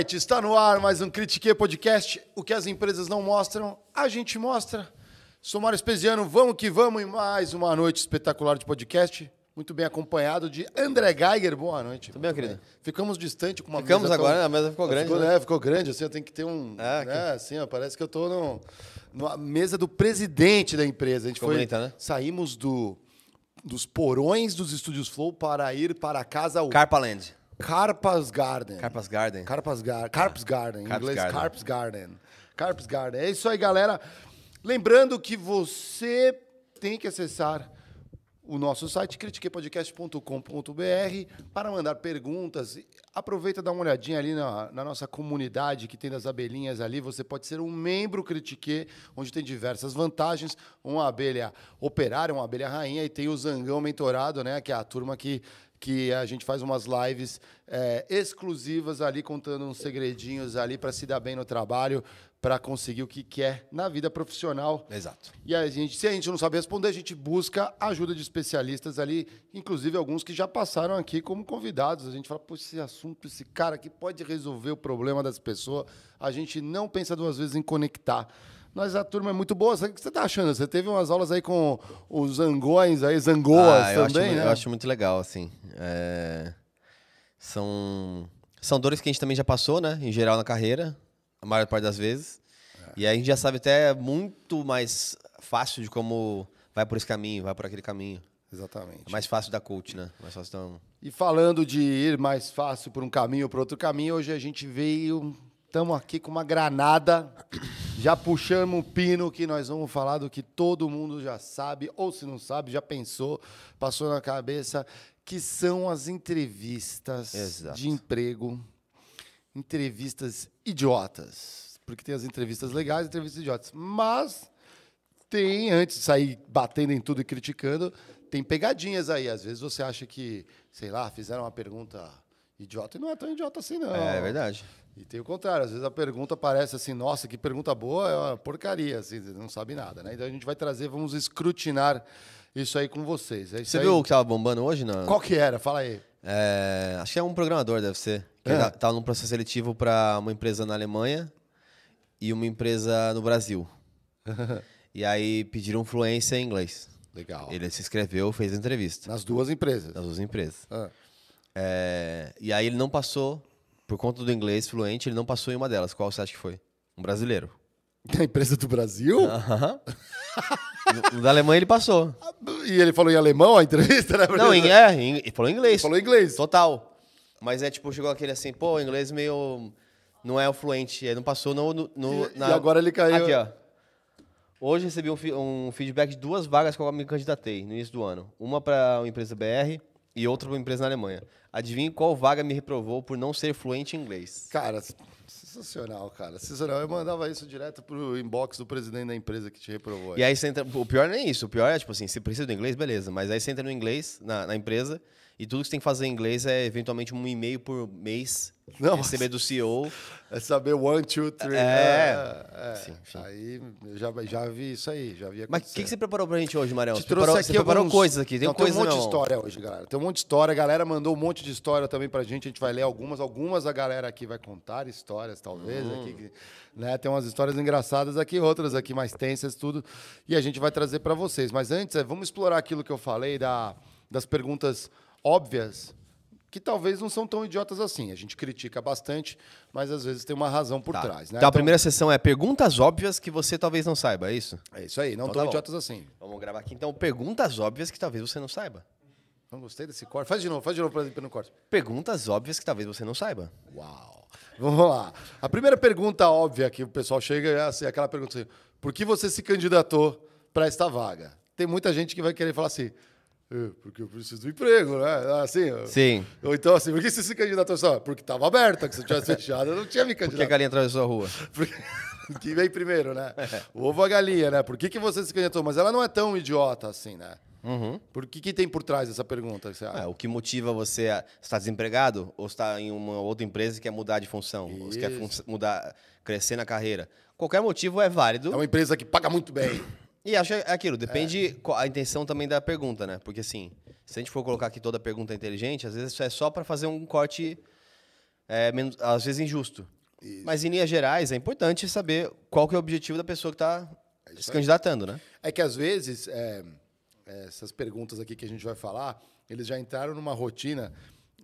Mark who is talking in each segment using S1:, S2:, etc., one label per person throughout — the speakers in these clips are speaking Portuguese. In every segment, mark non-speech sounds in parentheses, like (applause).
S1: Está no ar mais um Critique Podcast. O que as empresas não mostram, a gente mostra. Sou Mário Espesiano, vamos que vamos em mais uma noite espetacular de podcast. Muito bem acompanhado de André Geiger. Boa noite.
S2: Tudo bem, querido?
S1: Ficamos distante com uma
S2: Ficamos
S1: mesa
S2: agora,
S1: tão-
S2: a mesa ficou grande.
S1: Ficou,
S2: né?
S1: né? ficou grande, assim, eu tenho que ter um.
S2: Ah,
S1: né, assim, ó, parece que eu tô no, numa mesa do presidente da empresa. A gente
S2: Ficou
S1: foi.
S2: bonita, né?
S1: Saímos do, dos porões dos estúdios Flow para ir para a casa o
S2: Carpaland.
S1: Carpas Garden.
S2: Carpas Garden.
S1: Carpas Garden. Carps Garden. Em
S2: Carps
S1: inglês,
S2: Garden.
S1: Carps Garden. Carps Garden. É isso aí, galera. Lembrando que você tem que acessar o nosso site critiquepodcast.com.br para mandar perguntas. Aproveita e dá uma olhadinha ali na, na nossa comunidade que tem das abelhinhas ali. Você pode ser um membro Critique, onde tem diversas vantagens. Uma abelha operária, uma abelha rainha e tem o Zangão Mentorado, né? Que é a turma que que a gente faz umas lives é, exclusivas ali, contando uns segredinhos ali para se dar bem no trabalho, para conseguir o que quer na vida profissional.
S2: Exato.
S1: E a gente, se a gente não sabe responder, a gente busca ajuda de especialistas ali, inclusive alguns que já passaram aqui como convidados. A gente fala, pô, esse assunto, esse cara aqui pode resolver o problema das pessoas. A gente não pensa duas vezes em conectar. Mas a turma é muito boa. O que você está achando? Você teve umas aulas aí com os zangões aí, zangoas
S2: Ah, eu, acho,
S1: também,
S2: mu-
S1: né?
S2: eu acho muito legal, assim. É, São... São dores que a gente também já passou, né? Em geral na carreira, a maior parte das vezes. E aí a gente já sabe até muito mais fácil de como vai por esse caminho, vai por aquele caminho.
S1: Exatamente.
S2: É mais fácil da coach, né? Mais fácil da...
S1: E falando de ir mais fácil por um caminho ou por outro caminho, hoje a gente veio, estamos aqui com uma granada, já puxamos o pino que nós vamos falar do que todo mundo já sabe, ou se não sabe, já pensou, passou na cabeça, que são as entrevistas
S2: Exato.
S1: de emprego, entrevistas idiotas. Porque tem as entrevistas legais e entrevistas idiotas. Mas tem, antes de sair batendo em tudo e criticando, tem pegadinhas aí. Às vezes você acha que, sei lá, fizeram uma pergunta idiota e não é tão idiota assim, não.
S2: É verdade.
S1: E tem o contrário, às vezes a pergunta parece assim, nossa, que pergunta boa, é uma porcaria, assim, não sabe nada, né? Então a gente vai trazer, vamos escrutinar isso aí com vocês. É
S2: Você
S1: aí.
S2: viu o que tava bombando hoje? Na...
S1: Qual que era? Fala aí.
S2: É, acho que é um programador, deve ser. Que
S1: É.
S2: tá- tava num processo seletivo para uma empresa na Alemanha e uma empresa no Brasil. (laughs) e aí pediram fluência em inglês.
S1: Legal.
S2: Ele se inscreveu, fez a entrevista
S1: Nas duas empresas.
S2: nas duas empresas.
S1: Ah.
S2: É, e aí ele não passou, por conta do inglês fluente, ele não passou em uma delas. Qual você acha que foi? Um brasileiro.
S1: Da empresa do Brasil?
S2: Aham. da Alemanha ele passou.
S1: E ele falou em alemão a entrevista, né?
S2: Não, em, é, em- ele falou inglês.
S1: Ele falou inglês.
S2: Total. Mas é tipo, chegou aquele assim, pô, o inglês meio. Não é o fluente. Aí não passou no. no, no-
S1: E- e agora ele caiu-
S2: Aqui, ó. Hoje recebi um, um feedback de duas vagas que eu me candidatei no início do ano. Uma para uma empresa BR e outra para uma empresa na Alemanha. Adivinhe qual vaga me reprovou por não ser fluente em inglês?
S1: Cara, sensacional, cara. Sensacional. Eu mandava isso direto pro inbox do presidente da empresa que te reprovou.
S2: E aí você entra. O pior não é isso. O pior é, tipo assim, você precisa do inglês, beleza. Mas aí você entra no inglês, na, na empresa, e tudo que você tem que fazer em inglês é eventualmente um e-mail por mês.
S1: Nossa.
S2: Receber do CEO.
S1: É saber one, two, three.
S2: É.
S1: é.
S2: Sim, sim.
S1: Aí eu já, já vi isso aí, já vi
S2: Mas o que, que você preparou pra gente hoje, Marião?
S1: Te
S2: Você
S1: trouxe
S2: preparou,
S1: aqui
S2: você preparou
S1: alguns-
S2: coisas aqui, tem
S1: Não,
S2: coisas
S1: tem um monte de história hoje, galera. Tem um monte de história. A galera mandou um monte de história também pra gente. A gente vai ler algumas. Algumas a galera aqui vai contar histórias, talvez.
S2: Hum.
S1: Aqui, né? Tem umas histórias engraçadas aqui, outras aqui mais tensas, tudo. E a gente vai trazer pra vocês. Mas antes, é, vamos explorar aquilo que eu falei da, das perguntas óbvias. Que talvez não são tão idiotas assim. A gente critica bastante, mas às vezes tem uma razão por
S2: Tá.
S1: trás. Né?
S2: Então a primeira sessão é perguntas óbvias que você talvez não saiba, é isso?
S1: É isso aí, não
S2: Então
S1: tão
S2: tá
S1: idiotas assim.
S2: Vamos gravar aqui então perguntas óbvias que talvez você não saiba.
S1: Não gostei desse corte. Faz de novo, faz de novo pra no corte.
S2: Perguntas óbvias que talvez você não saiba.
S1: Uau! Vamos lá. A primeira pergunta óbvia que o pessoal chega é assim, aquela pergunta assim: por que você se candidatou para esta vaga? Tem muita gente que vai querer falar assim: "É, porque eu preciso do emprego, né? Assim.
S2: Sim.
S1: Ou então assim, por que você se candidatou só? Porque estava aberta, que se eu tivesse fechado, eu não tinha me
S2: Por que a
S1: candidatado.
S2: galinha atravessou a rua?
S1: Porque- (laughs) que vem primeiro, né? (laughs) O ovo ou a galinha, né? Por que, que você se candidatou? Mas ela não é tão idiota assim, né?
S2: Uhum.
S1: Por que, que tem por trás dessa pergunta? que Você acha?
S2: Ah, o que motiva você a estar desempregado ou está em uma outra empresa e quer mudar de função, ou você quer fun- mudar, crescer na carreira? Qualquer motivo é válido.
S1: É uma empresa que paga muito bem. (coughs)
S2: E acho que é aquilo, depende qual a intenção também da pergunta, né? Porque assim, se a gente for colocar aqui toda a pergunta inteligente, às vezes é só para fazer um corte é menos, às vezes injusto. Mas em linhas gerais é importante saber qual que é o objetivo da pessoa que está se candidatando, né?
S1: É que às vezes, é, essas perguntas aqui que a gente vai falar, eles já entraram numa rotina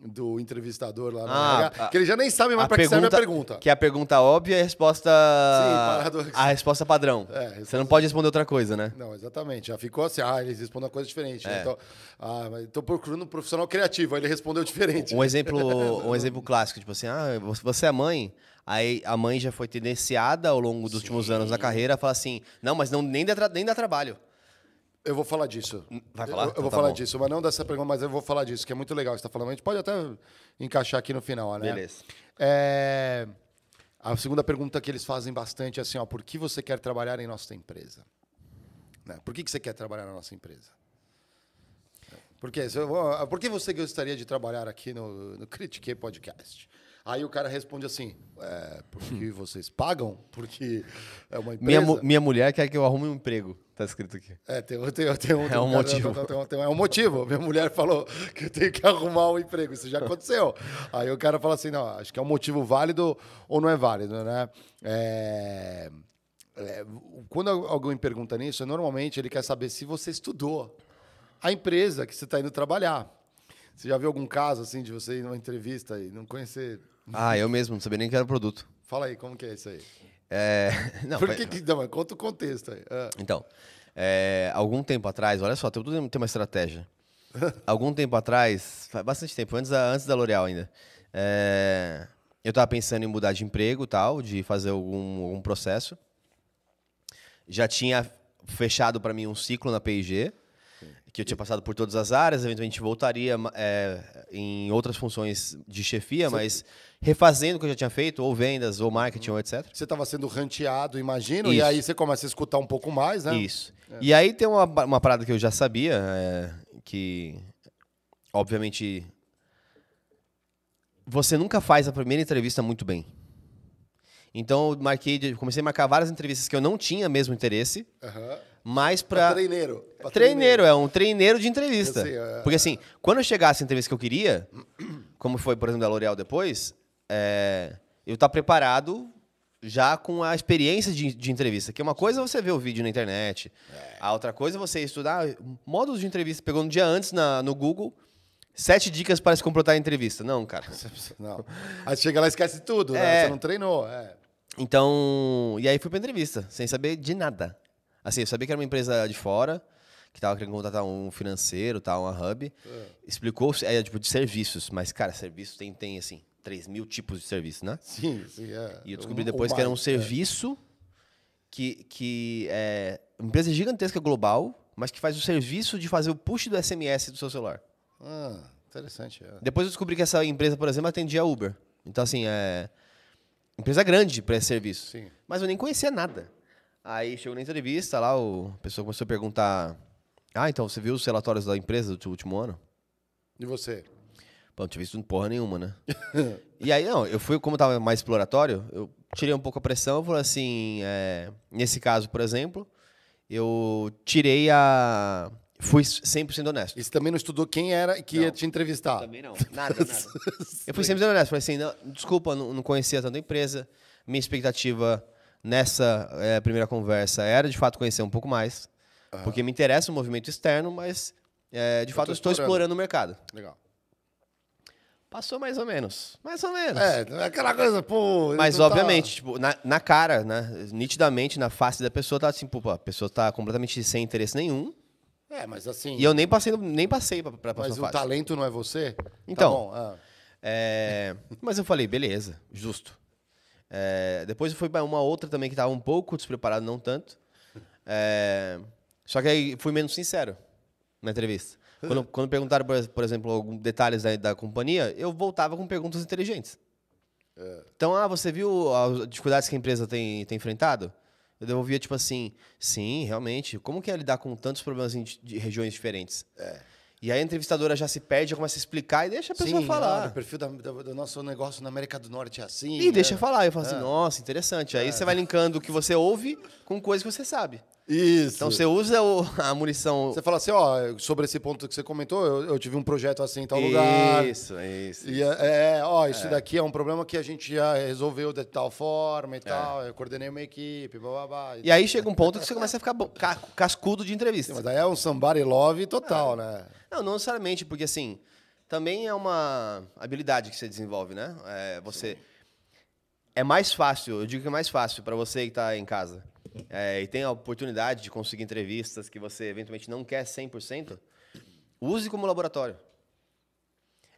S1: do entrevistador lá
S2: Ah,
S1: RH, que ele já nem sabe mais para que serve a pergunta.
S2: Que é a pergunta óbvia e a resposta.
S1: paradoxo.
S2: a resposta padrão.
S1: É,
S2: Você não pode responder outra coisa, né?
S1: Não, exatamente. Já ficou assim, ah, eles respondem uma coisa diferente.
S2: É.
S1: Então, ah, mas tô procurando um profissional criativo, aí ele respondeu diferente.
S2: Um exemplo, (laughs) um exemplo clássico, tipo assim, ah, você é mãe, aí a mãe já foi tendenciada ao longo dos últimos anos na carreira a falar assim, não, mas não, nem, dá nem dá trabalho.
S1: Eu vou falar disso.
S2: Vai falar?
S1: Eu, eu
S2: Então
S1: vou
S2: tá
S1: falar
S2: bom.
S1: disso, mas não dessa pergunta, mas eu vou falar disso, que é muito legal o que você está falando. A gente pode até encaixar aqui no final, né?
S2: Beleza.
S1: É, A segunda pergunta que eles fazem bastante é assim, ó, por que você quer trabalhar em nossa empresa? Né? Por que, que você quer trabalhar na nossa empresa? Por, ó, por que você gostaria de trabalhar aqui no, no Critique Podcast? Aí o cara responde assim, é, porque vocês pagam? Porque é uma empresa?
S2: Minha, minha mulher quer que eu arrume um emprego, tá escrito aqui.
S1: É, tem, tem, tem um,
S2: É um
S1: cara-
S2: motivo.
S1: tem- tem- tem- é um motivo. Minha mulher falou que eu tenho que arrumar um emprego. Isso já aconteceu. Aí o cara fala assim: não, acho que é um motivo válido ou não é válido, né? É, é, quando alguém pergunta nisso, normalmente ele quer saber se você estudou a empresa que você está indo trabalhar. Você já viu algum caso assim de você ir numa entrevista e não conhecer?
S2: Ah, eu mesmo, não sabia nem que era produto.
S1: Fala aí, como que é isso aí?
S2: É, (laughs) não,
S1: Por que, que não, mas conta o contexto aí. Ah,
S2: Então, é, algum tempo atrás, olha só, tudo tem uma estratégia. (laughs) algum tempo atrás, faz bastante tempo, antes da, antes da L'Oréal ainda, é, eu estava pensando em mudar de emprego tal, de fazer algum, algum processo. Já tinha fechado para mim um ciclo na P&G, que eu tinha passado por todas as áreas, eventualmente voltaria é, em outras funções de chefia, mas refazendo o que eu já tinha feito, ou vendas, ou marketing, ou etc.
S1: Você estava sendo ranteado, imagino, e
S2: Isso.
S1: aí você começa a escutar um pouco mais, né?
S2: Isso. E aí tem uma, uma parada que eu já sabia, é, que obviamente você nunca faz a primeira entrevista muito bem. Então eu marquei, comecei a marcar várias entrevistas que eu não tinha mesmo interesse,
S1: Aham.
S2: Mas
S1: Pra
S2: para
S1: treineiro. Pra
S2: Treineiro, é um treineiro de entrevista.
S1: Sei, é.
S2: Porque assim, quando eu chegasse a entrevista que eu queria, como foi, por exemplo, da L'Oréal depois, é, eu estar preparado já com a experiência de, de entrevista. Que uma coisa é você ver o vídeo na internet, a outra coisa é você estudar modos de entrevista. Pegou no dia antes na, no Google, sete dicas para se completar a entrevista. Não, cara. (laughs)
S1: Não. Aí você chega lá e esquece tudo, né?
S2: É.
S1: Você não treinou. É.
S2: Então, e aí fui pra entrevista, sem saber de nada. Assim, eu sabia que era uma empresa de fora, que tava querendo contratar um financeiro, tal, uma hub. Explicou, é tipo de serviços, mas, cara, serviço tem, tem assim, 3 mil tipos de serviço, né?
S1: Sim, sim. É.
S2: E eu descobri
S1: O-
S2: depois que era um
S1: mais,
S2: serviço que, que é uma empresa gigantesca global, mas que faz o serviço de fazer o push do SMS do seu celular.
S1: é. Ah, interessante. é.
S2: Depois eu descobri que essa empresa, por exemplo, atendia a Uber. Então, assim, é. Empresa grande para esse serviço.
S1: Sim.
S2: Mas eu nem conhecia nada. Aí chegou na entrevista lá, o- a pessoa começou a perguntar: Ah, então você viu os relatórios da empresa do último ano?
S1: E você?
S2: Pô, não tinha visto porra nenhuma, né? (laughs) e aí, não, eu fui, como tava mais exploratório, eu tirei um pouco a pressão e falei assim: é, nesse caso, por exemplo, eu tirei a. Fui 100% honesto.
S1: E você também não estudou quem era que ia
S2: Não.
S1: te entrevistar?
S2: Também não. Nada, nada. Eu fui sempre honesto. Falei assim, não, desculpa, não, não conhecia tanto a empresa. Minha expectativa nessa eh, primeira conversa era, de fato, conhecer um pouco mais. Porque me interessa o movimento externo, mas, eh, de fato, eu estou
S1: explorando.
S2: o mercado.
S1: Legal.
S2: Passou mais ou menos. Mais ou menos.
S1: É, é aquela coisa, pô.
S2: Mas,
S1: tá-
S2: obviamente, tipo, na, na cara, né? Nitidamente, na face da pessoa, tá assim, pô, a pessoa tá completamente sem interesse nenhum.
S1: É, mas assim.
S2: E eu nem passei, nem passei pra, pra
S1: Mas o
S2: fase.
S1: talento não é você?
S2: Então.
S1: Tá bom, ah.
S2: É, mas eu falei, beleza, justo. É, depois foi pra uma outra também que estava um pouco despreparado, não tanto. É, só que aí fui menos sincero na entrevista. Quando, quando perguntaram, por, exemplo, alguns detalhes da, da companhia, eu voltava com perguntas inteligentes. Então, ah, você viu as dificuldades que a empresa tem, tem enfrentado? Eu devolvia, tipo assim, sim, realmente. Como que é lidar com tantos problemas em, de regiões diferentes? E aí a entrevistadora já se perde, já começa a explicar e deixa a pessoa
S1: Sim,
S2: falar.
S1: ah, o perfil da- do, do nosso negócio na América do Norte é assim.
S2: E deixa
S1: né?
S2: falar. Eu falo assim, nossa, interessante. Aí você vai linkando o que você ouve com coisas que você sabe.
S1: Isso.
S2: Então você usa o- (laughs) a munição.
S1: Você fala assim, ó, sobre esse ponto que você comentou, eu, eu tive um projeto assim em tal lugar.
S2: Isso, isso.
S1: E é, é, ó, isso daqui é um problema que a gente já resolveu de tal forma e tal. Eu coordenei uma equipe, blá blá blá.
S2: É. E aí chega um ponto que você começa a ficar cascudo de entrevista.
S1: Mas daí é um somebody love total, né?
S2: Não, não necessariamente, porque assim, também é uma habilidade que você desenvolve, né? É, você. É mais fácil, eu digo que é mais fácil para você que está em casa é, e tem a oportunidade de conseguir entrevistas que você eventualmente não quer 100%, use como laboratório.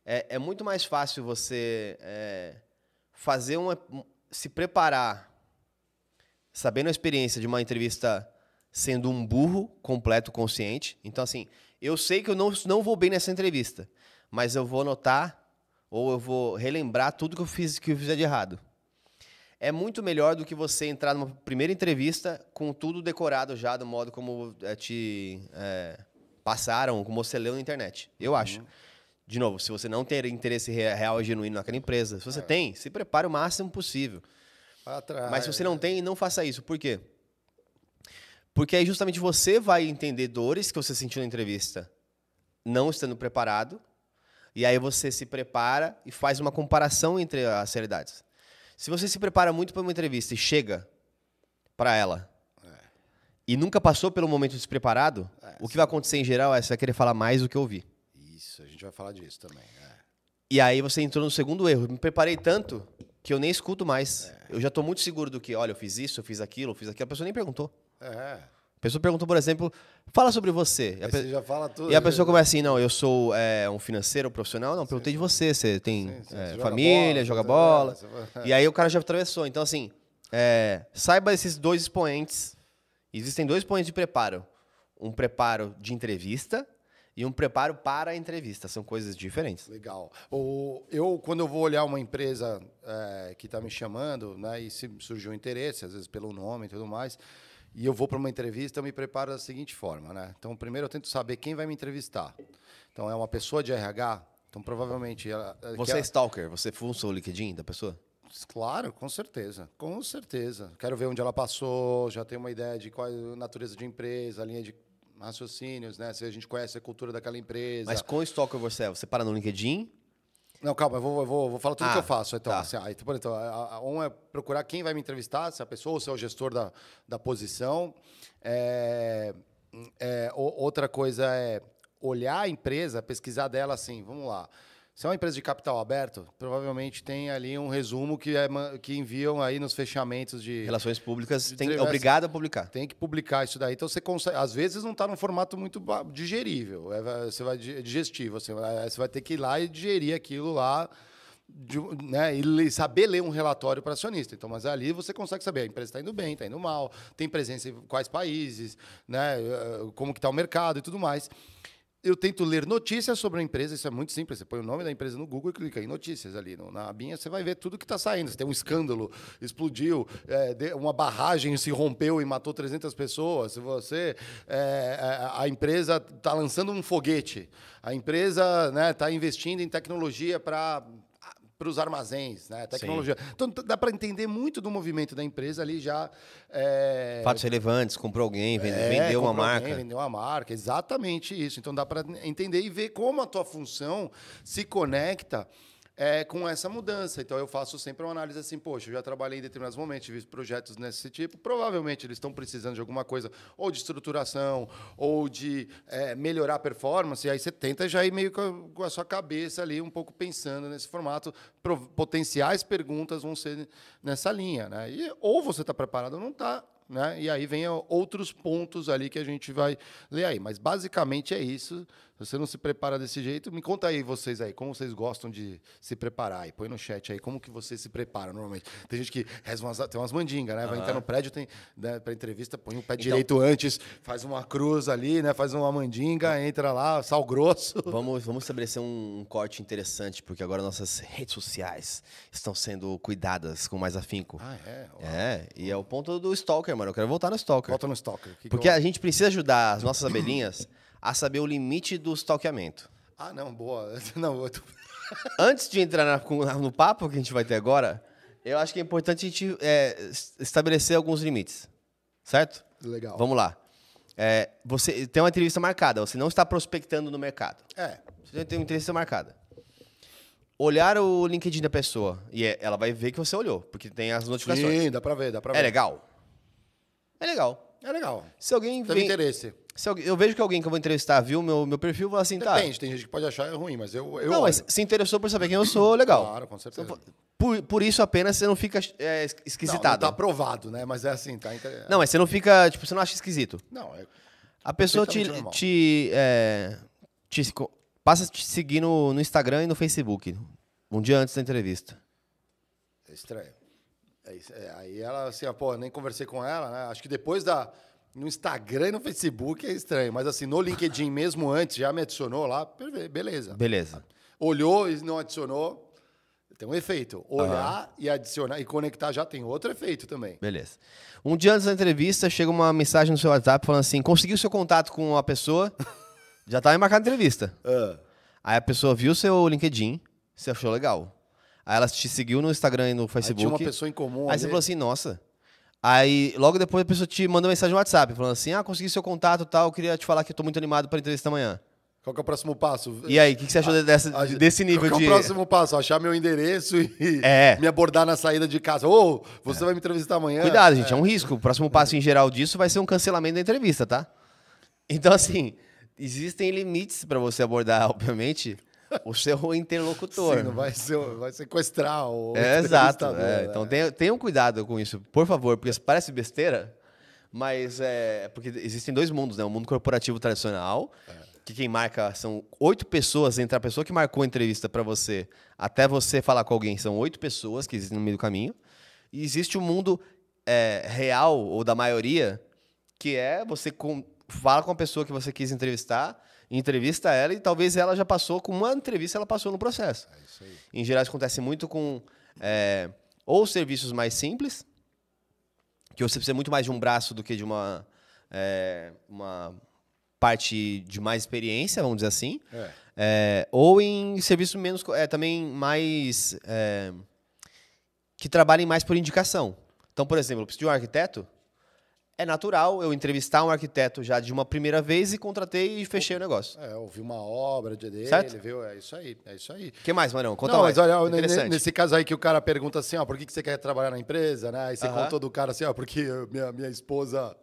S2: É, é muito mais fácil você é, fazer uma. se preparar sabendo a experiência de uma entrevista sendo um burro completo, consciente. Então, assim, eu sei que eu não, não vou bem nessa entrevista, mas eu vou anotar ou eu vou relembrar tudo que eu fiz que eu fizer de errado. É muito melhor do que você entrar numa primeira entrevista com tudo decorado já do modo como é, te é, passaram, como você leu na internet. Eu acho. De novo, se você não tem interesse re- real e genuíno naquela empresa, se você tem, se prepare o máximo possível.
S1: Atrás.
S2: Mas se você não tem, não faça isso. Por quê? Porque aí justamente você vai entender dores que você sentiu na entrevista, não estando preparado, e aí você se prepara e faz uma comparação entre as realidades. Se você se prepara muito para uma entrevista e chega para ela e nunca passou pelo momento despreparado, o que vai acontecer em geral é você vai querer falar mais do que ouvir.
S1: Isso, a gente vai falar disso também. é.
S2: E aí você entrou no segundo erro. Me preparei tanto que eu nem escuto mais. Eu já estou muito seguro do que, olha, eu fiz isso, eu fiz aquilo, eu fiz aquilo. A pessoa nem perguntou.
S1: É.
S2: A pessoa perguntou, por exemplo, fala sobre você. A, pe-
S1: você já fala tudo.
S2: e a pessoa começa assim, não, eu sou é, um financeiro profissional. Não, perguntei de você. Você tem
S1: Sim, sim,
S2: é,
S1: joga
S2: família,
S1: bola,
S2: joga bola.
S1: é,
S2: E aí o cara já atravessou. Então, assim, é, saiba esses dois expoentes. Existem dois expoentes de preparo. Um preparo de entrevista e um preparo para a entrevista. São coisas diferentes.
S1: Legal. O, eu, quando eu vou olhar uma empresa que está me chamando, né, e se surgiu um interesse, às vezes pelo nome e tudo mais, e eu vou para uma entrevista, eu me preparo da seguinte forma, né? Então, primeiro eu tento saber quem vai me entrevistar. Então, é uma pessoa de RH, então provavelmente... Ela, é,
S2: Você é
S1: ela-
S2: stalker? Você fuça o LinkedIn da pessoa?
S1: Claro, com certeza. Com certeza. Quero ver onde ela passou, já tenho uma ideia de qual é a natureza de empresa, a linha de raciocínios, né? Se a gente conhece a cultura daquela empresa.
S2: Mas com stalker você é? Você para no LinkedIn?
S1: Não, calma, eu vou, eu vou, vou falar tudo
S2: Ah,
S1: que eu faço. Então,
S2: tá.
S1: assim, ah, então, por exemplo, a- a- um é procurar quem vai me entrevistar, se é a pessoa ou se é o gestor da, da posição. É, é, outra coisa é olhar a empresa, pesquisar dela assim, vamos lá. Se é uma empresa de capital aberto, provavelmente tem ali um resumo que, é, que enviam aí nos fechamentos de,
S2: Relações públicas, tem, é obrigado a publicar.
S1: tem que publicar isso daí. Então você consegue. Às vezes não está num formato muito digerível. É, você vai di- digestivo. Você vai, você vai ter que ir lá e digerir aquilo lá. de né, e saber ler um relatório para acionista. Então, mas ali você consegue saber a empresa está indo bem, está indo mal, tem presença em quais países, né, eh, como que está o mercado e tudo mais. Eu tento ler notícias sobre a empresa, isso é muito simples. Você põe o nome da empresa no Google e clica em notícias ali. no- na abinha você vai ver tudo que está saindo. Se tem um escândalo, explodiu, é, uma barragem se rompeu e matou 300 pessoas. Se você. é, é, a empresa está lançando um foguete. A empresa está investindo em tecnologia para para os armazéns, né? Tecnologia. Então t- dá para entender muito do movimento da empresa ali já. é,
S2: Fatos relevantes, comprou alguém, vende-
S1: é,
S2: vendeu uma
S1: comprou
S2: marca.
S1: alguém, vendeu uma marca, exatamente isso. Então dá para entender e ver como a tua função se conecta é, com essa mudança. Então eu faço sempre uma análise assim, poxa, eu já trabalhei em determinados momentos, tive projetos nesse tipo, provavelmente eles estão precisando de alguma coisa, ou de estruturação, ou de é, melhorar a performance, e aí você tenta já ir meio com a, sua cabeça ali, um pouco pensando nesse formato, potenciais perguntas vão ser nessa linha, né? E, ou você está preparado ou não está, né? E aí vem outros pontos ali que a gente vai ler aí. Mas basicamente é isso. Você não se prepara desse jeito, me conta aí vocês aí, como vocês gostam de se preparar aí. Põe no chat aí como que vocês se preparam normalmente. Tem gente que reza umas, tem umas mandingas, né? Vai entrar no prédio, tem né, para entrevista, põe o pé direito antes, faz uma cruz ali, né? Faz uma mandinga, entra lá, sal grosso. (laughs)
S2: Vamos, vamos estabelecer um, um corte interessante, porque agora nossas redes sociais estão sendo cuidadas com mais afinco.
S1: Ah, é? Ó,
S2: É, e é o ponto do Stalker, mano. Eu quero voltar no Stalker.
S1: Volta no Stalker. Que que
S2: Porque
S1: eu-
S2: a gente precisa ajudar as nossas abelhinhas (laughs) a saber o limite do stalkeamento.
S1: Ah, não, boa. (laughs) Não, eu tô...
S2: Antes de entrar na- no papo que a gente vai ter agora, eu acho que é importante a gente é, es- estabelecer alguns limites. Certo?
S1: Legal.
S2: Vamos lá. É, você tem uma entrevista marcada, você não está prospectando no mercado.
S1: É.
S2: Você tem uma entrevista marcada. Olhar o LinkedIn da pessoa e é- ela vai ver que você olhou, porque tem as notificações.
S1: Sim, dá pra ver, dá pra ver.
S2: É legal. É legal.
S1: É legal.
S2: Se alguém
S1: Teve
S2: vem,
S1: interesse.
S2: Se alguém- eu vejo que alguém que eu vou entrevistar viu meu meu perfil, fala assim, tá.
S1: Depende, tem gente que pode achar ruim, mas eu, eu
S2: Não,
S1: olho.
S2: mas se interessou por saber quem eu sou, legal.
S1: Claro, com certeza.
S2: Por, por isso apenas você não fica é,
S1: Não, não
S2: esquisitado.
S1: tá aprovado, né? Mas é assim, tá... inter-
S2: Não, mas você não fica, tipo, você não acha esquisito.
S1: Não, é...
S2: A pessoa te,
S1: normal.
S2: te, é, te passa a te seguir no, no Instagram e no Facebook, um dia antes da entrevista.
S1: É estranho. É é, aí ela, assim, ó, pô, nem conversei com ela, né? Acho que depois da. No Instagram e no Facebook é estranho, mas assim, no LinkedIn mesmo antes, já me adicionou lá, beleza.
S2: Beleza.
S1: Olhou e não adicionou, tem um efeito. Olhar e adicionar e conectar já tem outro efeito também.
S2: Beleza. Um dia antes da entrevista, chega uma mensagem no seu WhatsApp falando assim: conseguiu seu contato com a pessoa, (laughs) já tá marcada a entrevista.
S1: Ah,
S2: Aí a pessoa viu seu LinkedIn, você achou legal. Aí ela te seguiu no Instagram e no
S1: aí
S2: Facebook.
S1: tinha uma pessoa em comum.
S2: Aí
S1: ali.
S2: você falou assim, nossa. Aí, logo depois, a pessoa te manda uma mensagem no WhatsApp, falando assim, ah, consegui seu contato e tal, eu queria te falar que eu tô muito animado pra entrevista amanhã.
S1: Qual que é o próximo passo?
S2: E aí, o que, que você achou dessa,
S1: A-
S2: desse nível
S1: qual que
S2: de...
S1: é o próximo passo? Achar meu endereço e
S2: É.
S1: me abordar na saída de casa. Ô, você vai me entrevistar amanhã?
S2: Cuidado, gente, é um risco. O próximo passo em geral disso vai ser um cancelamento da entrevista, tá? Então, assim, existem limites pra você abordar, (laughs) obviamente, (laughs) o seu interlocutor.
S1: Sim, não vai, ser, vai sequestrar o
S2: É, exato.
S1: entrevistador,
S2: é.
S1: né?
S2: Então tenham, tenham cuidado com isso, por favor, porque parece besteira, mas é porque existem dois mundos, né? O mundo corporativo tradicional, que quem marca são oito pessoas entre a pessoa que marcou a entrevista para você até você falar com alguém, são oito pessoas que existem no meio do caminho. E existe o mundo é, real ou da maioria, que é você com- fala com a pessoa que você quis entrevistar, entrevista ela e talvez ela já passou com uma entrevista, ela passou no processo.
S1: É isso aí.
S2: Em geral, isso acontece muito com é, ou serviços mais simples, que você precisa muito mais de um braço do que de uma, é, uma parte de mais experiência, vamos dizer assim.
S1: É.
S2: É, ou em serviços menos é, também mais que trabalhem mais por indicação. Então, por exemplo, eu preciso de um arquiteto. É natural eu entrevistar um arquiteto já de uma primeira vez e contratei e fechei o negócio.
S1: É, ouvi uma obra de dele,
S2: Certo?
S1: viu? É isso aí, é isso aí.
S2: O que mais, Marão? Conta
S1: não,
S2: mais.
S1: mas olha,
S2: Interessante.
S1: nesse caso aí que o cara pergunta assim, ó, por que, que você quer trabalhar na empresa, né? Aí você
S2: Aham.
S1: contou do cara assim, ó, porque minha, minha esposa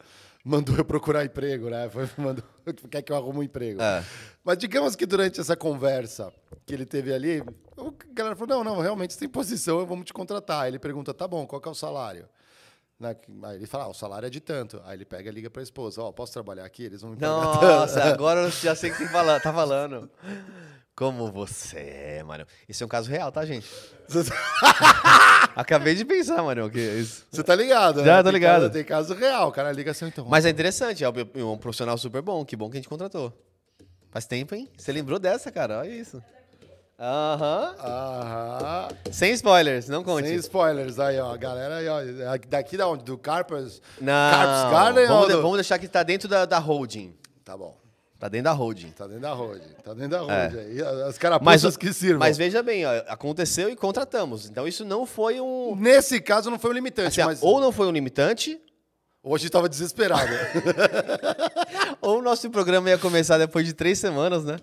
S1: mandou eu procurar emprego, né? Foi, (laughs) mandou, quer que eu arrume um emprego.
S2: É.
S1: Mas digamos que durante essa conversa que ele teve ali, o galera falou, não, não, realmente você tem posição, vamos te contratar. Aí ele pergunta, tá bom, qual que é o salário? Né? Aí ele fala, ah, o salário é de tanto. Aí ele pega e liga pra esposa, ó, posso trabalhar aqui? Eles vão me.
S2: Nossa, (laughs) agora eu já sei o que tá falando. Como você é, mano. Isso é um caso real, tá, gente? (laughs) Acabei de pensar, mano, que isso.
S1: Você tá ligado, né?
S2: Já, tô ligado.
S1: caso- tem caso real, o cara liga assim, então.
S2: Mas é interessante, é um profissional super bom. Que bom que a gente contratou. Faz tempo, hein? Você lembrou dessa, cara? Olha isso. Aham.
S1: Aham.
S2: Sem spoilers, não conte.
S1: Sem spoilers aí, ó. Galera aí, ó. Daqui da onde? Do Carpers?
S2: Não.
S1: Carpers Garden
S2: vamos,
S1: ou
S2: de-
S1: do-
S2: vamos deixar que tá dentro da, da holding.
S1: Tá bom.
S2: Tá dentro da holding.
S1: Tá dentro da road. Tá dentro da
S2: É.
S1: aí. As carapuças que sirvam.
S2: mas veja bem, ó, aconteceu e contratamos. Então isso não foi um.
S1: Nesse caso não foi um limitante,
S2: assim,
S1: mas
S2: Ou não foi um limitante,
S1: hoje tava desesperado. (laughs)
S2: ou o nosso programa ia começar depois de três semanas, né?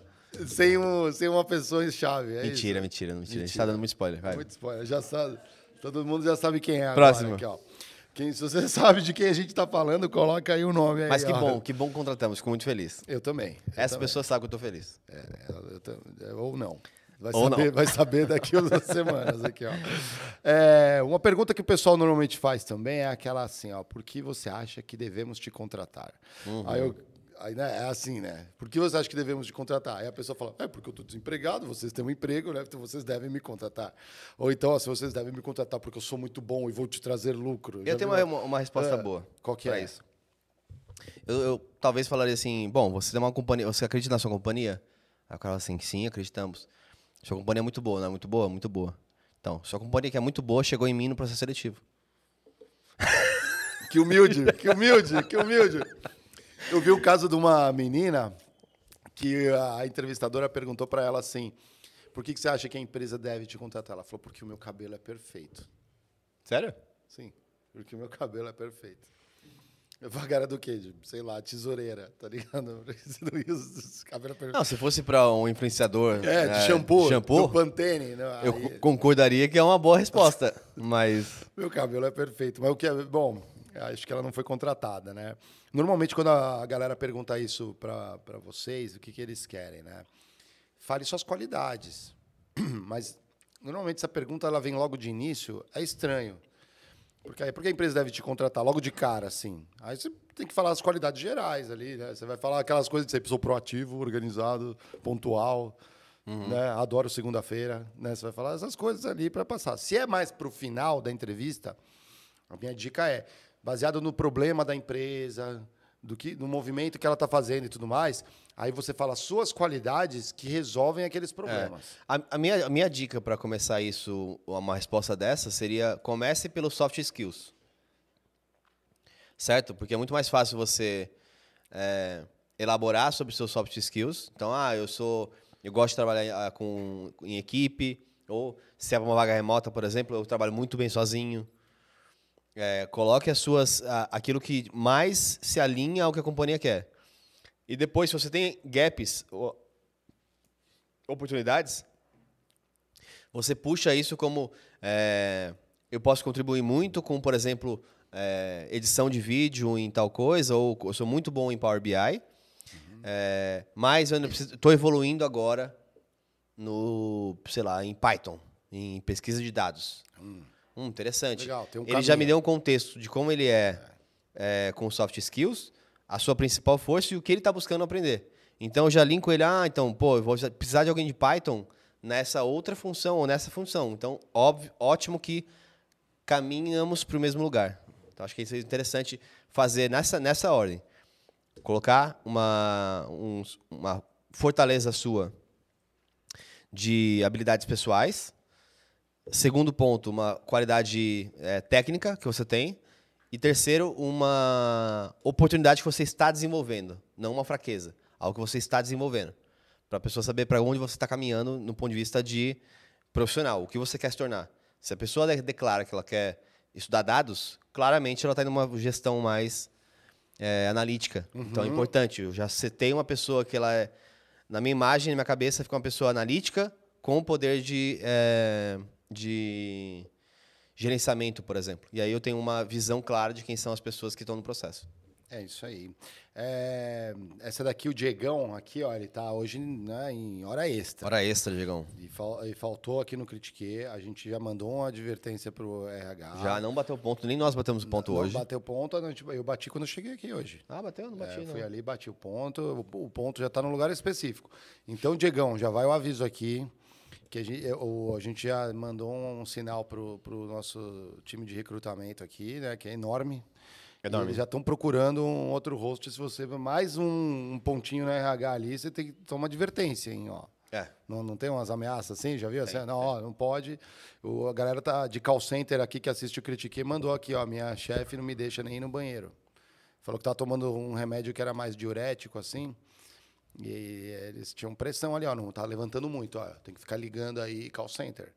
S1: Sem, um, sem uma pessoa em chave. É
S2: mentira,
S1: isso.
S2: mentira, mentira, A gente
S1: Mentira.
S2: tá dando muito spoiler. Vai.
S1: Muito spoiler. Já sabe. Todo mundo já sabe quem é
S2: Próximo.
S1: agora. Aqui. Quem, se você (laughs) sabe de quem a gente tá falando, coloca aí o nome aí.
S2: Mas que
S1: ó.
S2: bom, que bom que contratamos, fico muito feliz.
S1: Eu também. Eu
S2: Essa
S1: também.
S2: pessoa sabe que eu tô feliz.
S1: É, eu- é, ou não. Vai
S2: Ou
S1: saber,
S2: não.
S1: vai saber daqui a umas (laughs) semanas aqui, ó. É, uma pergunta que o pessoal normalmente faz também é aquela assim, ó, por que você acha que devemos te contratar?
S2: Uhum.
S1: Aí, eu, aí né, é assim, né? Por que você acha que devemos te contratar? Aí a pessoa fala, é porque eu tô desempregado, vocês têm um emprego, né? Então vocês devem me contratar. Ou então, ó, se vocês devem me contratar porque eu sou muito bom e vou te trazer lucro. Já
S2: Eu tenho
S1: viu?
S2: uma, uma resposta
S1: É,
S2: boa.
S1: qual que é?
S2: isso. Eu, eu talvez falaria assim, bom, você tem uma companhia, você acredita na sua companhia? Aí o cara fala assim, sim, acreditamos. Sua companhia é muito boa, não é muito boa? Muito boa. Então, sua companhia que é muito boa chegou em mim no processo seletivo. (laughs)
S1: Que humilde, que humilde, que humilde. Eu vi o caso de uma menina que a entrevistadora perguntou para ela assim: por que, que você acha que a empresa deve te contratar? Ela falou: porque o meu cabelo é perfeito.
S2: Sério?
S1: Sim, porque o meu cabelo é perfeito. Vagar do quê? De, sei lá, tesoureira, tá ligado? (laughs)
S2: Não, se fosse para um influenciador.
S1: É, de é, shampoo.
S2: Shampoo
S1: do Pantene. Né?
S2: Eu Aí... concordaria que é uma boa resposta, (laughs) mas.
S1: Meu cabelo é perfeito. Mas o que é. Bom, acho que ela não foi contratada, né? Normalmente, quando a galera pergunta isso para vocês, o que, que eles querem, né? Fale suas qualidades. (clears throat) Mas, normalmente, essa pergunta ela vem logo de início, é estranho. Porque aí, porque a empresa deve te contratar logo de cara, assim? Aí você tem que falar as qualidades gerais ali, né? Você vai falar aquelas coisas de ser pessoa proativo, organizado, pontual, uhum. né? Adoro segunda-feira, né? Você vai falar essas coisas ali para passar. Se é mais para o final da entrevista, a minha dica é baseado no problema da empresa, do que, no movimento que ela está fazendo e tudo mais. Aí você fala suas qualidades que resolvem aqueles problemas.
S2: É. A, a, minha, a minha dica para começar isso, uma resposta dessa, seria comece pelos soft skills. Certo? Porque é muito mais fácil você é, elaborar sobre seus soft skills. Então, ah, eu sou. Eu gosto de trabalhar ah, com, em equipe. Ou se é uma vaga remota, por exemplo, eu trabalho muito bem sozinho. É, coloque as suas, aquilo que mais se alinha ao que a companhia quer. E depois, se você tem gaps, oportunidades, você puxa isso como é, eu posso contribuir muito com, por exemplo, é, edição de vídeo em tal coisa, ou eu sou muito bom em Power BI, uhum. é, mas eu estou evoluindo agora no, sei lá, em Python, em pesquisa de dados. Hum. Hum, interessante. Legal, um ele caminho. já me deu um contexto de como ele é, é, com soft skills, a sua principal força e o que ele está buscando aprender. Então eu já linko ele, ah, então, pô, eu vou precisar de alguém de Python nessa outra função ou nessa função. Então, óbvio, ótimo que caminhamos para o mesmo lugar. Então acho que isso é interessante fazer nessa, nessa ordem. Colocar uma, um, uma fortaleza sua de habilidades pessoais, Segundo ponto, uma qualidade é, técnica que você tem. E terceiro, uma oportunidade que você está desenvolvendo, não uma fraqueza. Algo que você está desenvolvendo. Para a pessoa saber para onde você está caminhando no ponto de vista de profissional, o que você quer se tornar. Se a pessoa declara que ela quer estudar dados, claramente ela está em uma gestão mais é, analítica. Uhum. Então é importante. Eu já citei uma pessoa que ela é. Na minha imagem, na minha cabeça, fica uma pessoa analítica com o poder de. É, de gerenciamento, por exemplo. E aí eu tenho uma visão clara de quem são as pessoas que estão no processo.
S1: É isso aí. É, essa daqui, o Diegão, aqui, ó, ele tá hoje né, em hora extra.
S2: Hora extra, Diegão.
S1: E, fal, e faltou aqui no Critique. A gente já mandou uma advertência pro RH.
S2: Já não bateu ponto, nem nós batemos ponto não, hoje.
S1: Não bateu ponto, eu bati quando eu cheguei aqui hoje.
S2: Ah, bateu? Não bati, é,
S1: não. Fui ali, bati o ponto. O ponto já está no lugar específico. Então, Diegão, já vai o aviso aqui que a gente, o, a gente já mandou um, sinal para o nosso time de recrutamento aqui, né, que é enorme. enorme. Eles já estão procurando um outro host. Se você mais um, um, pontinho no RH ali, você tem que tomar uma advertência, hein, ó. É. Não, não tem umas ameaças assim? Já viu? Tem, assim, não, ó, não pode. O, a galera tá de call center aqui que assiste o Critique mandou aqui, ó. Minha chefe não me deixa nem ir no banheiro. Falou que tá tomando um remédio que era mais diurético, assim. E eles tinham pressão ali, ó, não tá levantando muito, ó, tem que ficar ligando aí call center.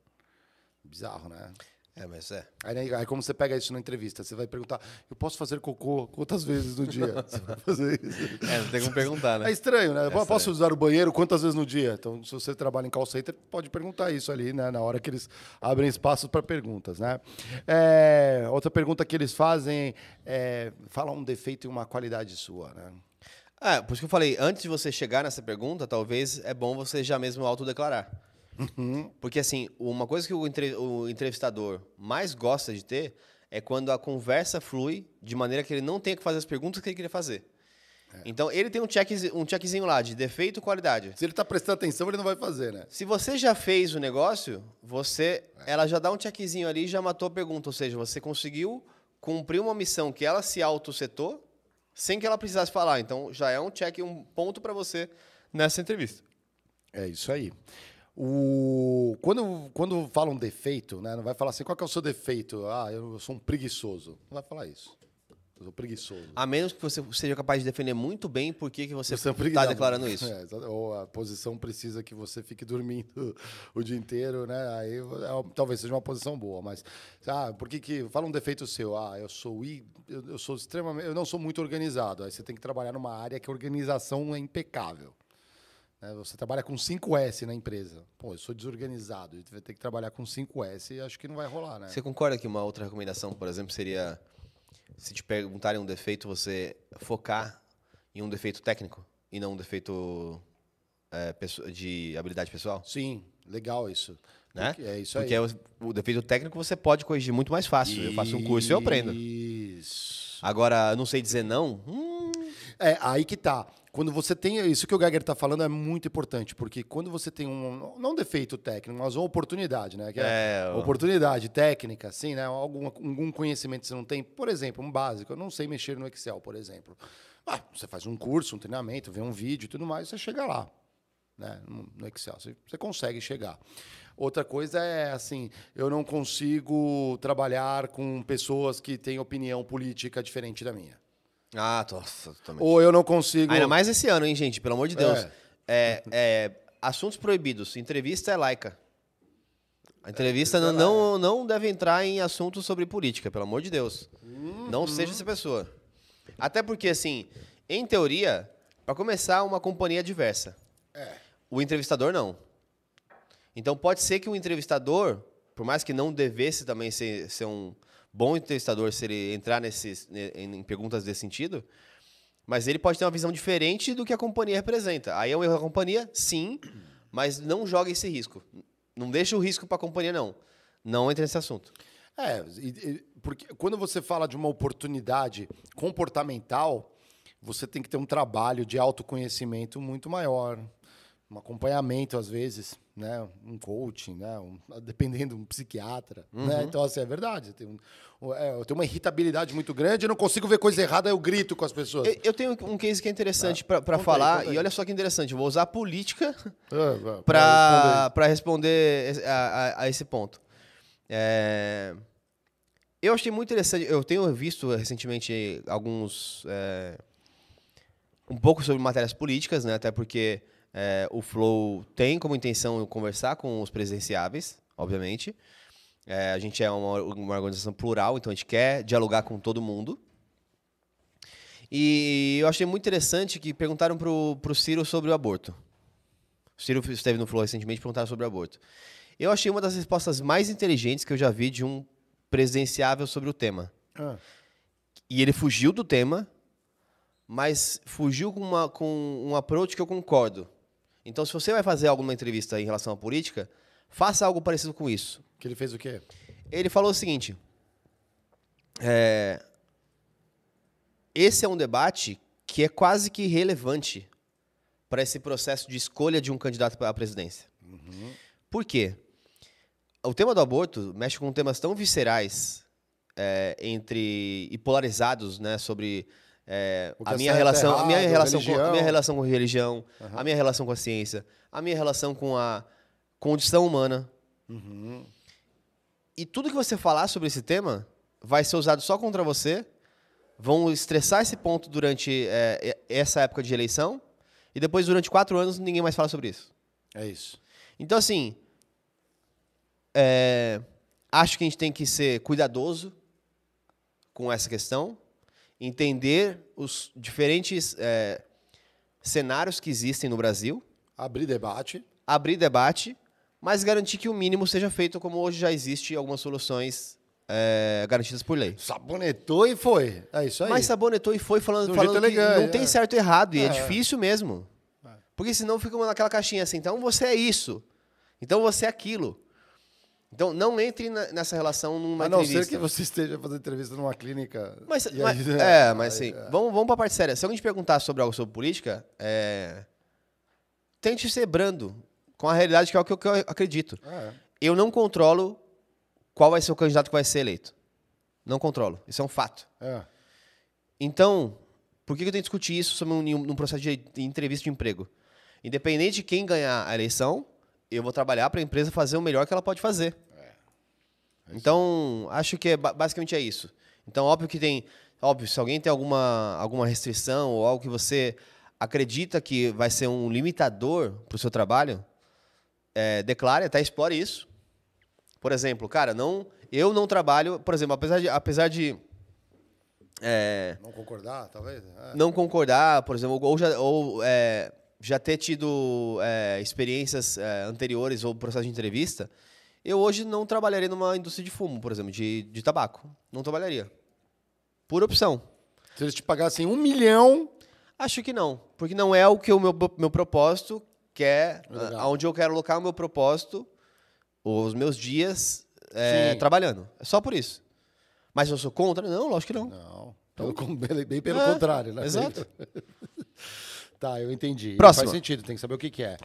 S1: Bizarro, né?
S2: É, mas é.
S1: Aí, aí como você pega isso na entrevista, você vai perguntar, eu posso fazer cocô quantas vezes no dia? (laughs) Você vai fazer
S2: isso. É, não tem como perguntar, né?
S1: É estranho, né? É posso estranho. usar o banheiro quantas vezes no dia? Então, se você trabalha em call center, pode perguntar isso ali, né? Na hora que eles abrem espaços para perguntas, né? É, outra pergunta que eles fazem é, fala um defeito e uma qualidade sua, né?
S2: É, por isso que eu falei, antes de você chegar nessa pergunta, talvez é bom você já mesmo autodeclarar. Uhum. Porque, assim, uma coisa que o, entre, o entrevistador mais gosta de ter é quando a conversa flui de maneira que ele não tenha que fazer as perguntas que ele queria fazer. É. Então, ele tem um, check, um checkzinho lá de defeito e qualidade.
S1: Se ele está prestando atenção, ele não vai fazer, né?
S2: Se você já fez o negócio, você, é. ela já dá um checkzinho ali e já matou a pergunta. Ou seja, você conseguiu cumprir uma missão que ela se auto-setou sem que ela precisasse falar. Então já é um check, um ponto para você nessa entrevista.
S1: É isso aí. O... Quando, quando fala um defeito, né, não vai falar assim, qual que é o seu defeito? Ah, eu sou um preguiçoso. Não vai falar isso. Eu sou preguiçoso.
S2: A menos que você seja capaz de defender muito bem por que que você
S1: é
S2: está
S1: preguiçoso.
S2: declarando isso. (laughs)
S1: É, ou a posição precisa que você fique dormindo (laughs) o dia inteiro, né? Aí é, talvez seja uma posição boa, mas ah, por que que fala um defeito seu? Ah, eu sou i- eu, eu sou extremamente, eu não sou muito organizado. Aí você tem que trabalhar numa área que a organização é impecável. né? Você trabalha com 5S na empresa. Pô, eu sou desorganizado, eu vai ter que trabalhar com 5S e acho que não vai rolar, né?
S2: Você concorda que uma outra recomendação, por exemplo, seria se te perguntarem um defeito, você focar em um defeito técnico e não um defeito é, de habilidade pessoal?
S1: Sim, legal isso.
S2: Né?
S1: Porque É isso
S2: Porque
S1: aí.
S2: o, o defeito técnico você pode corrigir muito mais fácil. Eu faço um curso e eu aprendo.
S1: Isso.
S2: Agora, não sei dizer não. hum,
S1: É, aí que tá. Quando você tem. Isso que o Geiger tá falando é muito importante, porque quando você tem um. Não um defeito técnico, mas uma oportunidade, né? Que é,
S2: É,
S1: oportunidade técnica, assim, né? Algum, algum conhecimento que você não tem. Por exemplo, um básico. Eu não sei mexer no Excel, por exemplo. Ah, você faz um curso, um treinamento, vê um vídeo e tudo mais, você chega lá. Né? No no Excel. Você, você consegue chegar. Outra coisa é assim, eu não consigo trabalhar com pessoas que têm opinião política diferente da minha.
S2: Ah, nossa, também.
S1: Ou eu não consigo.
S2: Ainda mais esse ano, hein, gente? Pelo amor de Deus.
S1: É.
S2: É, é, assuntos proibidos. Entrevista é laica. A entrevista
S1: é
S2: não, não, não deve entrar em assuntos sobre política, pelo amor de Deus.
S1: Uhum.
S2: Não seja essa pessoa. Até porque, assim, em teoria, para começar, uma companhia é diversa.
S1: É.
S2: O entrevistador não. Então pode ser que o entrevistador, por mais que não devesse também ser, ser um bom entrevistador se ele entrar nesses, ne- em, perguntas desse sentido, mas ele pode ter uma visão diferente do que a companhia representa. Aí é um erro da companhia, sim, (clears throat) mas não joga esse risco. Não deixa o risco para a companhia, não. Não entre nesse assunto.
S1: É, porque quando você fala de uma oportunidade comportamental, você tem que ter um trabalho de autoconhecimento muito maior, um acompanhamento às vezes, né, um coaching, né, um- dependendo um psiquiatra, né? Então assim é verdade. Eu tenho, é, eu tenho uma irritabilidade muito grande, eu não consigo ver coisa errada, eu grito com as pessoas.
S2: Eu- Eu tenho um case que é interessante para
S1: Conta aí,
S2: falar,
S1: aí.
S2: e olha só que interessante, eu vou usar a política
S1: Ah,
S2: para para responder esse- a, a- a esse ponto. É, eu achei muito interessante. Eu tenho visto recentemente alguns é, um pouco sobre matérias políticas, né? Até porque é, o Flow tem como intenção conversar com os presidenciáveis, obviamente. É, a gente é uma, uma organização plural, então a gente quer dialogar com todo mundo. E eu achei muito interessante que perguntaram pro, pro Ciro sobre o aborto. O Ciro esteve no Flow recentemente e perguntaram sobre o aborto. Eu achei uma das respostas mais inteligentes que eu já vi de um presidenciável sobre o tema.
S1: Ah,
S2: E ele fugiu do tema, mas fugiu com, uma, com um approach que eu concordo. Então, se você vai fazer alguma entrevista em relação à política, faça algo parecido com isso.
S1: que ele fez o quê?
S2: Ele falou o seguinte: é, esse é um debate que é quase que relevante para esse processo de escolha de um candidato à presidência. Por quê? O tema do aborto mexe com temas tão viscerais é, entre e polarizados, né, sobre é, a minha relação, a minha
S1: errado,
S2: relação, com, a
S1: religião.
S2: minha relação com religião, a minha relação com a ciência, a minha relação com a condição humana. E tudo que você falar sobre esse tema vai ser usado só contra você, vão estressar esse ponto durante é, essa época de eleição, e depois, durante quatro anos, ninguém mais fala sobre isso.
S1: É isso.
S2: Então, assim, é, acho que a gente tem que ser cuidadoso com essa questão, entender os diferentes é, cenários que existem no Brasil,
S1: Abrir debate.
S2: abrir debate, mas garantir que o mínimo seja feito como hoje já existe algumas soluções é, garantidas por lei.
S1: Sabonetou e foi. É isso aí.
S2: Mas sabonetou e foi falando, falando que não tem
S1: é.
S2: certo e errado, e é,
S1: É.
S2: difícil mesmo. Porque senão fica naquela caixinha assim, então você é isso, então você é aquilo. Então não entre na- nessa relação numa
S1: a não
S2: entrevista.
S1: ser que você esteja fazendo entrevista numa clínica.
S2: Mas, mas- (laughs)
S1: aí,
S2: é, mas
S1: aí,
S2: assim, vamos, vamos pra parte séria. Se alguém te perguntar sobre algo sobre política, é, tente ser brando com a realidade que é o que eu, que eu acredito.
S1: É.
S2: Eu não controlo qual vai ser o candidato que vai ser eleito. Não controlo. Isso é um fato.
S1: É.
S2: Então, por que eu tenho que discutir isso sobre um, num processo de entrevista de emprego? Independente de quem ganhar a eleição, eu vou trabalhar para a empresa fazer o melhor que ela pode fazer. Então, acho que é, ba- basicamente é isso. Então, óbvio que tem, Óbvio, se alguém tem alguma, alguma restrição ou algo que você acredita que vai ser um limitador para o seu trabalho, é, declare, até explore isso. Por exemplo, cara, não, eu não trabalho, por exemplo, apesar de, apesar de é,
S1: Não concordar, talvez? É.
S2: não concordar, por exemplo, ou já, ou, é, já ter tido é, experiências é, anteriores ou processo de entrevista, eu hoje não trabalharia numa indústria de fumo, por exemplo, de, de tabaco. Não trabalharia. Por opção.
S1: Se eles te pagassem um milhão,
S2: Acho que não, porque não é o que o meu, meu propósito quer,
S1: Legal.
S2: aonde eu quero alocar o meu propósito, os meus dias é, trabalhando. É só por isso. Mas eu sou contra? Não, lógico que não.
S1: não. Pelo, (laughs) bem pelo
S2: É,
S1: contrário, né?
S2: exato. (laughs)
S1: Tá, eu entendi. Faz sentido, tem que saber o que, que é.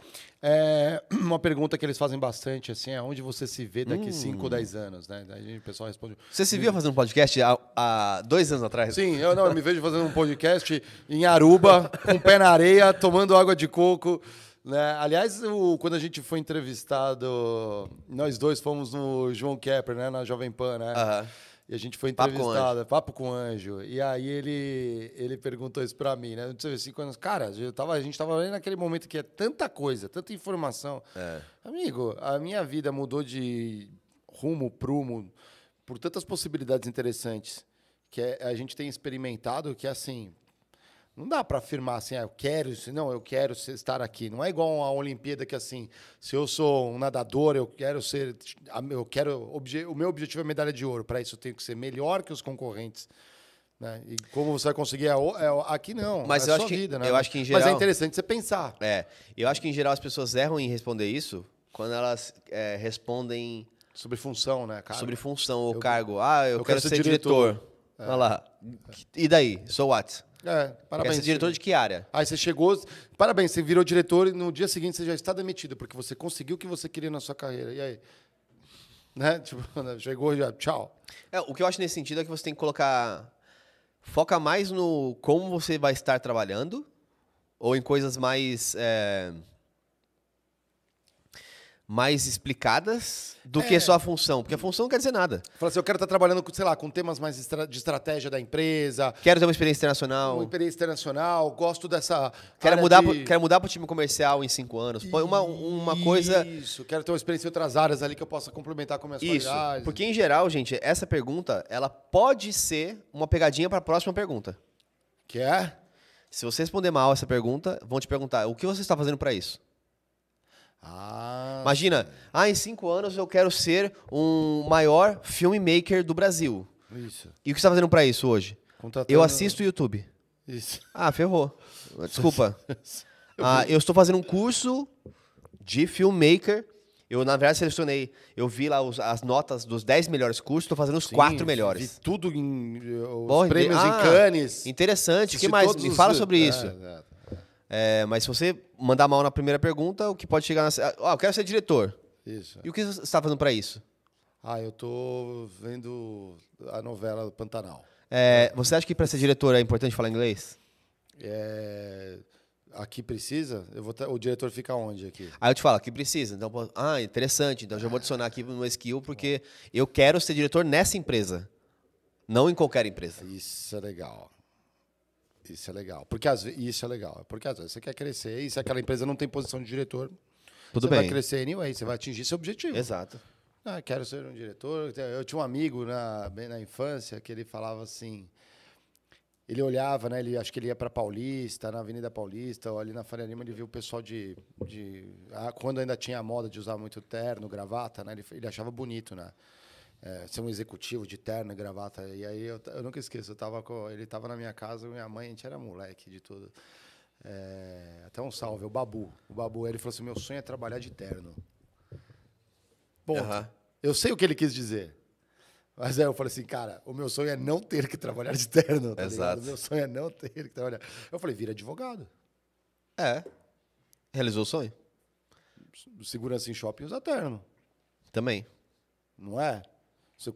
S1: É, (clears throat) Uma pergunta que eles fazem bastante, assim, é onde você se vê daqui 5
S2: Hum.
S1: ou 10 anos, né? Daí o pessoal responde.
S2: Você se viu fazendo um podcast há, há dois anos atrás?
S1: Sim, eu não, eu me vejo fazendo um podcast em Aruba, (laughs) com o pé na areia, tomando água de coco. Né? Aliás, o- quando a gente foi entrevistado, nós dois fomos no João Kepler, né? Na Jovem Pan, né?
S2: Aham.
S1: E a gente foi entrevistado, papo com anjo. E aí ele, ele perguntou isso pra mim, né? Não sei, cinco anos. Cara, eu tava, a gente tava ali naquele momento que é tanta coisa, tanta informação.
S2: É.
S1: Amigo, a minha vida mudou de rumo, prumo, por tantas possibilidades interessantes que é- a gente tem experimentado que, assim, não dá para afirmar assim, ah, eu quero isso, não, eu quero ser- estar aqui. Não é igual a Olimpíada que, assim, se eu sou um nadador, eu quero ser, eu quero, o meu objetivo é medalha de ouro. Para isso eu tenho que ser melhor que os concorrentes. Né? E como você vai conseguir? É, é aqui não.
S2: Mas
S1: é
S2: eu acho que-
S1: vida, né?
S2: eu acho que em
S1: Mas
S2: geral-
S1: é interessante você pensar.
S2: É. Eu acho que, em geral, as pessoas erram em responder isso quando elas é, respondem
S1: Sobre função, né, cara?
S2: sobre função ou
S1: eu-
S2: cargo. Ah, eu,
S1: eu
S2: quero, ser diretor. Olha lá. E daí? So what?
S1: É, parabéns.
S2: ser diretor de que área?
S1: Aí você chegou, parabéns, você virou diretor e no dia seguinte você já está demitido, porque você conseguiu o que você queria na sua carreira. E aí? Né? (laughs) Tipo, chegou já, tchau.
S2: É, o que eu acho nesse sentido é que você tem que colocar. Foca mais no como você vai estar trabalhando, ou em coisas mais. é, mais explicadas do que
S1: É.
S2: só a função. Porque a função não quer dizer nada.
S1: Fala assim, eu quero estar trabalhando, com, sei lá, com temas mais estra- de estratégia da empresa,
S2: Quero ter uma experiência internacional.
S1: uma experiência internacional, gosto dessa
S2: Quero mudar,
S1: de...
S2: pro, quero mudar pro time comercial em cinco anos. Põe uma, uma coisa.
S1: Isso, quero ter uma experiência em outras áreas ali que eu possa complementar com minhas
S2: Isso.
S1: qualidades.
S2: Porque, em geral, gente, essa pergunta ela pode ser uma pegadinha para a próxima pergunta.
S1: Que é?
S2: Se você responder mal essa pergunta, vão te perguntar o que você está fazendo para isso.
S1: Ah,
S2: Imagina, ah, em cinco anos eu quero ser um maior filmmaker do Brasil.
S1: isso.
S2: E o que você está fazendo para isso hoje?
S1: Contratando-
S2: Eu assisto o YouTube.
S1: Isso.
S2: Ah, ferrou. Desculpa. (laughs) Ah, eu estou fazendo um curso de filmmaker. Eu, na verdade, selecionei. Eu vi lá os- as notas dos 10 melhores cursos, estou fazendo os
S1: Sim,
S2: quatro
S1: Vi
S2: melhores.
S1: tudo em eh, os
S2: Bom,
S1: prêmios
S2: ah,
S1: em Cannes.
S2: Interessante. O que mais? Me
S1: os-
S2: fala sobre
S1: É,
S2: isso.
S1: é.
S2: É, mas se você mandar mal na primeira pergunta, o que pode chegar na. Ah, eu quero ser diretor.
S1: Isso.
S2: E o que você está fazendo para isso?
S1: Ah, eu tô vendo a novela do Pantanal.
S2: É, você acha que para ser diretor é importante falar inglês?
S1: É, Aqui precisa? Eu vou ter- O diretor fica onde aqui?
S2: Aí eu te falo, que precisa. Então, ah, interessante. Então já vou adicionar aqui no skill, porque eu quero ser diretor nessa empresa. Não em qualquer empresa.
S1: Isso é legal. Isso é legal. Porque às vezes, isso é legal. Porque às vezes você quer crescer e se aquela empresa não tem posição de diretor,
S2: Tudo
S1: você
S2: bem.
S1: vai crescer anyway, você vai atingir seu objetivo.
S2: Exato.
S1: Ah, quero ser um diretor. Eu tinha um amigo na, bem na infância que ele falava assim. Ele olhava, né? Ele, acho que ele ia para Paulista, na Avenida Paulista, ou ali na Faria Lima, ele viu o pessoal de. de ah, quando ainda tinha a moda de usar muito terno, gravata, né? Ele, ele achava bonito, né? É, ser um executivo de terno e gravata. E aí eu, eu nunca esqueço, eu tava com, ele estava na minha casa, minha mãe, a gente era moleque de tudo. É, até um salve, o Babu. O Babu, ele falou assim: meu sonho é trabalhar de terno. Ponto.
S2: Aham.
S1: Eu sei o que ele quis dizer. Mas aí eu falei assim, cara, o meu sonho é não ter que trabalhar de terno. Tá ligado?
S2: Exato.
S1: O meu sonho é não ter que trabalhar. Eu falei, vira advogado.
S2: É. Realizou o sonho?
S1: Segurança em shopping usa terno.
S2: Também.
S1: Não é?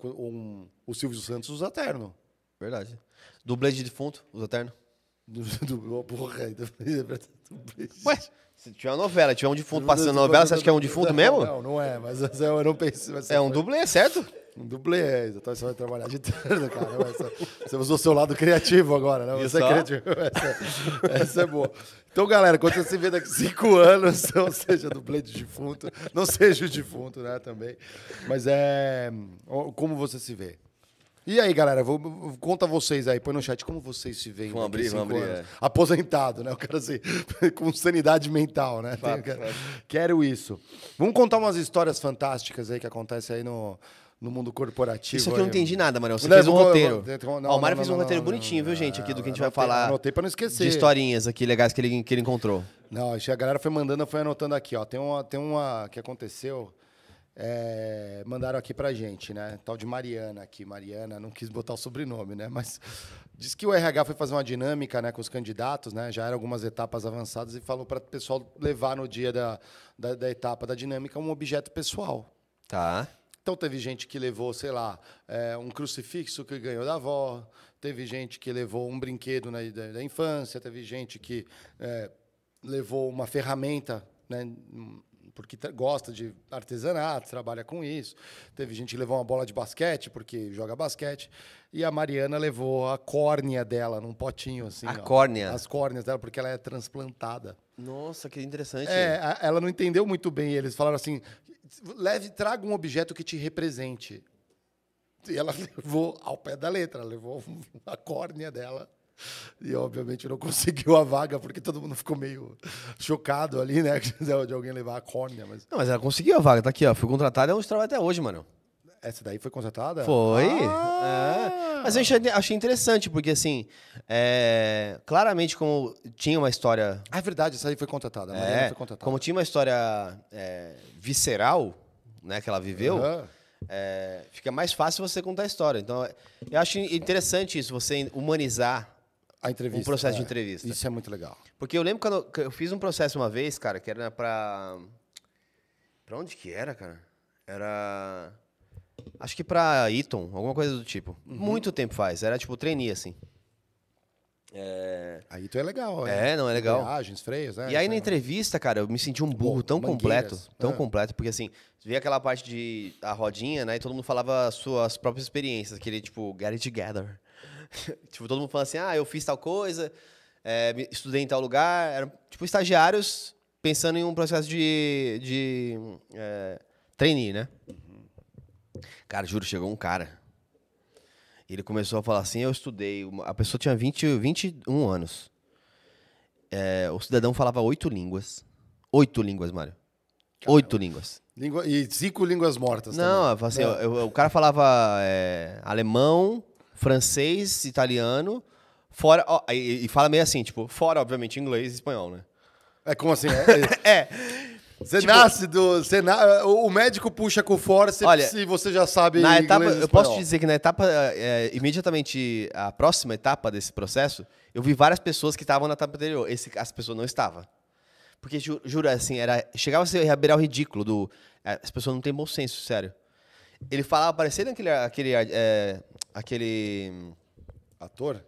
S1: Um, o Silvio Santos usa terno.
S2: Verdade. Dublê de defunto, usa terno. (laughs)
S1: Do, do, porra, do,
S2: Ué, se tiver uma novela, tiver um defunto passando novela, você acha que é um defunto mesmo?
S1: Não, não é, mas eu não pensei. mas
S2: É um
S1: foi-
S2: dublê, certo?
S1: Um dublê, é, então você vai trabalhar de terno, cara. Essa- Você usou o seu lado criativo agora, né? Você é criativo. (laughs) Essa, essa é boa. Então, galera, quando você se vê daqui a cinco anos, (laughs) não seja dublê de defunto, não seja o defunto, né, também. Mas é... Como você se vê? E aí, galera, vou, vou- conta vocês aí, põe no chat como vocês se veem
S2: Vamos abrir, vamos abrir, é.
S1: Aposentado, né? O cara assim, com sanidade mental, né?
S2: Fato,
S1: Tem-
S2: fato.
S1: Quero isso. Vamos contar umas histórias fantásticas aí que acontecem aí no, no mundo corporativo.
S2: Isso aqui eu não entendi nada, Manuel. Você
S1: Não,
S2: fez um
S1: eu
S2: roteiro.
S1: eu vou- não,
S2: Ó, o Mário fez um roteiro bonitinho, viu, gente? Aqui do que a gente vai falar.
S1: anotei pra não esquecer.
S2: De historinhas aqui legais que ele, que ele encontrou.
S1: Não, a galera foi mandando, eu fui anotando aqui, ó. Tem uma, tem uma que aconteceu. É, mandaram aqui pra gente, né? Tal de Mariana aqui. Mariana, não quis botar o sobrenome, né? Mas diz que o RH foi fazer uma dinâmica né, com os candidatos, né? Já eram algumas etapas avançadas e falou para o pessoal levar no dia da, da, da etapa da dinâmica um objeto pessoal.
S2: Tá.
S1: Então teve gente que levou, sei lá, é, um crucifixo que ganhou da avó, teve gente que levou um brinquedo na, da, da infância, teve gente que é, levou uma ferramenta, né, porque tra- gosta de artesanato, trabalha com isso. Teve gente que levou uma bola de basquete, porque joga basquete. E a Mariana levou a córnea dela num potinho assim.
S2: A
S1: ó.
S2: córnea?
S1: As córneas dela, porque ela é transplantada.
S2: Nossa, que interessante.
S1: É, a- ela não entendeu muito bem. Eles falaram assim: leve, traga um objeto que te represente. E ela (laughs) levou ao pé da letra, levou a córnea dela. E obviamente não (laughs) conseguiu a vaga, porque todo mundo ficou meio chocado ali, né? (laughs) De alguém levar a córnea. Mas
S2: Não, mas ela conseguiu a vaga, tá aqui, ó. Fui contratada, é onde trabalha até hoje, mano.
S1: essa daí foi contratada?
S2: Foi.
S1: Ah!
S2: É. Mas eu achei, achei interessante, porque assim, é, claramente como tinha uma história.
S1: Ah, é verdade, essa aí foi contratada.
S2: É,
S1: foi contratada.
S2: como tinha uma história é, visceral, né, que ela viveu, é, fica mais fácil você contar a história. Então, eu acho interessante isso, você humanizar.
S1: A entrevista.
S2: Um processo de
S1: é.
S2: entrevista.
S1: Isso é muito legal.
S2: Porque eu lembro quando eu- fiz um processo uma vez, cara, que era pra. Pra onde que era, cara? Era. Acho que pra Eton, alguma coisa do tipo.
S1: Uhum.
S2: Muito tempo faz. Era tipo trainee, assim. É.
S1: Aí tu é legal.
S2: É, não, é legal.
S1: Embreagens, freios, né?
S2: E aí na
S1: é-
S2: entrevista, cara, eu me senti um burro tão
S1: mangueiras.
S2: completo, tão
S1: Ah.
S2: completo, porque assim, via aquela parte de a rodinha, né, e todo mundo falava as suas próprias experiências, aquele tipo, get it together. (laughs) tipo, todo mundo falando assim, ah, eu fiz tal coisa, é, estudei em tal lugar, eram tipo estagiários pensando em um processo de, de é, trainee, né? Cara, juro, chegou um cara, ele começou a falar assim, eu estudei, a pessoa tinha 20, 21 anos. É, o cidadão falava oito línguas. Oito línguas, Mário. Oito línguas.
S1: Língua- E cinco línguas mortas
S2: Não,
S1: também.
S2: assim,
S1: Não.
S2: eu- eu- o cara falava é, alemão, francês, italiano, fora. ó, e, e fala meio assim, tipo, fora, obviamente, inglês e espanhol, né?
S1: É como assim? (laughs) É,
S2: É.
S1: Você nasce do. Você na, o médico puxa com força
S2: Olha,
S1: e você já sabe.
S2: Na etapa, eu posso te dizer que na etapa, é, imediatamente, a próxima etapa desse processo, eu vi várias pessoas que estavam na etapa anterior. Esse, as pessoas não estavam. Porque, ju- juro, assim, era, chegava a ser a beirar o ridículo do... é, as pessoas não têm bom senso, sério. Ele falava, parecendo aquele... Aquele, é, aquele
S1: Ator?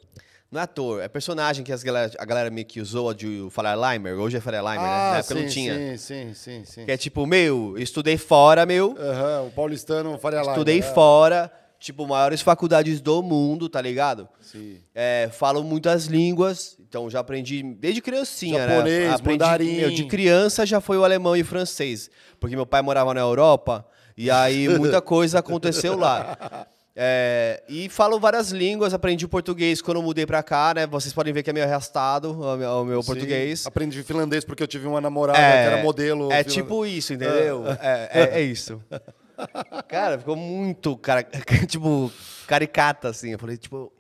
S2: não é ator, é personagem que as galera, a galera meio que usou de falar Limer. Hoje é falar Limer, né? Na época
S1: Ah, sim,
S2: não tinha.
S1: sim, sim, sim, sim.
S2: Que é tipo, meu, eu estudei fora, meu.
S1: Aham, o paulistano Faria Lima.
S2: Estudei
S1: é.
S2: fora, tipo, maiores faculdades do mundo, tá ligado?
S1: Sim.
S2: É, falo muitas línguas, então já aprendi desde criancinha,
S1: Japonês,
S2: né? Aprendi,
S1: mandarim.
S2: meu, de criança já foi o alemão e o francês, porque meu pai morava na Europa e aí (laughs) muita coisa aconteceu lá. É, e falo várias línguas, aprendi português quando eu mudei pra cá, né? Vocês podem ver que é meio arrastado o meu,
S1: Sim.
S2: português.
S1: Aprendi finlandês porque eu tive uma namorada que era modelo.
S2: É
S1: finlan-
S2: tipo isso, entendeu? É, é- é isso. (laughs) Cara, ficou muito, cara, (laughs) tipo, caricata, assim. Eu falei, tipo,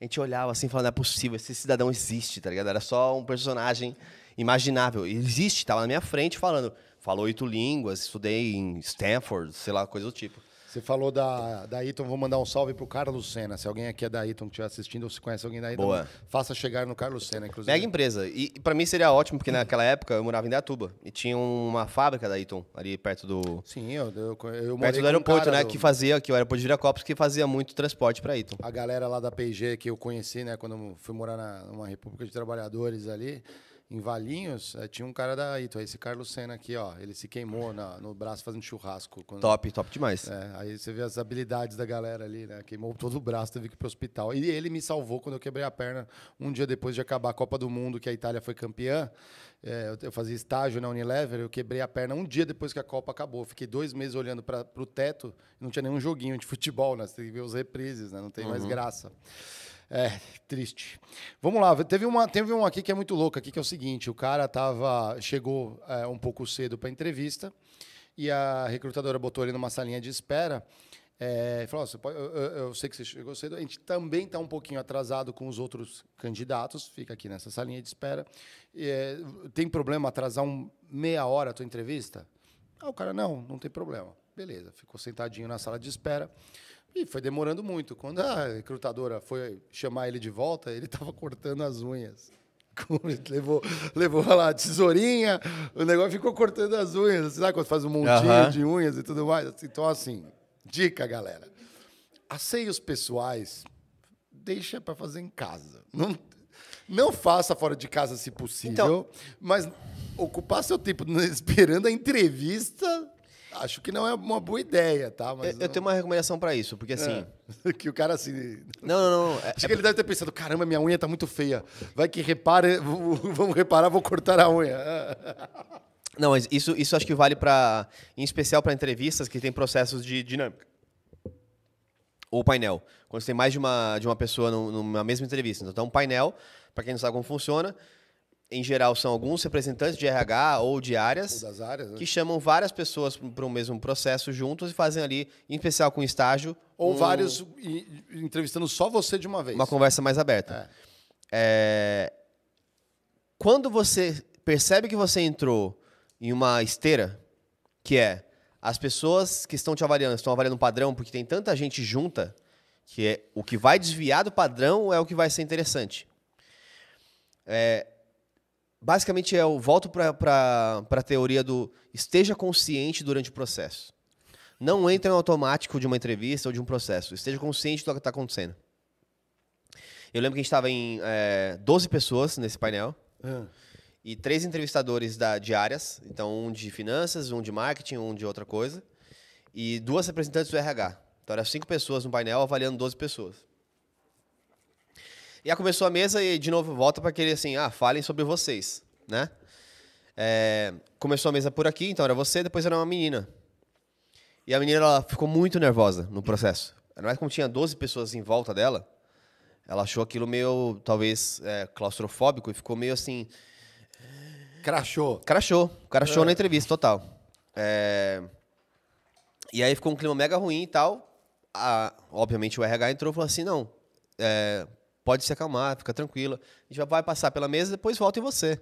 S2: a gente olhava assim, falando, não é possível, esse cidadão existe, tá ligado? Era só um personagem imaginável. Ele existe, tava na minha frente falando. Falou oito línguas, estudei em Stanford, sei lá, coisa do tipo.
S1: Você falou da, da Eaton, vou mandar um salve pro Carlos Senna. Se alguém aqui é da Eaton que estiver assistindo ou se conhece alguém da Eaton,
S2: Boa.
S1: faça chegar no Carlos Senna, inclusive.
S2: Mega empresa. E pra mim seria ótimo, porque naquela época eu morava em Dayatuba. E tinha uma fábrica da Eaton, ali perto do.
S1: Sim, eu, eu, eu
S2: Perto do
S1: um
S2: aeroporto,
S1: cara
S2: né?
S1: do-
S2: Que fazia, que o aeroporto de Viracopos, que fazia muito transporte pra Eaton.
S1: A galera lá da P&G que eu conheci, né, quando fui morar na, numa República de Trabalhadores ali, em Valinhos, eh, tinha um cara da Ito, esse Carlos Senna aqui, ó, ele se queimou na- no braço fazendo churrasco. Quando,
S2: Top, top demais.
S1: É, aí você vê as habilidades da galera ali, né? Queimou todo o braço, teve que ir pro hospital. E ele me salvou quando eu quebrei a perna um dia depois de acabar a Copa do Mundo, que a Itália foi campeã. É, eu, eu fazia estágio na Unilever, eu quebrei a perna um dia depois que a Copa acabou. Fiquei dois meses olhando para o teto não tinha nenhum joguinho de futebol, né? Você tem que ver os reprises, né? Não tem mais graça. É, triste. Vamos lá, teve, uma, teve um aqui que é muito louco aqui, que é o seguinte, o cara tava, chegou é, um pouco cedo para entrevista e a recrutadora botou ele numa salinha de espera é, falou, "Ó, você pode- eu, eu- sei que você chegou cedo, a gente também está um pouquinho atrasado com os outros candidatos, fica aqui nessa salinha de espera. É, tem problema atrasar um, meia hora a tua entrevista? Ah, o cara, não, não tem problema. Beleza, ficou sentadinho na sala de espera. E foi demorando muito. Quando a recrutadora foi chamar ele de volta, ele (laughs) estava cortando as unhas. levou, levou lá a tesourinha, o negócio ficou cortando as unhas. Sabe quando faz um montinho
S2: Aham.
S1: de unhas e tudo mais? Então, assim, dica, galera. Asseios pessoais, deixa para fazer em casa. Não, não faça fora de casa, se possível.
S2: Então-
S1: mas ocupar seu tempo (laughs) esperando a entrevista, acho que não é uma boa ideia, tá? Mas
S2: Eu, eu tenho uma recomendação pra isso, porque assim.
S1: não- (laughs) que o cara assim.
S2: Não, não, não. é-
S1: Acho que ele deve ter pensado: caramba, minha unha tá muito feia. Vai que repara, (laughs) vamos reparar, vou cortar a unha. (laughs)
S2: Não, mas isso, isso acho que vale para, em especial para entrevistas que tem processos de dinâmica. Ou painel. Quando você tem mais de uma, de uma pessoa num- numa mesma entrevista. Então, um painel, para quem não sabe como funciona, em geral são alguns representantes de RH ou de
S1: Ou
S2: áreas
S1: das áreas, né?
S2: que chamam várias pessoas para o mesmo processo juntos e fazem ali, em especial com estágio,
S1: Ou
S2: um-
S1: vários entrevistando só você de uma vez.
S2: uma conversa mais aberta. É, Quando você percebe que você entrou em uma esteira, que é as pessoas que estão te avaliando, estão avaliando um padrão, porque tem tanta gente junta, que é o que vai desviar do padrão é o que vai ser interessante. É, basicamente, é, eu volto para a teoria do esteja consciente durante o processo. Não entre no automático de uma entrevista ou de um processo. Esteja consciente do que está acontecendo. Eu lembro que a gente estava em é, 12 pessoas nesse painel
S1: Ah,
S2: e três entrevistadores da, de áreas. Então, um de finanças, um de marketing, um de outra coisa. E duas representantes do RH. Então, eram cinco pessoas no painel avaliando 12 pessoas. E aí começou a mesa e, de novo, volta para aquele assim, ah, falem sobre vocês, né? É, começou a mesa por aqui, então era você, depois era uma menina. E a menina ela ficou muito nervosa no processo. Ainda mais como tinha 12 pessoas em volta dela, ela achou aquilo meio, talvez, é, claustrofóbico e ficou meio assim,
S1: crachou.
S2: Crachou. Crachou na entrevista, total. É, E aí ficou um clima mega ruim e tal. A- Obviamente o RH entrou e falou assim: não, é, pode se acalmar, fica tranquila. A gente vai passar pela mesa e depois volta em você.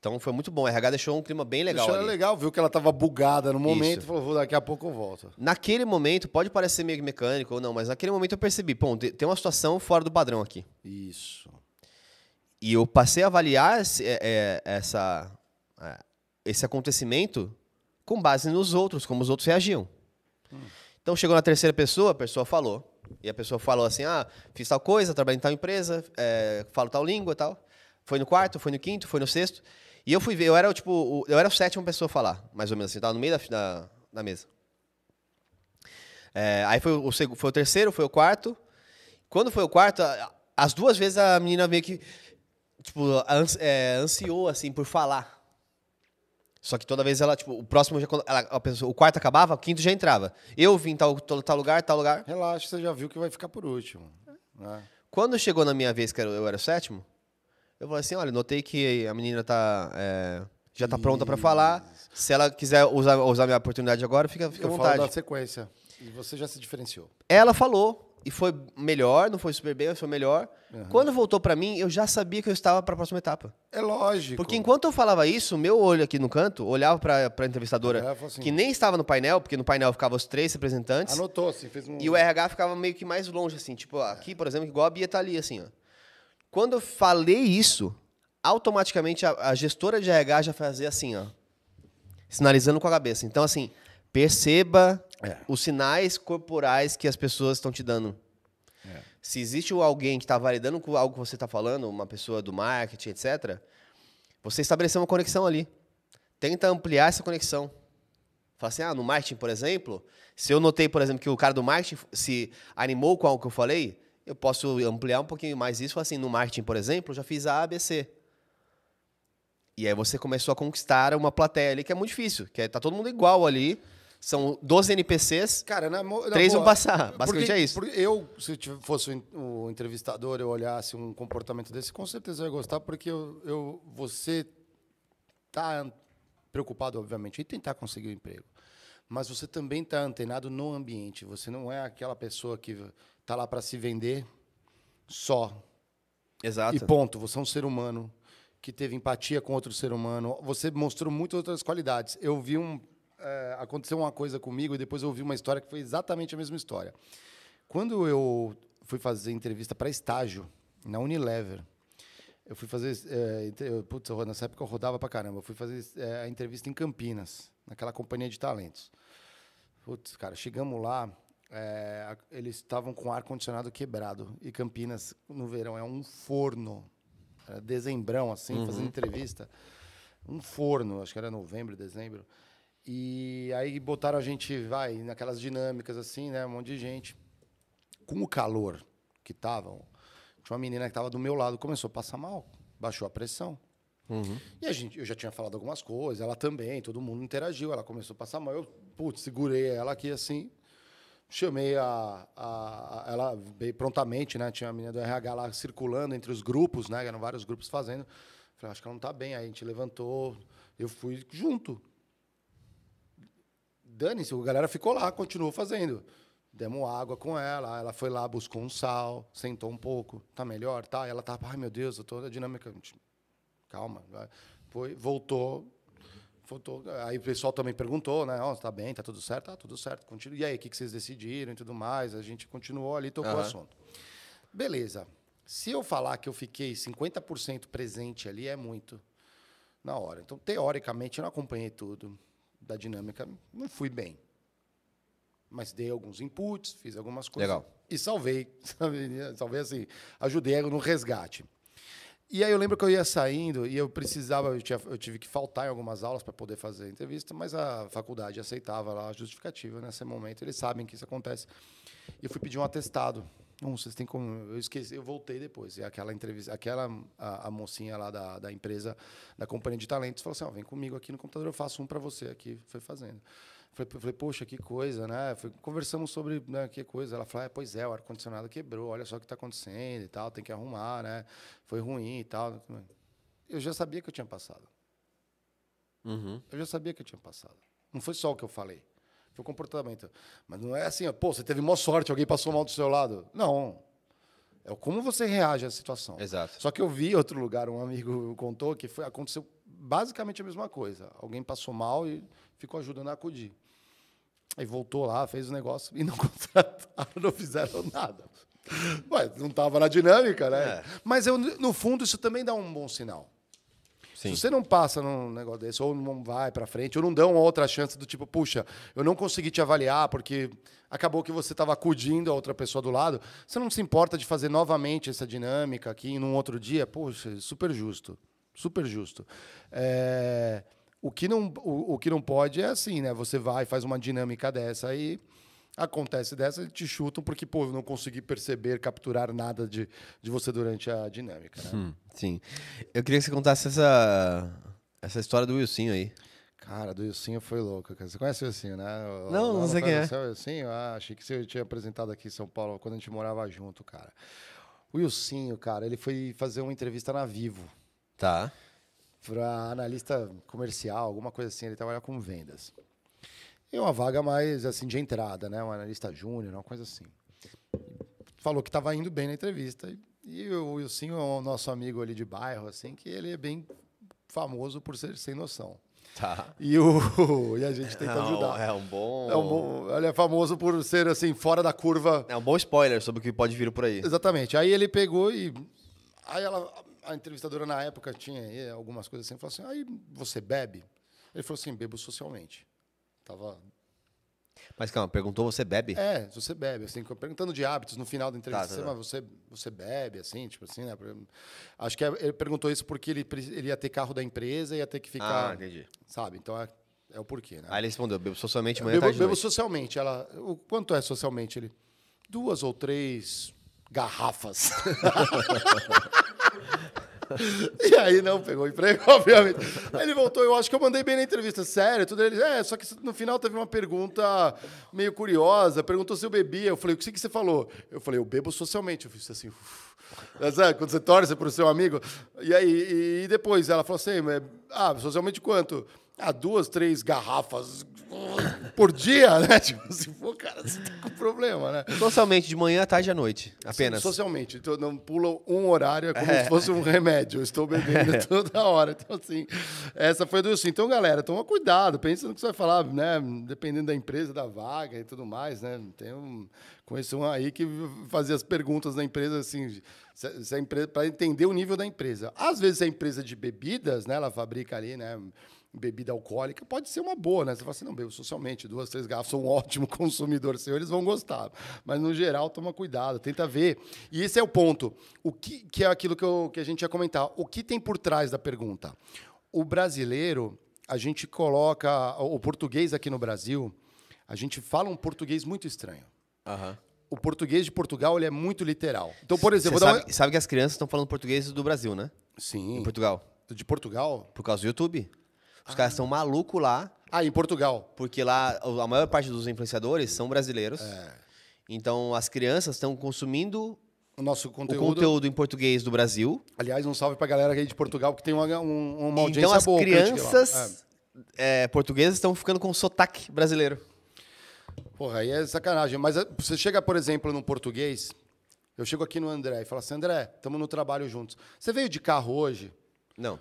S2: Então foi muito bom. O RH deixou um clima bem legal.
S1: Deixou
S2: ali.
S1: legal, viu que ela tava bugada no momento,
S2: Isso.
S1: falou, "Vou, daqui a pouco eu volto.
S2: Naquele momento, pode parecer meio mecânico ou não, mas naquele momento eu percebi: tem uma situação fora do padrão aqui.
S1: Isso.
S2: E eu passei a avaliar esse, é, é, essa, é, esse acontecimento com base nos outros, como os outros reagiam. Então chegou na terceira pessoa, a pessoa falou. E a pessoa falou assim: ah, fiz tal coisa, trabalhei em tal empresa, é, falo tal língua tal. Foi no quarto, foi no quinto, foi no sexto. E eu fui ver, eu era o tipo, o- eu era a sétima pessoa a falar, mais ou menos assim, tava no meio da, da, da mesa. É, aí foi o, foi o terceiro, foi o quarto. Quando foi o quarto, as duas vezes a menina meio que tipo, é, ansiou, assim, por falar. Só que toda vez ela, tipo, o próximo, já, ela- a pessoa- o quarto acabava, o quinto já entrava. Eu vim em tal, tal, tal lugar, tal lugar.
S1: Relaxa, você já viu que vai ficar por último. né?
S2: Quando chegou na minha vez, que eu era o sétimo, eu falei assim, olha, notei que a menina tá, é, já tá pronta para falar. Se ela quiser usar, usar minha oportunidade agora, fica, fica à
S1: Eu falo
S2: vontade.
S1: da sequência. E você já se diferenciou.
S2: Ela falou, e foi melhor, não foi super bem, mas foi melhor. Quando voltou pra mim, eu já sabia que eu estava pra próxima etapa.
S1: É lógico.
S2: Porque enquanto eu falava isso, meu olho aqui no canto olhava pra, pra entrevistadora,
S1: assim-
S2: que nem estava no painel, porque no painel ficavam os três representantes.
S1: Anotou, assim, fez um.
S2: E o RH ficava meio que mais longe, assim. Tipo, aqui, por exemplo, igual a Bia tá ali, assim, ó. Quando eu falei isso, automaticamente a, a gestora de RH já fazia assim, ó. Sinalizando com a cabeça. Então, assim, perceba
S1: É.
S2: os sinais corporais que as pessoas estão te dando.
S1: É.
S2: Se existe alguém que está validando com algo que você está falando, uma pessoa do marketing, etc., você estabeleceu uma conexão ali. Tenta ampliar essa conexão. Fala assim, ah, no marketing, por exemplo, se eu notei, por exemplo, que o cara do marketing se animou com algo que eu falei, eu posso ampliar um pouquinho mais isso. Falar assim, no marketing, por exemplo, eu já fiz A, B, C. E aí você começou a conquistar uma plateia ali que é muito difícil, que é, tá todo mundo igual ali. São 12 NPCs,
S1: Cara, na, na
S2: três vão
S1: boa,
S2: passar. Basicamente é isso.
S1: eu, se eu fosse o en- o entrevistador, eu olhasse um comportamento desse, com certeza eu ia gostar, porque eu, eu- você tá preocupado, obviamente, em tentar conseguir o emprego. Mas você também está antenado no ambiente. Você não é aquela pessoa que está lá para se vender só.
S2: Exato.
S1: E ponto. Você é um ser humano que teve empatia com outro ser humano. Você mostrou muitas outras qualidades. Eu vi um. É, aconteceu uma coisa comigo e depois eu ouvi uma história que foi exatamente a mesma história. Quando eu fui fazer entrevista para estágio na Unilever, eu fui fazer. É, eu- putz, eu- nessa época eu rodava pra caramba. Eu fui fazer é, a entrevista em Campinas, naquela companhia de talentos. Putz, cara, chegamos lá, é, eles estavam com ar-condicionado quebrado. E Campinas, no verão, é um forno. Era dezembrão, assim, fazendo entrevista. Um forno, acho que era novembro, dezembro. E aí botaram a gente, vai, naquelas dinâmicas, assim, né? Um monte de gente. Com o calor que tava, tinha uma menina que estava do meu lado, começou a passar mal, baixou a pressão. E a gente, eu já tinha falado algumas coisas, ela também, todo mundo interagiu, ela começou a passar mal. Eu, putz, segurei ela aqui assim, chamei a, a, a- ela veio prontamente, né? Tinha a menina do RH lá circulando entre os grupos, né? Eram vários grupos fazendo. Falei, acho que ela não tá bem. Aí a gente levantou, eu fui junto. Dane-se, a galera ficou lá, continuou fazendo. Demos água com ela, ela foi lá, buscou um sal, sentou um pouco, tá melhor, tá? Ela tava, ai meu Deus, eu tô na dinâmica. Calma, foi, voltou, voltou. Aí o pessoal também perguntou, né? Ó, tá bem, tá tudo certo? Tá tudo certo, continua. E aí, o que que vocês decidiram e tudo mais? A gente continuou ali, tocou o assunto. Beleza. Se eu falar que eu fiquei 50% presente ali, é muito na hora. Então, teoricamente, eu não acompanhei tudo da dinâmica, não fui bem. Mas dei alguns inputs, fiz algumas coisas.
S2: Legal.
S1: E salvei, (laughs) sabe? salvei assim, ajudei no resgate. E aí eu lembro que eu ia saindo e eu precisava, eu, tinha- eu tive que faltar em algumas aulas para poder fazer a entrevista, mas a faculdade aceitava lá a justificativa nesse momento, eles sabem que isso acontece. E eu fui pedir um atestado. Não, vocês têm como. Eu esqueci, eu voltei depois. E aquela entrevista, aquela a, a mocinha lá da, da empresa, da companhia de talentos, falou assim: ó, vem comigo aqui no computador, eu faço um para você aqui. Foi fazendo. Falei, falei, poxa, que coisa, né? Foi- conversamos sobre né, que coisa. Ela falou, ah, pois é, o ar-condicionado quebrou, olha só o que está acontecendo e tal, tem que arrumar, né? Foi ruim e tal. Eu já sabia que eu tinha passado.
S2: Uhum.
S1: Eu já sabia que eu tinha passado. Não foi só o que eu falei. Foi o comportamento. Mas não é assim, ó, pô, você teve maior sorte, alguém passou mal do seu lado. Não. É como você reage à situação.
S2: Exato.
S1: Só que eu vi em outro lugar, um amigo contou que foi, aconteceu basicamente a mesma coisa. Alguém passou mal e ficou ajudando a acudir. Aí voltou lá, fez o negócio e não (laughs) contrataram, não fizeram nada. Ué, não estava na dinâmica, né?
S2: É.
S1: Mas eu, no fundo isso também dá um bom sinal.
S2: Sim.
S1: Se você não passa num negócio desse, ou não vai pra frente, ou não uma outra chance do tipo, puxa, eu não consegui te avaliar porque acabou que você estava acudindo a outra pessoa do lado, você não se importa de fazer novamente essa dinâmica aqui num outro dia? Puxa, super justo. Super justo. É, o, que não, o, o que não pode é assim, né? Você vai, faz uma dinâmica dessa aí. Acontece dessa, eles te chutam porque, pô, eu não consegui perceber, capturar nada de, de você durante a dinâmica, né?
S2: Hum, sim. Eu queria que você contasse essa, essa história do Wilson aí.
S1: Cara, do Ilcinho foi louco. Você conhece o Ilcinho, né?
S2: Não, não
S1: no
S2: sei quem é.
S1: o Ilcinho? Ah, achei que você tinha apresentado aqui em São Paulo quando a gente morava junto, cara. O Ilcinho, cara, ele foi fazer uma entrevista na Vivo
S2: Tá.
S1: para analista comercial, alguma coisa assim. Ele trabalha com vendas. E uma vaga mais, assim, de entrada, né? Um analista júnior, uma coisa assim. falou que estava indo bem na entrevista. E, o Wilson é o nosso amigo ali de bairro, assim, que ele é bem famoso por ser sem noção.
S2: Tá.
S1: E, o, e a gente tenta
S2: É
S1: ajudar.
S2: É um bom.
S1: É um bom- ele é famoso por ser, assim, fora da curva.
S2: É um bom spoiler sobre o que pode vir por aí.
S1: Exatamente. Aí ele pegou e. Aí ela, a entrevistadora na época tinha algumas coisas assim, falou assim: aí você bebe? Ele falou assim: bebo socialmente. Tava.
S2: Mas calma, perguntou, você bebe?
S1: É, você bebe, assim, perguntando de hábitos no final da entrevista,
S2: Tá, tá,
S1: assim,
S2: tá.
S1: mas você, você bebe, assim, tipo assim, né? Acho que é- ele perguntou isso porque ele, ele ia ter carro da empresa e ia ter que
S2: Ah,
S1: ficar.
S2: entendi.
S1: sabe? Então é, é o porquê, né?
S2: Aí ele respondeu, bebo socialmente manhã,
S1: Bebo, bebo socialmente. Ela, o quanto é socialmente? Ele, duas ou três garrafas. (laughs) e aí não pegou emprego, (laughs) obviamente. Aí ele voltou, eu acho que eu mandei bem na entrevista, sério, tudo ele. É, só que no final teve uma pergunta meio curiosa, perguntou se eu bebia. Eu falei, o que que você falou? Eu falei, eu bebo socialmente. Eu fiz assim. (laughs) "Uf". Sabe, quando você torce para o seu amigo. E aí, e depois ela falou assim: mas, ah, socialmente quanto? Ah, duas, três garrafas por dia, né? (laughs) Tipo assim, pô, cara, você tá com problema, né?
S2: Socialmente, de manhã, tarde e à noite. Apenas.
S1: Socialmente. Então, não pula um horário, é como
S2: É.
S1: se fosse um remédio. Eu estou bebendo (laughs) toda hora. Então, assim, essa foi do assim. Então, galera, toma cuidado. Pensa no que você vai falar, né? Dependendo da empresa, da vaga e tudo mais, né? Tem um... Conheci um aí que fazia as perguntas da empresa, assim, se, se empresa, para entender o nível da empresa. Às vezes, a empresa de bebidas, né? Ela fabrica ali, né? Bebida alcoólica pode ser uma boa, né? Você fala assim, não, bebo socialmente, duas, três garrafas, sou um (laughs) ótimo consumidor seu, eles vão gostar. Mas, no geral, toma cuidado, tenta ver. E esse é o ponto. O que, que é aquilo que, eu- que a gente ia comentar. O que tem por trás da pergunta? O brasileiro, a gente coloca... O português aqui no Brasil, a gente fala um português muito estranho.
S2: Aham.
S1: O português de Portugal, ele é muito literal. Então, por exemplo, vou dar
S2: sabe, sabe que as crianças estão falando português do Brasil, né?
S1: uma... Sim.
S2: Em Portugal.
S1: De Portugal?
S2: Por causa do YouTube. Os caras estão malucos lá,
S1: Ah, em Portugal.
S2: porque lá a maior parte dos influenciadores são brasileiros.
S1: É.
S2: Então as crianças estão consumindo
S1: O nosso
S2: o
S1: conteúdo...
S2: conteúdo em português do Brasil.
S1: Aliás, um salve pra galera aí de Portugal, que tem uma, um- uma audiência
S2: Então as
S1: boa. crítica lá.
S2: crianças é, portuguesas estão ficando com sotaque brasileiro.
S1: É. Porra, aí é sacanagem. Mas é, você chega, por exemplo, no português, eu chego aqui no André e falo assim, André, estamos no trabalho juntos. Você veio de carro hoje?
S2: Não.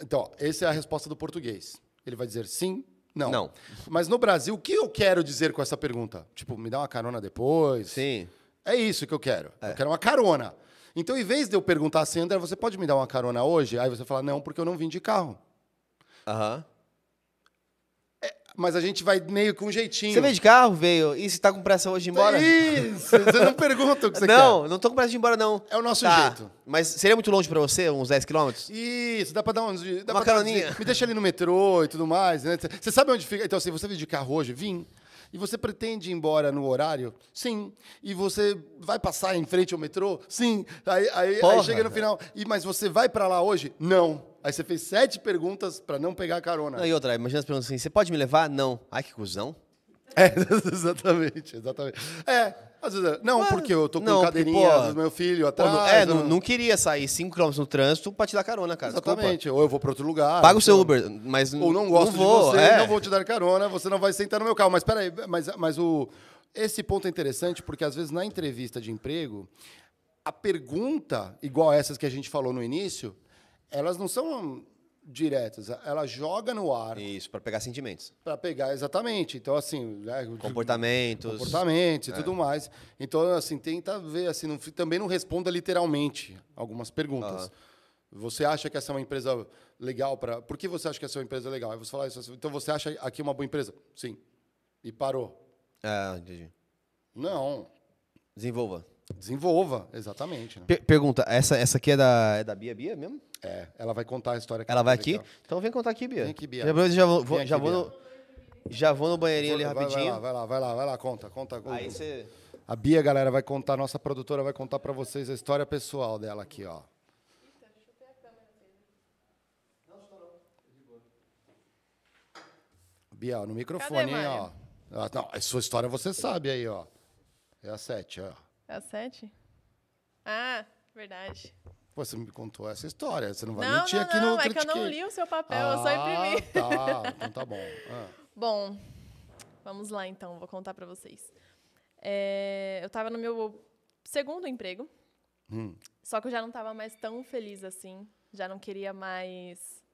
S1: Então, ó, essa é a resposta do português. Ele vai dizer sim, não.
S2: Não.
S1: Mas no Brasil, o que eu quero dizer com essa pergunta? Tipo, me dá uma carona depois?
S2: Sim.
S1: É isso que eu quero. Eu quero uma carona. Então, em vez de eu perguntar assim, André, você pode me dar uma carona hoje? Aí você fala, não, porque eu não vim de carro.
S2: Aham.
S1: Mas a gente vai meio com um jeitinho.
S2: Você veio de carro, veio. E você tá com pressa hoje de ir embora?
S1: Isso! Você não (laughs) pergunta o que você
S2: não, não tô com pressa de ir embora, não.
S1: É o nosso
S2: Tá.
S1: jeito.
S2: Mas seria muito longe pra você, uns 10 quilômetros?
S1: quer. Isso, dá pra dar uns. Dá
S2: Uma caroninha.
S1: Me deixa ali no metrô e tudo mais. Né? Você sabe onde fica? Então, assim, você veio de carro hoje? Vim. E você pretende ir embora no horário? Sim. E você vai passar em frente ao metrô? Sim. Aí, aí, aí
S2: Porra,
S1: chega no final. E, mas você vai pra lá hoje? Não. Aí você fez sete perguntas pra não pegar a carona.
S2: Não, e outra, imagina as perguntas assim, você pode me levar? Não. Ai, que cuzão.
S1: É, (laughs) exatamente, exatamente. É, às vezes, é, não,
S2: Ah,
S1: porque eu tô com
S2: não,
S1: cadeirinha
S2: pô,
S1: do meu filho
S2: Pô,
S1: atrás.
S2: não- é, não, não queria sair 5 km no trânsito pra te dar carona, cara. Desculpa.
S1: Exatamente. Ou eu vou pra outro lugar.
S2: Paga o seu Uber, mas
S1: Ou não gosto
S2: vou,
S1: de você,
S2: é.
S1: não vou te dar carona, você não vai sentar no meu carro. Mas peraí, mas, mas o, esse ponto é interessante porque às vezes na entrevista de emprego, a pergunta, igual essas que a gente falou no início, elas não são diretas. Ela joga no ar
S2: Isso, pra pegar sentimentos.
S1: para pegar exatamente. Então, assim, né,
S2: Comportamentos.
S1: comportamentos e tudo mais. Então, assim, tenta ver, assim, não, também não responda literalmente algumas perguntas. Você acha que essa é uma empresa legal para? Por que você acha que essa é uma empresa legal? Aí você fala isso. assim, Então você acha aqui uma boa empresa? Sim. E parou?
S2: Ah, entendi.
S1: Não.
S2: Desenvolva.
S1: Desenvolva, exatamente. né?
S2: Per- pergunta, essa, essa aqui é da, é da Bia Bia mesmo?
S1: É, ela vai contar a história. que
S2: Ela vai aqui? Então vem contar aqui, Bia.
S1: Vem aqui, Bia.
S2: Já, vou- já vou, vou-
S1: Vem
S2: já,
S1: aqui,
S2: vou no, já vou no banheirinho ali
S1: Vai, vai
S2: rapidinho.
S1: lá, vai lá, vai lá, vai lá, conta, conta.
S2: Aí você...
S1: A Bia, galera, vai contar, nossa produtora vai contar para vocês a história pessoal dela aqui, ó. Bia, ó, no microfone,
S3: Cadê,
S1: hein, ó. Ah, Não, a sua história você sabe aí, ó. É a sete, ó.
S3: É a sete? Ah, verdade.
S1: Pô, você me contou essa história, você não vai
S3: não,
S1: mentir
S3: não,
S1: aqui
S3: não,
S1: no
S3: é que eu não
S1: Critiquei.
S3: li o seu papel, eu só imprimi.
S1: Ah, tá, então tá bom. Ah.
S3: Bom, vamos lá então, vou contar pra vocês. É, eu tava no meu segundo emprego.
S1: Hum.
S3: Só que eu já não estava mais tão feliz assim. Já não queria mais.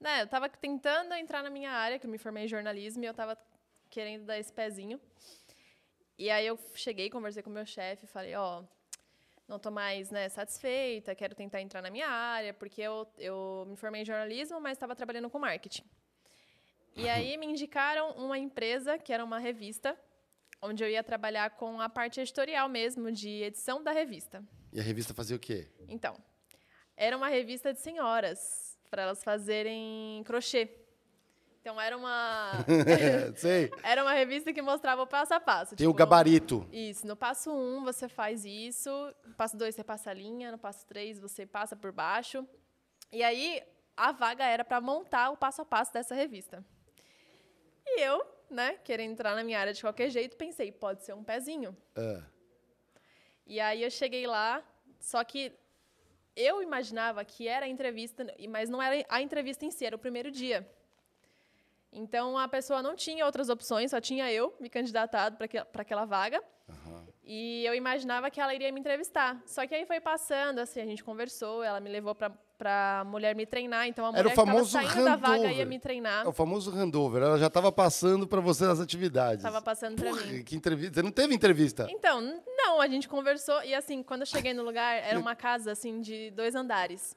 S3: Né, eu estava tentando entrar na minha área, que eu me formei em jornalismo, e eu estava querendo dar esse pezinho. E aí eu cheguei, conversei com o meu chefe, falei, ó, não tô mais né, satisfeita, quero tentar entrar na minha área, porque eu, eu me formei em jornalismo, mas estava trabalhando com marketing. E (laughs) aí me indicaram uma empresa, que era uma revista, onde eu ia trabalhar com a parte editorial mesmo, de edição da revista.
S1: E a revista fazia o quê?
S3: Então, era uma revista de senhoras, para elas fazerem crochê. Então era uma (laughs)
S1: Sei. (laughs)
S3: era uma revista que mostrava o passo a passo.
S1: Tem o
S3: tipo,
S1: gabarito.
S3: Isso, no passo 1 um, você faz isso, no passo 2 você passa a linha, no passo 3 você passa por baixo. E aí a vaga era para montar o passo a passo dessa revista. E eu, né, querendo entrar na minha área de qualquer jeito, pensei, pode ser um pezinho.
S1: Ah.
S3: E aí eu cheguei lá, só que eu imaginava que era a entrevista, mas não era a entrevista em si, era o primeiro dia. Então a pessoa não tinha outras opções, só tinha eu me candidatado para aquela vaga. E eu imaginava que ela iria me entrevistar. Só que aí foi passando, assim, a gente conversou, ela me levou para para mulher me treinar, então a mulher
S1: Era o
S3: que
S1: famoso
S3: saindo da vaga ia me treinar.
S1: É o famoso handover. Ela já estava passando para você nas atividades.
S3: Estava passando para mim.
S1: que entrevista. Você não teve entrevista?
S3: Então, não, a gente conversou e assim, quando eu cheguei no lugar, era uma casa assim de dois andares.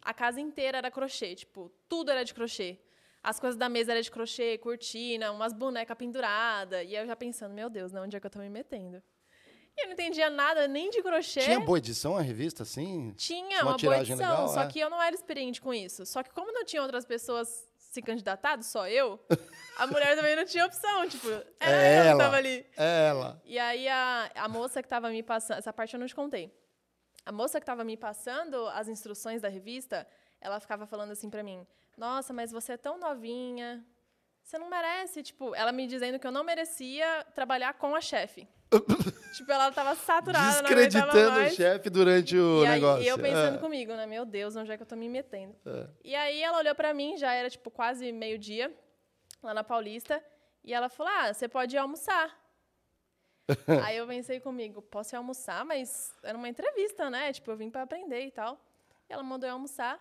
S3: A casa inteira era crochê, tipo, tudo era de crochê. As coisas da mesa eram de crochê, cortina, umas bonecas penduradas. E eu já pensando, meu Deus, né, onde é que eu tô me metendo? E eu não entendia nada nem de crochê.
S1: Tinha boa edição a revista, assim?
S3: Tinha
S1: uma
S3: uma, boa edição,
S1: legal,
S3: só
S1: é.
S3: que eu não era experiente com isso. Só que como não tinha outras pessoas se candidatado, só eu, a (laughs) mulher também não tinha opção, tipo, era
S1: É
S3: eu que
S1: ela.
S3: tava ali.
S1: É ela.
S3: E aí a, a moça que estava me passando, essa parte eu não te contei. A moça que estava me passando as instruções da revista, ela ficava falando assim pra mim: "Nossa, mas você é tão novinha, você não merece", tipo, ela me dizendo que eu não merecia trabalhar com a chefe. (coughs) tipo, ela tava saturada,
S1: Descreditando o chefe durante o
S3: E aí,
S1: negócio.
S3: eu pensando
S1: É.
S3: comigo, né? Meu Deus, onde é que eu tô me metendo?
S1: É.
S3: E aí ela olhou pra mim, já era tipo quase meio-dia, lá na Paulista, e ela falou: Ah, você pode almoçar. (laughs) aí eu pensei comigo, posso almoçar, mas era uma entrevista, né? Tipo, eu vim pra aprender e tal. E ela mandou eu almoçar.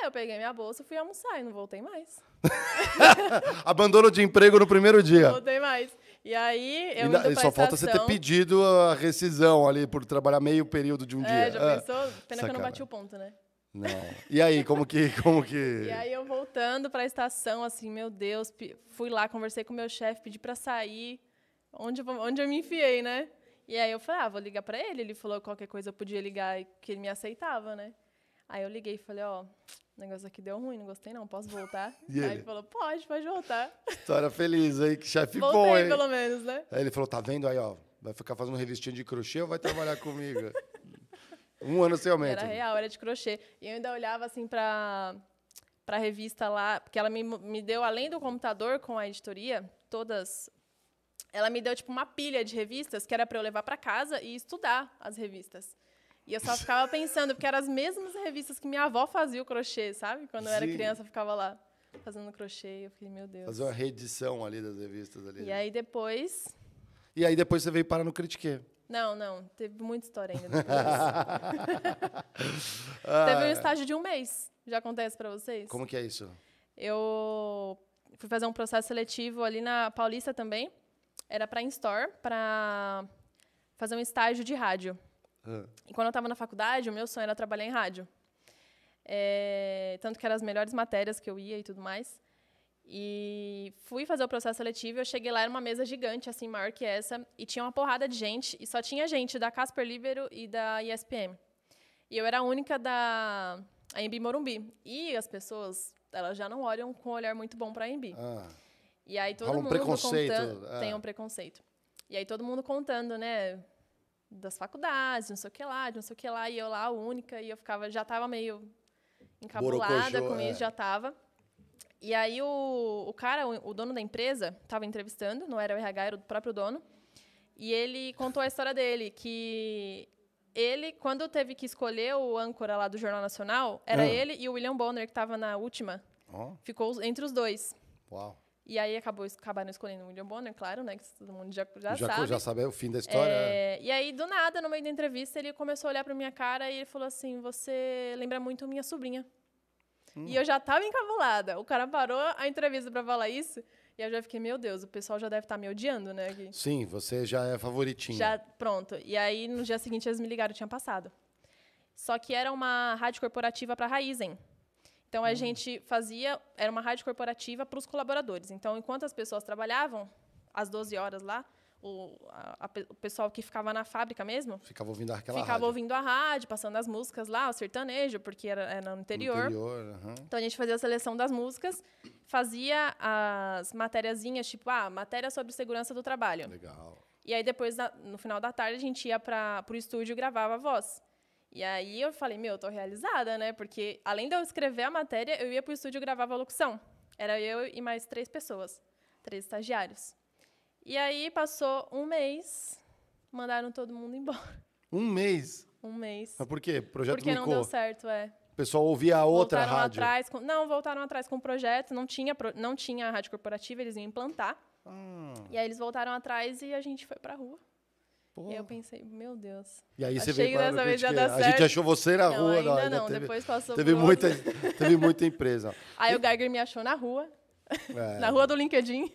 S3: Aí eu peguei minha bolsa e fui almoçar e não voltei mais. (laughs)
S1: Abandono de emprego no primeiro dia.
S3: Não voltei mais. E aí eu indo pra
S1: só falta você ter pedido a rescisão ali por trabalhar meio período de um dia.
S3: É, já
S1: Ah,
S3: pensou? Pena que eu não bati o ponto, né?
S1: Não. E aí, como que. Como que... (laughs)
S3: E aí eu voltando para a estação, assim, meu Deus, fui lá, conversei com o meu chefe, pedi para sair, onde onde eu me enfiei, né? E aí eu falei, ah, vou ligar para ele. Ele falou que qualquer coisa eu podia ligar e que ele me aceitava, né? Aí eu liguei e falei, ó, o negócio aqui deu ruim, não gostei não, posso voltar? (laughs)
S1: E
S3: aí
S1: ele?
S3: falou, pode, pode voltar.
S1: História feliz aí, que chefe bom,
S3: Voltei,
S1: hein?
S3: pelo menos, né?
S1: Aí ele falou: tá vendo aí, ó? Vai ficar fazendo revistinha de crochê ou vai trabalhar comigo? (laughs) um ano sem aumento.
S3: Era real, era de crochê. E eu ainda olhava assim pra, pra revista lá, porque ela me, me deu, além do computador com a editoria, todas. Ela me deu tipo uma pilha de revistas que era para eu levar para casa e estudar as revistas. E eu só ficava pensando, porque eram as mesmas revistas que minha avó fazia o crochê, sabe? Quando eu era
S1: Sim.
S3: criança, eu ficava lá fazendo crochê. Eu fiquei, meu Deus.
S1: Fazer uma reedição ali das revistas ali.
S3: E aí depois.
S1: E aí depois você veio parar no Critique.
S3: Não, não, teve muita história ainda depois. (laughs)
S1: Ah,
S3: teve um estágio de um mês. Já acontece para vocês?
S1: Como que é isso?
S3: Eu fui fazer um processo seletivo ali na Paulista também. Era para Instore, para fazer um estágio de rádio.
S1: Ah.
S3: E quando eu estava na faculdade, o meu sonho era trabalhar em rádio. É, tanto que eram as melhores matérias que eu ia e tudo mais. E fui fazer o processo seletivo, eu cheguei lá, era uma mesa gigante, assim, maior que essa, e tinha uma porrada de gente, e só tinha gente da Casper Libero e da ESPM. E eu era a única da AMB Morumbi. E as pessoas, elas já não olham com um olhar muito bom para a AMB.
S1: Ah,
S3: E aí todo
S1: Rola um
S3: mundo
S1: preconceito,
S3: contando,
S1: é.
S3: tem um preconceito. E aí todo mundo contando, né, das faculdades, não sei o que lá, de não sei o que lá, e eu lá a única, e eu ficava já tava meio encabulada com
S1: é.
S3: isso, já tava. E aí o, o cara, o, o dono da empresa, estava entrevistando, não era o RH, era o próprio dono, e ele contou a história dele, que ele, quando teve que escolher o âncora lá do Jornal Nacional, era
S1: Ah.
S3: ele e o William Bonner, que estava na última,
S1: ó,
S3: ficou entre os dois.
S1: uau.
S3: E aí acabou, acabaram escolhendo o William Bonner, claro, né? Que todo mundo já, já,
S1: Já,
S3: sabe.
S1: já sabe o fim da história. né?
S3: É, e aí, do nada, no meio da entrevista, ele começou a olhar pra minha cara e ele falou assim: Você lembra muito minha sobrinha.
S1: Hum.
S3: E eu já tava encabulada. O cara parou a entrevista pra falar isso. E eu já fiquei, meu Deus, o pessoal já deve estar me odiando, né? aqui.
S1: Sim, você já é favoritinho.
S3: Já, pronto. E aí, no dia seguinte, eles me ligaram, tinha passado. Só que era uma rádio corporativa para a Raizen. Então, a gente fazia... Era uma rádio corporativa para os colaboradores. Então, enquanto as pessoas trabalhavam, às 12 horas lá, o, a- a o pessoal que ficava na fábrica mesmo,
S1: Ficava ouvindo aquela
S3: ficava
S1: rádio.
S3: ouvindo a rádio, passando as músicas lá, o sertanejo, porque era, era no interior.
S1: Interior, aham.
S3: Então a gente fazia a seleção das músicas, fazia as matériazinhas, tipo, ah, matéria sobre segurança do trabalho.
S1: Legal.
S3: E aí depois, no final da tarde, a gente ia para o estúdio e gravava a voz. E aí eu falei, meu, eu tô realizada, né? Porque além de eu escrever a matéria, eu ia pro estúdio e gravava a locução. Era eu e mais três pessoas, três estagiários. E aí passou um mês, mandaram todo mundo embora. (laughs)
S1: Um mês.
S3: Um mês.
S1: Mas por quê? O projeto
S3: Porque não deu certo, é.
S1: O pessoal ouvia a outra
S3: voltaram
S1: rádio.
S3: atrás com, não voltaram atrás com o projeto não tinha não tinha a rádio corporativa eles iam implantar
S1: Ah,
S3: e aí eles voltaram atrás e a gente foi pra rua e aí eu pensei meu Deus
S1: E aí você veio para
S3: dessa vez ia
S1: criticar.
S3: dar
S1: A gente
S3: certo.
S1: achou você na
S3: não
S1: rua.
S3: ainda
S1: ainda
S3: não
S1: teve,
S3: depois passou
S1: teve muita, (laughs) teve muita empresa.
S3: aí o Geiger me achou na rua
S1: É, (laughs)
S3: na rua do LinkedIn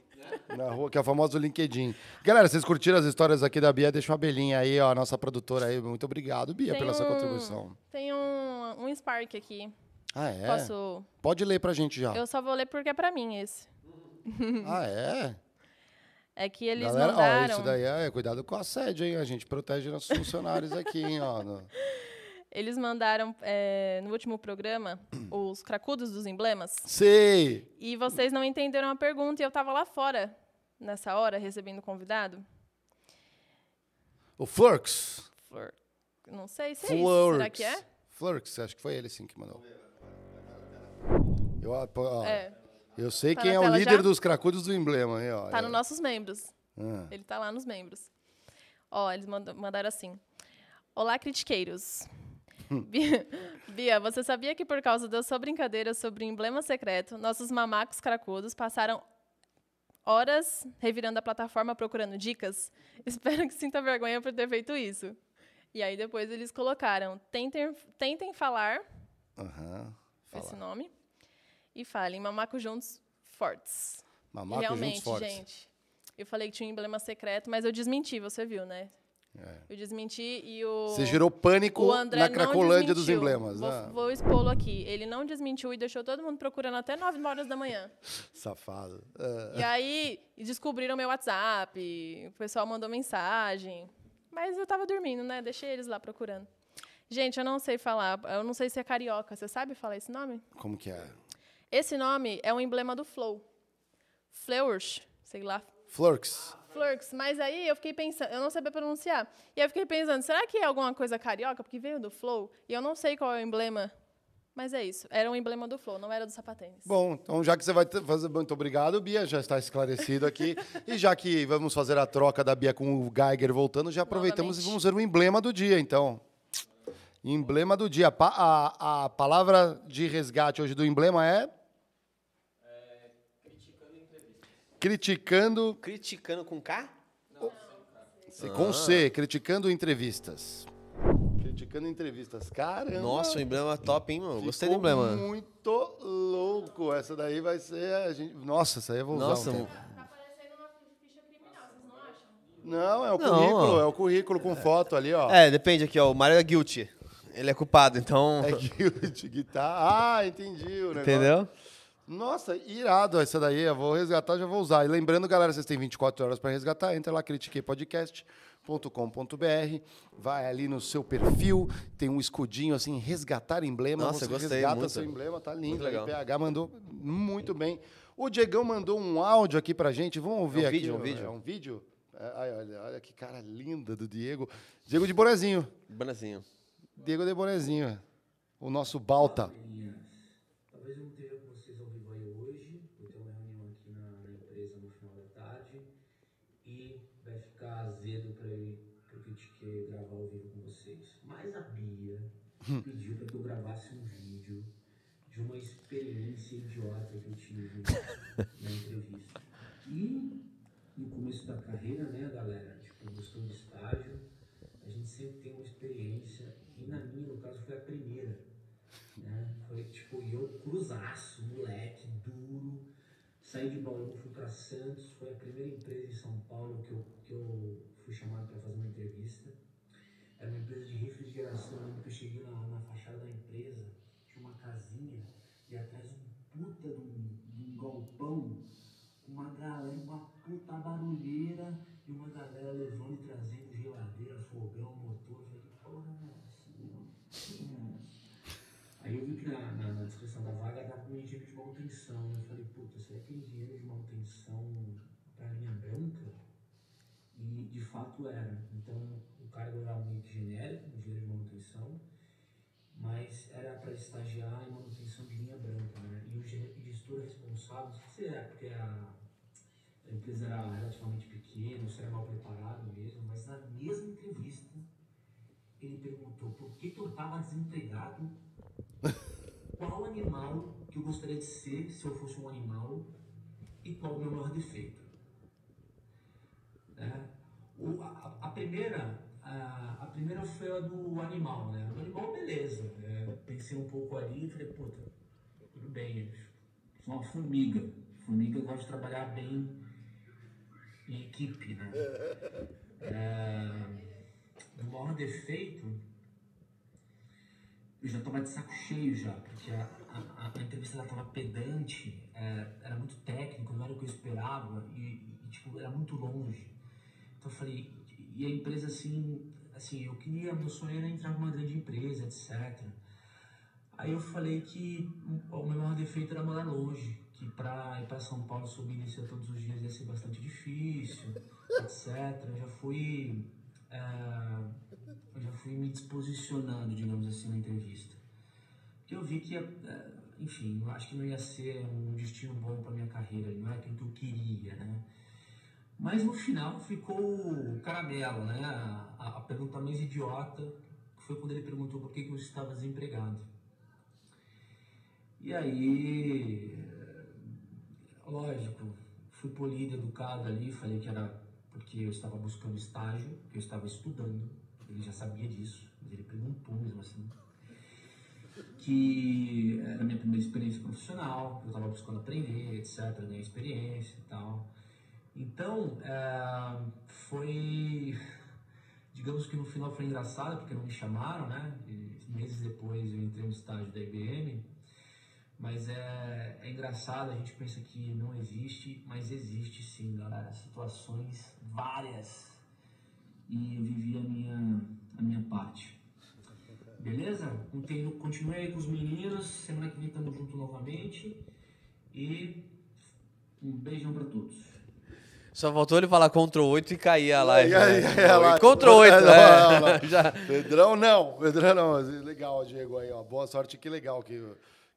S1: na rua, que é o famoso LinkedIn. Galera, vocês curtiram as histórias aqui da Bia? Deixa uma belinha aí, ó, a nossa produtora aí. Muito obrigado, Bia,
S3: Tem
S1: pela sua
S3: um-
S1: contribuição.
S3: tem um, um Spark aqui
S1: Ah, é?
S3: posso
S1: Pode ler pra gente já.
S3: eu só vou ler porque é pra mim esse
S1: Ah, é?
S3: É que eles
S1: Galera, ó,
S3: mandaram
S1: isso daí é cuidado com assédio, hein? A gente protege nossos funcionários aqui, hein, ó. no- (laughs)
S3: eles mandaram é, no último programa (clears throat) os cracudos dos emblemas
S1: Sei!
S3: E vocês não entenderam a pergunta e eu estava lá fora nessa hora recebendo o convidado.
S1: O Flurks.
S3: Flor- Não sei se é isso.
S1: Flurks.
S3: Será que é?
S1: Flurks, acho que foi ele sim que mandou. Eu, ó, ó,
S3: É.
S1: eu sei
S3: Tá
S1: quem é o líder
S3: já?
S1: dos cracudos do emblema, hein, ó.
S3: Tá
S1: É.
S3: nos nossos membros.
S1: Ah.
S3: Ele tá lá nos membros. Ó, eles manda- mandaram assim. Olá, critiqueiros.
S1: Hum. (laughs)
S3: Bia, Bia, você sabia que por causa da sua brincadeira sobre o emblema secreto, nossos mamacos cracudos passaram horas revirando a plataforma procurando dicas? (laughs) Espero que sinta vergonha por ter feito isso. E aí depois eles colocaram, tentem, tentem falar
S1: Aham. Fala.
S3: esse nome e falem mamaco juntos fortes.
S1: Mamaco
S3: realmente,
S1: juntos fortes.
S3: gente, eu falei que tinha um emblema secreto, mas eu desmenti, você viu, né?
S1: É.
S3: Eu desmenti e o.
S1: Você gerou pânico na Cracolândia dos emblemas.
S3: Vou,
S1: né?
S3: vou expô-lo aqui. Ele não desmentiu e deixou todo mundo procurando até 9 horas da manhã. (laughs)
S1: Safado. É.
S3: E aí descobriram meu WhatsApp, o pessoal mandou mensagem. Mas eu tava dormindo, né? Deixei eles lá procurando. Gente, eu não sei falar. Eu não sei se é carioca. Você sabe falar esse nome?
S1: Como que é?
S3: Esse nome é um emblema do Flow. Flowers, sei lá.
S1: Flurks.
S3: Flurks. Mas aí eu fiquei pensando, eu não sabia pronunciar. E aí eu fiquei pensando, será que é alguma coisa carioca? Porque veio do Flow. E eu não sei qual é o emblema. Mas é isso. Era um emblema do Flow, não era do sapatênis.
S1: Bom, então já que você vai fazer. Muito obrigado, Bia, já está esclarecido aqui. (laughs) e já que vamos fazer a troca da Bia com o Geiger voltando, já aproveitamos
S3: Novamente.
S1: e vamos ver o emblema do dia, então. Emblema do dia. Pa- A, a palavra de resgate hoje do emblema é. Criticando.
S2: Criticando com K?
S1: C- Com C, criticando entrevistas. Criticando entrevistas. Caramba!
S2: Nossa, o emblema top, hein, mano? Gostei do emblema.
S1: Muito louco. Essa daí vai ser. A gente... Nossa, essa aí eu vou usar.
S2: Nossa,
S1: um.
S3: Tá parecendo uma ficha criminal, vocês não acham?
S1: Não, é o
S2: Não,
S1: currículo,
S2: ó.
S1: é o currículo com foto ali, ó.
S2: É, depende aqui, ó. O Mário é guilty. Ele é culpado, então.
S1: É guild, guitarra. Ah, entendi o negócio.
S2: Entendeu?
S1: Nossa, irado essa daí. Eu vou resgatar, já vou usar. E lembrando, galera, vocês têm 24 horas para resgatar. Entra lá, critiqueipodcast.com.br. Vai ali no seu perfil, tem um escudinho assim, resgatar emblema.
S2: Nossa,
S1: você
S2: gostei
S1: resgata
S2: muito.
S1: seu emblema, tá lindo.
S2: Muito
S1: Aí,
S2: legal.
S1: PH mandou muito bem. O Diegão mandou um áudio aqui pra gente. Vamos ouvir
S2: É um
S1: aqui.
S2: vídeo, um vídeo.
S1: É um vídeo? É, ai, olha, olha que cara linda do Diego. Diego de Bonezinho.
S2: Banazinho.
S1: Diego de Bonezinho. O nosso Balta.
S4: Talvez eu não esteja com vocês ao vivo aí hoje, vou ter uma reunião aqui na, empresa no final da tarde e vai ficar azedo para eu pro Critique gravar ao vivo com vocês. Mas a Bia pediu para que eu gravasse um vídeo de uma experiência idiota que eu tive na entrevista. E no começo da carreira, né, galera, tipo, gostou de estágio, a gente sempre tem uma experiência, e na minha, no caso, foi a primeira. Né? Foi tipo, eu cruzaço, moleque, duro, saí de Bauru, fui para Santos, foi a primeira empresa em São Paulo que eu, que eu fui chamado para fazer uma entrevista. Era uma empresa de refrigeração, eu cheguei na, na fachada da empresa, tinha uma casinha e atrás um puta de um, de um galpão, uma galera, uma puta barulheira e uma galera levando e trazendo geladeira, fogão, motor. Eu falei, porra, é essa, meu? Aí eu vi que na, na, na descrição da vaga dava um engenheiro de manutenção. Eu falei, puta, será que é engenheiro de manutenção para linha branca? E de fato era. Então o cargo era meio que genérico, engenheiro de manutenção, mas era para estagiar em manutenção de linha branca. Né? E o ge- gestor responsável, não sei se era porque a, a empresa era relativamente pequena, se era mal preparado mesmo, mas na mesma entrevista ele perguntou por que, que eu estava desempregado (laughs) qual animal que eu gostaria de ser se eu fosse um animal e qual o meu maior defeito. Né? O- a, a primeira, a, a primeira foi a do animal, né? O animal, beleza. É, pensei um pouco ali e falei, puta, tudo bem, sou uma formiga. Formiga gosta de trabalhar bem em equipe, né? (laughs) É, o maior defeito eu já estava de saco cheio já, porque a, a, a entrevista ela tava pedante, é, era muito técnico, não era o que eu esperava e, e, tipo, era muito longe. Então eu falei, e a empresa assim, assim, eu queria, meu sonho era entrar numa grande empresa, etc. Aí eu falei que o meu maior defeito era morar longe, que para ir para São Paulo subir e todos os dias ia ser bastante difícil, etc. Eu já fui é, eu já fui me disposicionando, digamos assim, na entrevista. Porque eu vi que, é, enfim, eu acho que não ia ser um destino bom para minha carreira, não é aquilo que eu queria, né? Mas no final ficou o caramelo, né? A, a- pergunta mais idiota, foi quando ele perguntou por que, que eu estava desempregado. E aí, é, lógico, fui polido, educado ali, falei que era porque eu estava buscando estágio, que eu estava estudando, ele já sabia disso, mas ele perguntou mesmo assim. Que era a minha primeira experiência profissional, eu estava buscando aprender, etc., ganhar experiência e tal. Então, é, foi. Digamos que no final foi engraçado, porque não me chamaram, né? E meses depois eu entrei no estágio da IBM. Mas é, é engraçado, a gente pensa que não existe, mas existe sim, galera. Situações várias. E eu vivi a minha, a minha parte. Beleza? Continu- Continue aí com os meninos. Semana que vem estamos juntos novamente. E um beijão pra todos.
S2: Só faltou ele falar Ctrl 8 e cair a live.
S1: Aí,
S2: né? Ctrl 8,
S1: Não,
S2: né? (laughs)
S1: Pedrão não, Pedrão não. Legal, Diego aí, ó. Boa sorte, que legal que,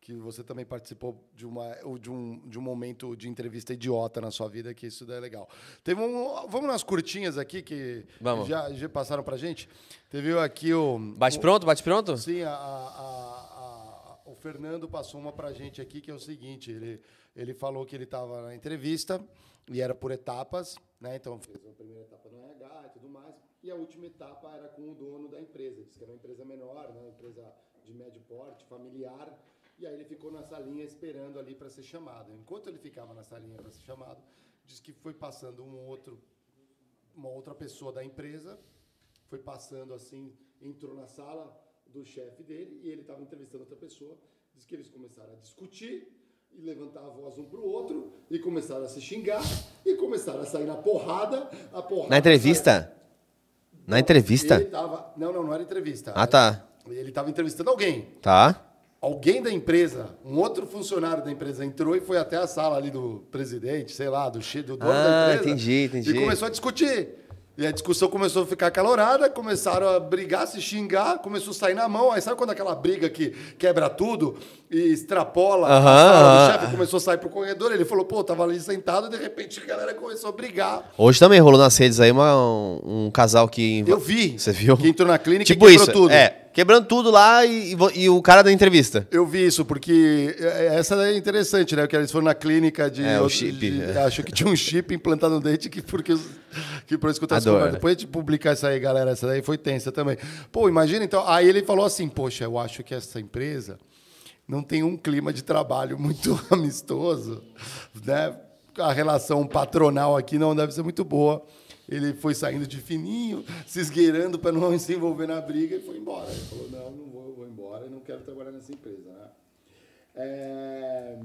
S1: que você também participou de, uma, de, um, de um momento de entrevista idiota na sua vida, que isso daí é legal. Teve um. Vamos nas curtinhas aqui que
S2: Vamos.
S1: Já, já passaram pra gente. Teve aqui o.
S2: Bate
S1: o-
S2: pronto, bate pronto?
S1: Sim, a- a- a- o Fernando passou uma pra gente aqui, que é o seguinte: ele, ele falou que ele estava na entrevista e era por etapas, né? Então fez a primeira etapa no RH e tudo mais. E a última etapa era com o dono da empresa. Disse que era uma empresa menor, né? uma empresa de médio porte, familiar. E aí ele ficou na salinha esperando ali para ser chamado. Enquanto ele ficava na salinha para ser chamado, disse que foi passando um outro uma outra pessoa da empresa foi passando assim, entrou na sala do chefe dele e ele estava entrevistando outra pessoa. Diz que eles começaram a discutir e levantar a voz um para o outro e começaram a se xingar e começaram a sair na porrada. A porrada
S2: Na entrevista? Na entrevista?
S1: Tava, não, não, não era entrevista.
S2: Ah, tá.
S1: Ele estava entrevistando alguém.
S2: Tá.
S1: Alguém da empresa, um outro funcionário da empresa entrou e foi até a sala ali do presidente, sei lá, do, che- do dono
S2: Ah,
S1: da empresa.
S2: entendi, entendi.
S1: E começou a discutir. E a discussão começou a ficar calorada, começaram a brigar, se xingar, começou a sair na mão. Aí sabe quando aquela briga que quebra tudo e extrapola a
S2: Aham,
S1: sala do
S2: aham.
S1: chefe começou a sair pro corredor? Ele falou, pô, tava ali sentado e de repente a galera começou a brigar.
S2: Hoje também rolou nas redes aí uma- um, um casal que.
S1: Eu vi.
S2: Você viu?
S1: Que entrou na clínica
S2: Tipo
S1: e quebrou
S2: isso.
S1: tudo.
S2: É. Quebrando tudo lá e, e o cara da entrevista.
S1: Eu vi isso, porque é, essa é interessante, né? Que eles foram na clínica de.
S2: É, o chip,
S1: de-
S2: é.
S1: Acho que tinha um chip implantado no dente que porque que por escutar
S2: Adoro.
S1: conversa. Depois de publicar isso aí, galera, essa daí foi tensa também. Pô, imagina então. Aí ele falou assim: Poxa, eu acho que essa empresa não tem um clima de trabalho muito (laughs) amistoso, né? A relação patronal aqui não deve ser muito boa. Ele foi saindo de fininho, se esgueirando para não (laughs) se envolver na briga e foi embora. Ele falou: Não, não vou, vou embora, não quero trabalhar nessa empresa. Né? É,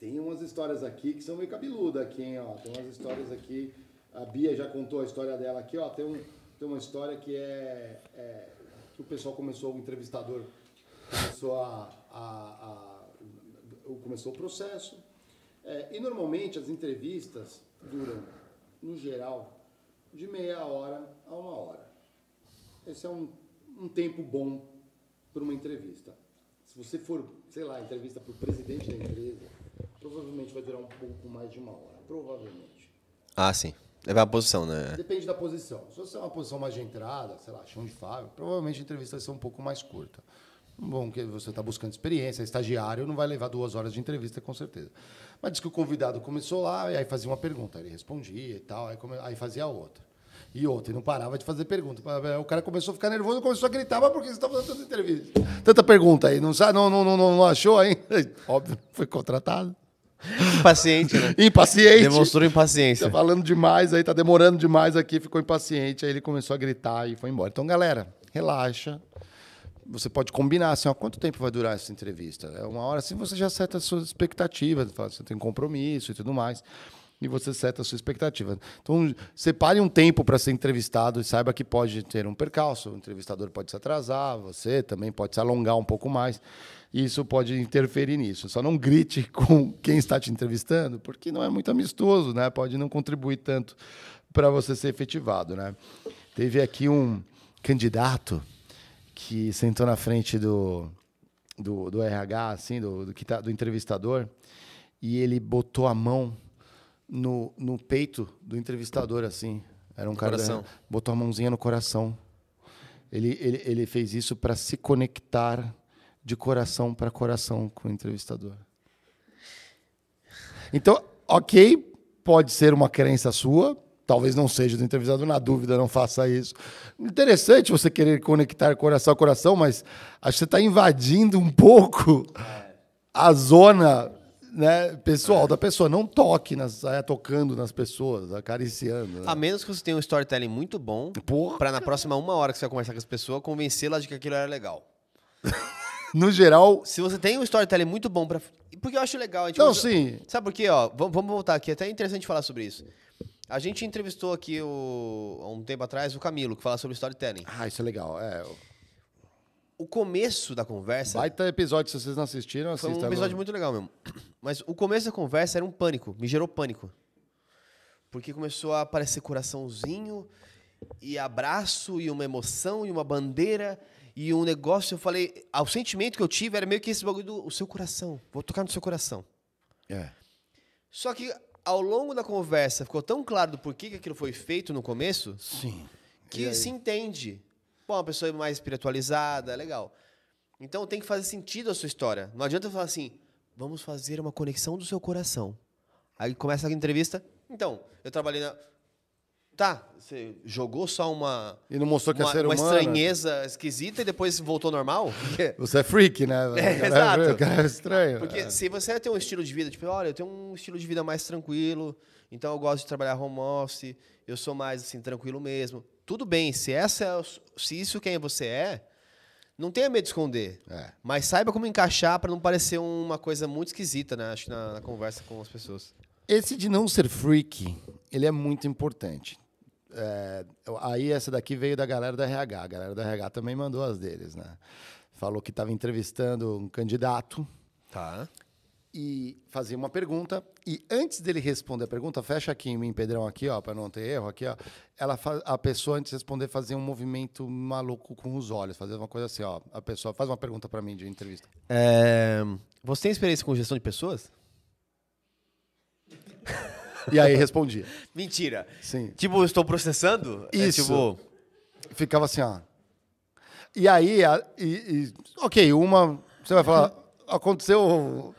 S1: Tem umas histórias aqui que são meio cabeludas aqui, hein? Ó. Tem umas histórias aqui. A Bia já contou a história dela aqui, ó. Tem, um, tem uma história que é, é que o pessoal começou, o entrevistador começou a, a- a- começou o processo. É, e normalmente as entrevistas duram, no geral, de meia hora a uma hora. Esse é um, um tempo bom para uma entrevista. Se você for, sei lá, entrevista para o presidente da empresa, provavelmente vai durar um pouco mais de uma hora. Provavelmente.
S2: Ah, sim. Levar a posição, né?
S1: Depende da posição. Se você é uma posição mais de entrada, sei lá, chão de fábrica, provavelmente a entrevista vai ser um pouco mais curta. Bom, que você está buscando experiência, é estagiário, não vai levar duas horas de entrevista, com certeza. Mas diz que o convidado começou lá, e aí fazia uma pergunta, ele respondia e tal, aí, come- aí fazia outra. E outra, e não parava de fazer pergunta. O cara começou a ficar nervoso começou a gritar, mas por que você está fazendo tanta entrevista? Tanta pergunta aí, não, sabe, não, não, não, não achou ainda? (laughs) Óbvio, foi contratado.
S2: Impaciente, né? (laughs)
S1: Impaciente.
S2: Demonstrou
S1: Tá
S2: impaciência.
S1: falando demais aí, tá demorando demais aqui, ficou impaciente, aí ele começou a gritar e foi embora. Então, galera, relaxa. Você pode combinar assim, ó, quanto tempo vai durar essa entrevista? É uma hora assim, você já seta as suas expectativas, fala, você tem compromisso e tudo mais. E você seta a sua expectativa. Então, separe um tempo para ser entrevistado e saiba que pode ter um percalço. O entrevistador pode se atrasar, você também pode se alongar um pouco mais. E isso pode interferir nisso. Só não grite (laughs) com quem está te entrevistando, porque não é muito amistoso, né? Pode não contribuir tanto para você ser efetivado, né? Teve aqui um candidato que sentou na frente do, do, do RH, assim, do, do, que tá, do entrevistador, e ele botou a mão no, no peito do entrevistador, assim. Era um cara. da- botou a mãozinha no coração. Ele, ele, ele fez isso para se conectar de coração para coração com o entrevistador. Então, ok, pode ser uma crença sua, talvez não seja do entrevistador, na dúvida, não faça isso. Interessante você querer conectar coração a coração, mas acho que você está invadindo um pouco a zona né, pessoal da pessoa. Não toque, nas, saia tocando nas pessoas, acariciando. né?
S2: A menos que você tenha um storytelling muito bom,
S1: Porra.
S2: pra na próxima uma hora que você vai conversar com as pessoas, convencê-las de que aquilo era legal. (laughs)
S1: No geral,
S2: Se você tem um storytelling muito bom pra. Porque eu acho legal. A gente
S1: não,
S2: usa-
S1: sim.
S2: Sabe por quê? Ó, vamos voltar aqui. É até interessante falar sobre isso. A gente entrevistou aqui o, há um tempo atrás o Camilo, que fala sobre storytelling.
S1: Ah, isso é legal. É,
S2: O começo da conversa
S1: baita episódio, se vocês não assistiram,
S2: foi
S1: assistam.
S2: um episódio muito legal mesmo. Mas o começo da conversa era um pânico, me gerou pânico. Porque começou a aparecer coraçãozinho, e abraço, e uma emoção, e uma bandeira, e um negócio. Eu falei, ah, o sentimento que eu tive era meio que esse bagulho do o seu coração. Vou tocar no seu coração.
S1: É.
S2: Só que ao longo da conversa ficou tão claro do porquê que aquilo foi feito no começo
S1: Sim.
S2: Que se entende. Pô, uma pessoa mais espiritualizada, legal. Então tem que fazer sentido a sua história. Não adianta eu falar assim, vamos fazer uma conexão do seu coração. Aí começa a entrevista. Então, eu trabalhei na. Tá, você jogou só uma.
S1: E não mostrou que é
S2: uma,
S1: ser
S2: uma
S1: humano.
S2: estranheza esquisita e depois voltou normal?
S1: Você é freak, né? (laughs)
S2: É,
S1: cara
S2: exato.
S1: o cara é estranho.
S2: Porque
S1: É.
S2: se você tem um estilo de vida, tipo, olha, eu tenho um estilo de vida mais tranquilo, então eu gosto de trabalhar home office, eu sou mais assim, tranquilo mesmo. Tudo bem, se, essa é, se isso quem você é, não tenha medo de esconder.
S1: É.
S2: Mas saiba como encaixar para não parecer uma coisa muito esquisita, né? Acho que na, na conversa com as pessoas.
S1: Esse de não ser freak, ele é muito importante. É, aí essa daqui veio da galera da RH. A galera da RH também mandou as deles, né? Falou que estava entrevistando um candidato
S2: Tá.
S1: e fazia uma pergunta e antes dele responder a pergunta, fecha aqui em mim, Pedrão, aqui, ó, para não ter erro, aqui, ó. Ela a pessoa antes de responder fazia um movimento maluco com os olhos, fazia uma coisa assim, ó. A pessoa faz uma pergunta para mim de entrevista.
S2: É, você tem experiência com gestão de pessoas? (laughs)
S1: E aí respondia. (laughs)
S2: Mentira.
S1: Sim.
S2: Tipo, estou processando? É
S1: Isso.
S2: tipo,
S1: ficava assim, ó. E aí, a- e- e- ok, uma, você vai falar, aconteceu.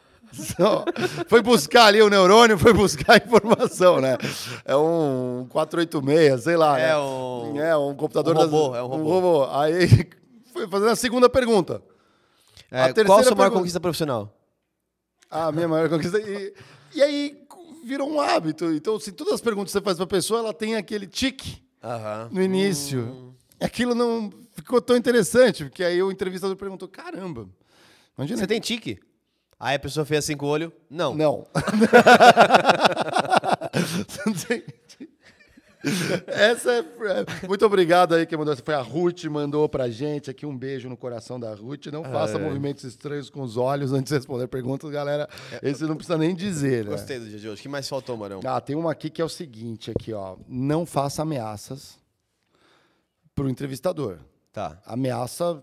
S1: Foi buscar ali o neurônio, foi buscar a informação, né? É um 486, sei lá.
S2: É
S1: né?
S2: um-
S1: É um computador
S2: um robô,
S1: das-
S2: é um robô.
S1: Aí (laughs) foi fazendo a segunda pergunta.
S2: É,
S1: A
S2: qual a sua maior
S1: pergunta-
S2: conquista profissional?
S1: A minha maior conquista. E, e aí virou um hábito. Então, se todas as perguntas que você faz pra pessoa, ela tem aquele tique
S2: Aham.
S1: no início. Aquilo não ficou tão interessante, porque aí o entrevistador perguntou: caramba, imagina.
S2: Você tem tique? Aí a pessoa fez assim com o olho? Não.
S1: Não. (laughs) (laughs) Você tem- Essa é. Muito obrigado aí quem mandou. Foi a Ruth, mandou pra gente aqui um beijo no coração da Ruth. Não faça movimentos estranhos com os olhos antes de responder perguntas, galera. Esse não precisa nem dizer, né?
S2: Gostei do dia de hoje. O que mais faltou, Marão?
S1: Ah, tem uma aqui que é o seguinte, aqui, ó. Não faça ameaças pro entrevistador.
S2: Tá.
S1: Ameaça.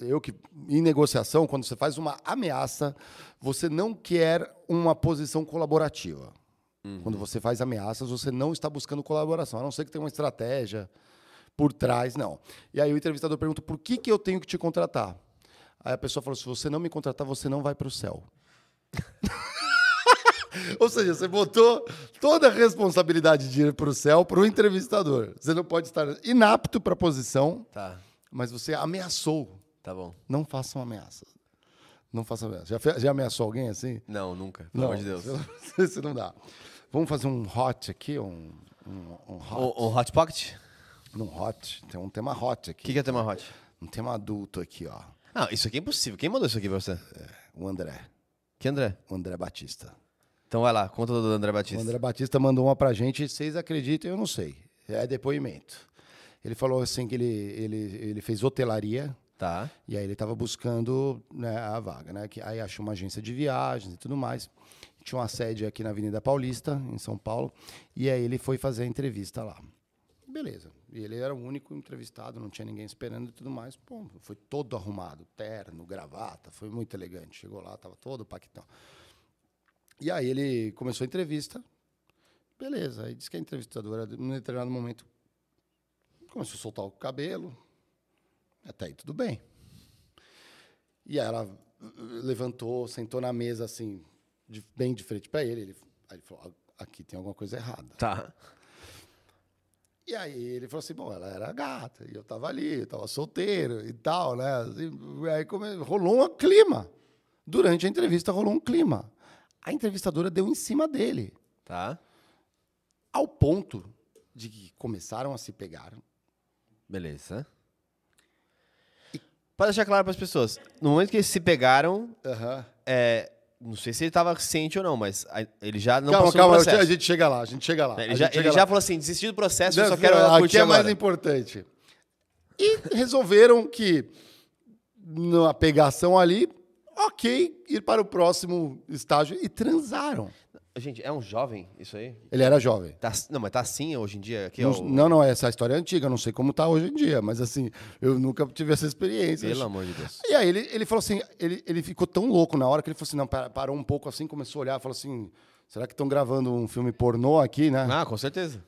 S1: Eu que. Em negociação, quando você faz uma ameaça, você não quer uma posição colaborativa. Quando você faz ameaças, você não está buscando colaboração, a não ser que tenha uma estratégia por trás, não. E aí o entrevistador pergunta: por que, que eu tenho que te contratar? Aí a pessoa falou: se você não me contratar, você não vai para o céu. (laughs) Ou seja, você botou toda a responsabilidade de ir para o céu para o entrevistador. Você não pode estar inapto para a posição,
S2: Tá.
S1: mas você ameaçou.
S2: Tá bom.
S1: Não façam ameaças. Não façam ameaças. Já, já ameaçou alguém assim?
S2: Não, nunca. Pelo amor de Deus. (laughs)
S1: Isso não dá. Vamos fazer um hot aqui, um, um, um hot.
S2: O, o Hot Pocket?
S1: Um hot. Tem um tema hot
S2: O
S1: aqui.
S2: que, que é tema hot?
S1: Um tema adulto aqui, ó.
S2: Ah, isso aqui é impossível. Quem mandou isso aqui pra você?
S1: O André.
S2: Que André?
S1: O André Batista.
S2: Então vai lá, conta do André
S1: O
S2: Batista.
S1: André Batista mandou uma pra gente, vocês acreditam, eu não sei. É depoimento. Ele falou assim que ele, ele, ele fez hotelaria,
S2: Tá.
S1: E aí ele estava buscando né, a vaga, né? Que aí achou uma agência de viagens e tudo mais. Tinha uma sede aqui na Avenida Paulista, em São Paulo. E aí ele foi fazer a entrevista lá. Beleza. E ele era o único entrevistado, não tinha ninguém esperando e tudo mais. Pô, foi todo arrumado, terno, gravata, foi muito elegante. Chegou lá, estava todo paquitão. E aí ele começou a entrevista. Beleza. Aí disse que a entrevistadora, num determinado momento, começou a soltar o cabelo, até aí tudo bem. E aí ela levantou, sentou na mesa assim, de- bem de frente para ele. ele. Aí ele falou: "Ah, aqui tem alguma coisa errada.
S2: Tá.
S1: E aí ele falou assim: bom, ela era gata, e eu tava ali, eu tava solteiro e tal, né? Assim, e aí come- rolou um clima. Durante a entrevista rolou um clima. A entrevistadora deu em cima dele,
S2: Tá.
S1: ao ponto de que começaram a se pegar.
S2: Beleza. Pra deixar claro pras pessoas, no momento que eles se pegaram,
S1: Aham.
S2: é, não sei se ele tava ciente ou não, mas a- ele já não
S1: calma,
S2: passou
S1: calma,
S2: no
S1: a
S2: processo.
S1: gente chega lá, a gente chega lá.
S2: Ele
S1: a
S2: já,
S1: gente
S2: ele
S1: chega
S2: já
S1: lá.
S2: falou assim, desisti do processo, eu só quero
S1: aqui
S2: curtir
S1: é mais
S2: agora.
S1: importante. E resolveram que, na pegação ali, ok, ir para o próximo estágio e transaram.
S2: Gente, é um jovem isso aí?
S1: Ele era jovem.
S2: Tá, não, mas tá assim hoje em dia? Aqui,
S1: Não,
S2: ó, o-
S1: não, não, essa história é antiga, não sei como tá hoje em dia, mas assim, eu nunca tive essa experiência.
S2: Pelo amor de Deus.
S1: E aí ele, ele falou assim, ele, ele ficou tão louco na hora que ele falou assim, não, parou um pouco assim, começou a olhar, falou assim, será que estão gravando um filme pornô aqui, né?
S2: Ah, com certeza.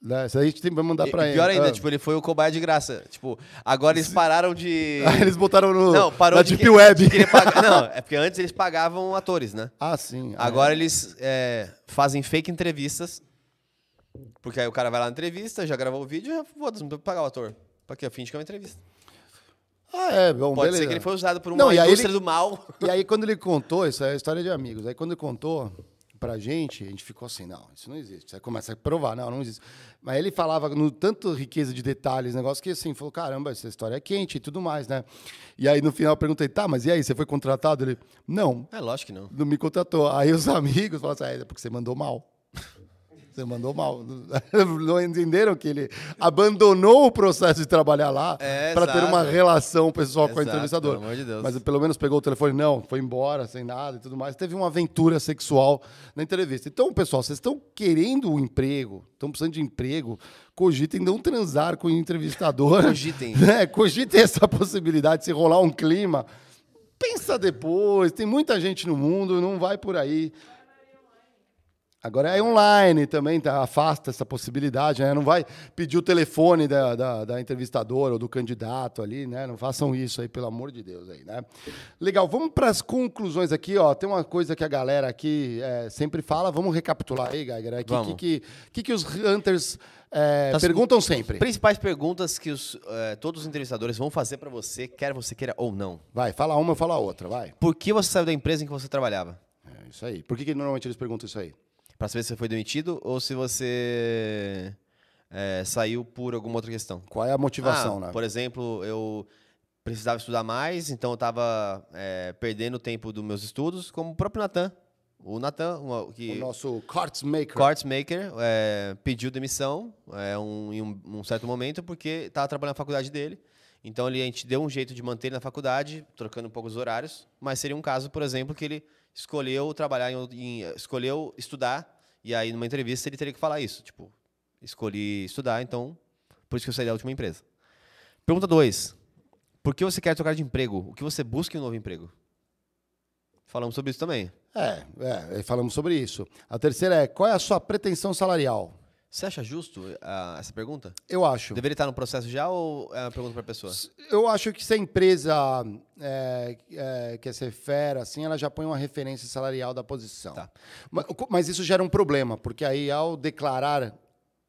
S1: Né? Isso aí a gente tem- vai mandar pra ele.
S2: pior ainda,
S1: Ah.
S2: tipo, ele foi o cobaia de graça. Tipo, agora eles pararam de...
S1: Aí (laughs) eles botaram no,
S2: Não, parou
S1: na
S2: de,
S1: Deep
S2: que-
S1: Web.
S2: de pagar. (laughs) Não, é porque antes eles pagavam atores, né?
S1: Ah, sim. Ah,
S2: Agora eles é, fazem fake entrevistas. Porque aí o cara vai lá na entrevista, já gravou o vídeo, já foda-se, não tem que pagar o ator. Pra quê? Finge que é uma entrevista.
S1: Ah, é, bom,
S2: Pode
S1: beleza.
S2: ser que ele foi usado por uma
S1: Não,
S2: indústria
S1: ele-
S2: do mal. (laughs)
S1: E aí, quando ele contou, isso é história de amigos. Aí, quando ele contou pra gente, a gente ficou assim: não, isso não existe. Aí começa a provar, não, não existe. Mas ele falava no tanto riqueza de detalhes, negócio, que assim, falou: caramba, essa história é quente e tudo mais, né? E aí, no final, eu perguntei: tá, mas e aí, você foi contratado? Ele: não,
S2: É lógico que não.
S1: não me contratou. Aí os (laughs) amigos falaram assim: ah, é porque você mandou mal. Você mandou mal. (laughs) Não entenderam que ele abandonou o processo de trabalhar lá
S2: É,
S1: para ter
S2: exato.
S1: uma relação pessoal com a
S2: Exato,
S1: entrevistadora.
S2: pelo amor de Deus.
S1: Mas pelo menos pegou o telefone, não, foi embora, sem nada e tudo mais. Teve uma aventura sexual na entrevista. Então, pessoal, vocês estão querendo um emprego, estão precisando de emprego, cogitem não transar com o entrevistador.
S2: Cogitem. (laughs)
S1: Né? Cogitem essa possibilidade, se rolar um clima. Pensa depois, tem muita gente no mundo, não vai por aí. Agora é online também, tá, afasta essa possibilidade, né? Não vai pedir o telefone da, da, da entrevistadora ou do candidato ali, né? Não façam isso aí, pelo amor de Deus aí, né? Legal, vamos para as conclusões aqui, ó. Tem uma coisa que a galera aqui é, sempre fala, vamos recapitular aí, Geiger. O que, que, que, que os hunters é, perguntam sempre?
S2: Principais perguntas que os, eh, todos os entrevistadores vão fazer pra você, quer você queira ou não.
S1: Vai, fala uma, eu falo a outra, vai.
S2: Por que você saiu da empresa em que você trabalhava?
S1: É isso aí. Por que, que normalmente eles perguntam isso aí?
S2: Pra saber se você foi demitido ou se você eh, saiu por alguma outra questão.
S1: Qual é a motivação,
S2: Ah,
S1: né?
S2: Por exemplo, eu precisava estudar mais, então eu estava perdendo o tempo dos meus estudos, como o próprio Natan. O Natan,
S1: O nosso carts maker.
S2: Quartz Maker é, pediu demissão é, um- em um, um certo momento porque estava trabalhando na faculdade dele. Então ele, a gente deu um jeito de manter ele na faculdade, trocando um pouco os horários. Mas seria um caso, por exemplo, que ele escolheu trabalhar em, em- escolheu estudar e aí numa entrevista ele teria que falar isso, tipo, escolhi estudar, então por isso que eu saí da última empresa. Pergunta 2. Por que você quer trocar de emprego? O que você busca em um novo emprego? Falamos sobre isso também.
S1: É, é, falamos sobre isso. A terceira é, qual é a sua pretensão salarial?
S2: Você acha justo ah, essa pergunta?
S1: Eu acho.
S2: Deveria estar no processo já ou é uma pergunta para a pessoa?
S1: Eu acho que se a empresa é, é, quer ser fera, assim, ela já põe uma referência salarial da posição.
S2: Tá.
S1: Ma- Mas, isso gera um problema, porque aí ao declarar.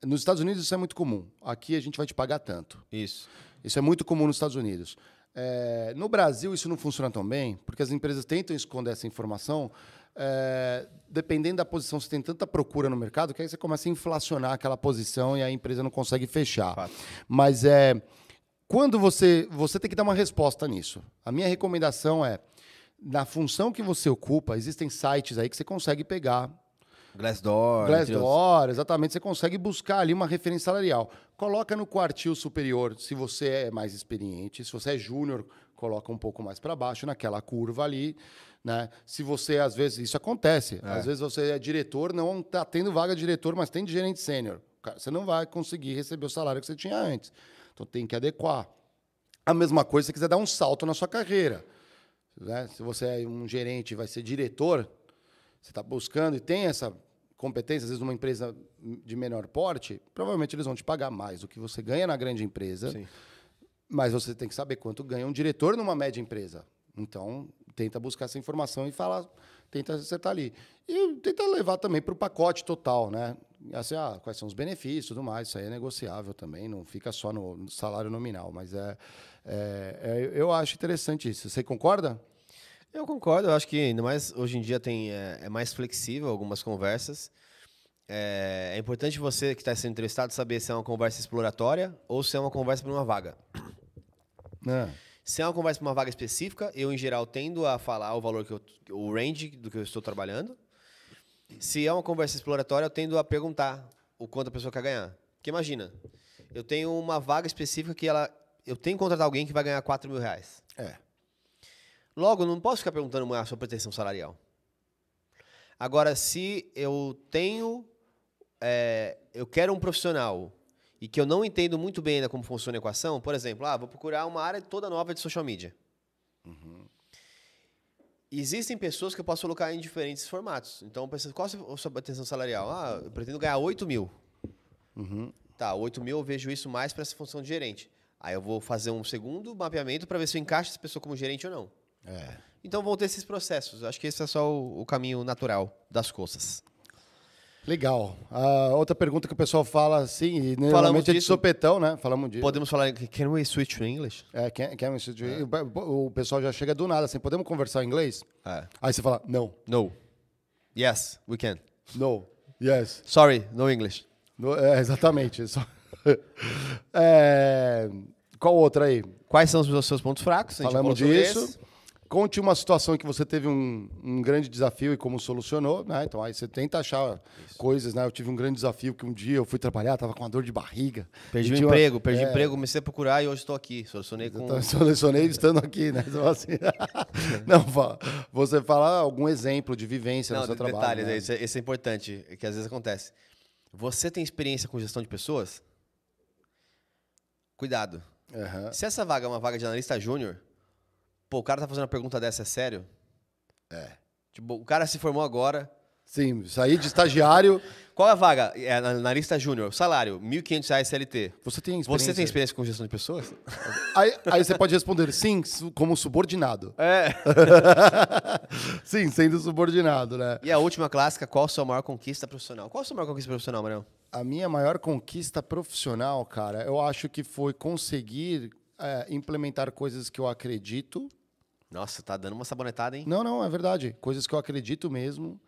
S1: Nos Estados Unidos isso é muito comum. Aqui a gente vai te pagar tanto.
S2: Isso.
S1: Isso é muito comum nos Estados Unidos. É, no Brasil, isso não funciona tão bem, porque as empresas tentam esconder essa informação. É, dependendo da posição, você tem tanta procura no mercado que aí você começa a inflacionar aquela posição e a empresa não consegue fechar.
S2: Fato.
S1: Mas é, quando você, você tem que dar uma resposta nisso. A minha recomendação é, na função que você ocupa, existem sites aí que você consegue pegar
S2: Glassdoor.
S1: Glassdoor, exatamente. Você consegue buscar ali uma referência salarial. Coloca no quartil superior se você é mais experiente. Se você é júnior, coloca um pouco mais para baixo, naquela curva ali. Né? Se você, às vezes, isso acontece. Às vezes você é diretor, não está tendo vaga de diretor, mas tem de gerente sênior. Você não vai conseguir receber o salário que você tinha antes. Então tem que adequar. A mesma coisa se você quiser dar um salto na sua carreira. né? Se você é um gerente vai ser diretor, você está buscando e tem essa competência, às vezes numa empresa de menor porte, provavelmente eles vão te pagar mais do que você ganha na grande empresa.
S2: Sim.
S1: Mas você tem que saber quanto ganha um diretor numa média empresa. Então, tenta buscar essa informação e falar, tenta acertar ali. E tenta levar também para o pacote total, né? Assim, ah, quais são os benefícios e tudo mais, isso aí é negociável também, não fica só no salário nominal. Mas é, é- é- eu acho interessante isso. Você concorda?
S2: Eu concordo, eu acho que ainda mais hoje em dia tem, é, é mais flexível algumas conversas. É, é importante você que está sendo entrevistado saber se é uma conversa exploratória ou se é uma conversa para uma vaga.
S1: É.
S2: Se é uma conversa para uma vaga específica, eu, em geral, tendo a falar o valor que eu, o range do que eu estou trabalhando. Se é uma conversa exploratória, eu tendo a perguntar o quanto a pessoa quer ganhar. Porque imagina, eu tenho uma vaga específica que ela. Eu tenho que contratar alguém que vai ganhar 4 mil reais.
S1: É.
S2: Logo, não posso ficar perguntando a sua pretensão salarial. Agora, se eu tenho. é, eu quero um profissional e que eu não entendo muito bem ainda como funciona a equação, por exemplo, ah, vou procurar uma área toda nova de social media. Existem pessoas que eu posso colocar em diferentes formatos. Então, qual a sua pretensão salarial? Ah, eu pretendo ganhar 8 mil. Tá, 8 mil eu vejo isso mais para essa função de gerente. Aí eu vou fazer um segundo mapeamento para ver se eu encaixo essa pessoa como gerente ou não.
S1: É.
S2: Então vão ter esses processos. Acho que esse é só o, o caminho natural das coisas.
S1: Legal. A outra pergunta que o pessoal fala assim, e normalmente é de
S2: disso.
S1: sopetão, né? Falamos disso.
S2: Podemos falar. Can we switch to English?
S1: É, can, can we switch- o- O pessoal já chega do nada assim, podemos conversar em inglês?
S2: É.
S1: Aí você fala, não,
S2: No. Yes, we can.
S1: no, yes.
S2: Sorry, no English.
S1: No, é, exatamente. (laughs) É, qual outra aí?
S2: Quais são os seus pontos fracos?
S1: Falamos disso.
S2: Esse.
S1: Conte uma situação em que você teve um, um grande desafio e como solucionou, né? Então aí você tenta achar coisas, né? Eu tive um grande desafio que um dia eu fui trabalhar, tava com uma dor de barriga.
S2: Perdi o
S1: tinha uma-
S2: emprego, perdi o
S1: é,
S2: emprego, comecei a procurar e hoje estou aqui. Solucionei com.
S1: Então, selecionei estando aqui, né? Então, assim, (laughs) não, você fala algum exemplo de vivência
S2: Não,
S1: no seu
S2: de-
S1: trabalho.
S2: detalhes,
S1: né?
S2: é, isso é, isso importante, que às vezes acontece. Você tem experiência com gestão de pessoas? Cuidado.
S1: Aham.
S2: Se essa vaga é uma vaga de analista júnior, pô, o cara tá fazendo uma pergunta dessa, é sério?
S1: É.
S2: Tipo, o cara se formou agora,
S1: Sim, saí de estagiário. (laughs)
S2: Qual é a vaga? É na, na lista júnior. Salário, R$ 1.500 CLT.
S1: Você tem
S2: Você
S1: experiência?
S2: tem experiência com gestão de pessoas? (laughs)
S1: Aí, aí você pode responder sim, como subordinado. (laughs)
S2: É.
S1: Sim, sendo subordinado, né?
S2: E a última clássica, qual a sua maior conquista profissional? Qual a sua maior conquista profissional, Marião?
S1: A minha maior conquista profissional, cara, eu acho que foi conseguir é, implementar coisas que eu acredito.
S2: Nossa, tá dando uma sabonetada, hein?
S1: Não, não, é verdade. Coisas que eu acredito mesmo.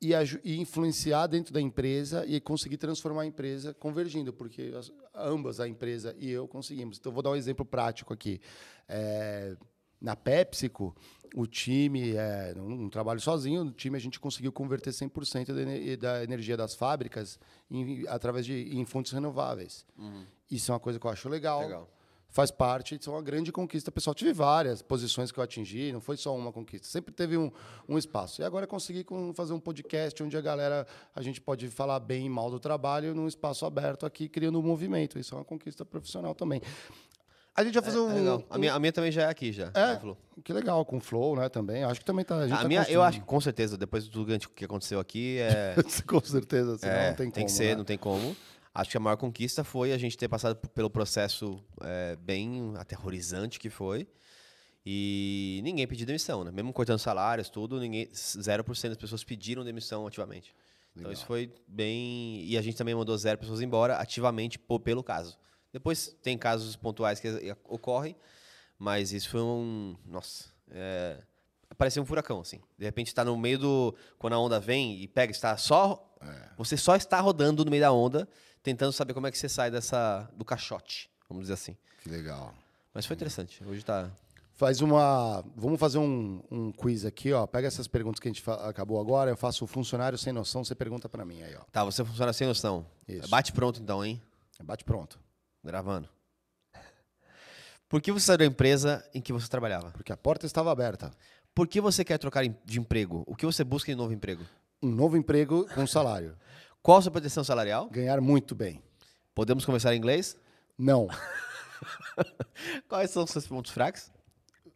S1: E, e influenciar dentro da empresa e conseguir transformar a empresa convergindo, porque as- ambas, a empresa e eu, conseguimos. Então, vou dar um exemplo prático aqui. É, na PepsiCo, o time, é, não, não trabalho sozinho, no time a gente conseguiu converter 100% da, ener- da energia das fábricas em, através de em fontes renováveis. Isso é uma coisa que eu acho legal.
S2: Legal.
S1: Faz parte, isso é uma grande conquista pessoal. Tive várias posições que eu atingi, não foi só uma conquista. Sempre teve um, um espaço. E agora consegui com- fazer um podcast onde a galera, a gente pode falar bem e mal do trabalho num espaço aberto aqui, criando um movimento. Isso é uma conquista profissional também. A gente vai fazer um.
S2: É. A
S1: um-
S2: minha, a minha também já é aqui, já.
S1: é, que legal, com o Flow, né, também. Acho que também tá. A, gente
S2: A
S1: tá
S2: minha, eu acho que com certeza, depois de tudo que aconteceu aqui, é, (laughs)
S1: com certeza, senão
S2: é,
S1: não tem como.
S2: que ser,
S1: né?
S2: não tem como. Acho que a maior conquista foi a gente ter passado pelo processo é, bem aterrorizante que foi. E ninguém pediu demissão, né? Mesmo cortando salários, tudo, ninguém, 0% das pessoas pediram demissão ativamente. Então isso foi bem. E a gente também mandou zero pessoas embora ativamente po- pelo caso. Depois tem casos pontuais que ocorrem, mas isso foi um. Nossa. É, parecia um furacão, assim. De repente está no meio do. Quando a onda vem e pega, está só. Você só está rodando no meio da onda, tentando saber como é que você sai dessa. do caixote, vamos dizer assim.
S1: Que legal.
S2: Mas foi interessante. Hoje tá.
S1: Faz uma. Vamos fazer um, um quiz aqui, ó. Pega essas perguntas que a gente acabou agora. Eu faço o funcionário sem noção, você pergunta pra mim aí, ó.
S2: Tá, você funciona sem noção.
S1: Isso.
S2: Bate pronto então, hein?
S1: Bate pronto.
S2: Gravando. Por que você saiu da empresa em que você trabalhava?
S1: Porque a porta estava aberta.
S2: Por que você quer trocar de emprego? O que você busca em novo emprego?
S1: Um novo emprego com salário. (laughs)
S2: Qual a sua pretensão salarial?
S1: Ganhar muito bem.
S2: Podemos conversar em inglês?
S1: Não. (laughs)
S2: Quais são os seus pontos fracos?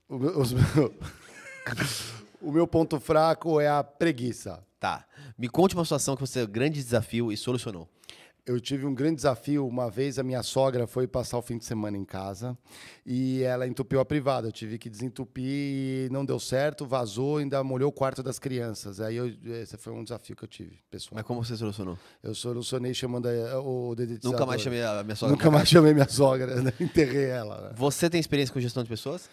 S1: O meu, os (laughs) o meu ponto fraco é a preguiça.
S2: Tá. Me conte uma situação que você um grande desafio e solucionou.
S1: Eu tive um grande desafio. Uma vez a minha sogra foi passar o fim de semana em casa e ela entupiu a privada. Eu tive que desentupir e não deu certo, vazou, ainda molhou o quarto das crianças. Aí eu- esse foi um desafio que eu tive, pessoal.
S2: Mas como você solucionou?
S1: Eu solucionei chamando a- o dedetizador.
S2: Nunca mais chamei a minha sogra.
S1: Nunca mais chamei minha sogra, né? (laughs) enterrei ela. né?
S2: Você tem experiência com gestão de pessoas?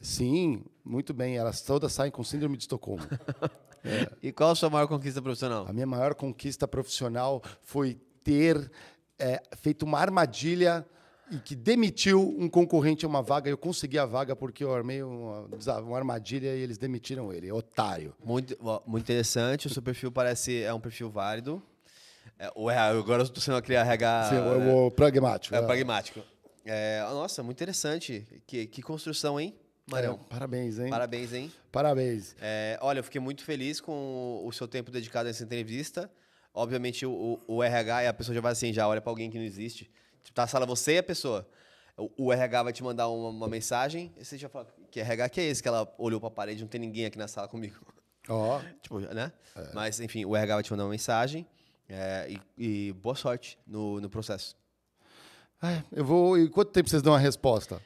S1: Sim, muito bem. Elas todas saem com síndrome de Estocolmo. (laughs)
S2: E qual a sua maior conquista profissional?
S1: A minha maior conquista profissional foi ter é, feito uma armadilha e que demitiu um concorrente a uma vaga. Eu consegui a vaga porque eu armei uma, uma armadilha e eles demitiram ele. Otário.
S2: Muito, muito interessante. O seu perfil parece é um perfil válido. É, RH, agora eu estou sendo aquele RH.
S1: Sim,
S2: né?
S1: o, pragmático.
S2: É
S1: é.
S2: pragmático. É, nossa, muito interessante. Que, que construção, hein, Marião?
S1: É, parabéns, hein?
S2: Parabéns, hein?
S1: Parabéns.
S2: É, olha, eu fiquei muito feliz com o seu tempo dedicado a essa entrevista. Obviamente, o, o, o RH e a pessoa já vai assim, já olha para alguém que não existe. Tipo, tá na sala você e a pessoa. O, o RH vai te mandar uma, uma mensagem, e você já fala, que RH que é esse? Que ela olhou para a parede, não tem ninguém aqui na sala comigo.
S1: Ó, (laughs)
S2: tipo, né? Mas, enfim, o RH vai te mandar uma mensagem é, e, e boa sorte no, no processo.
S1: eu vou. E quanto tempo vocês dão a resposta?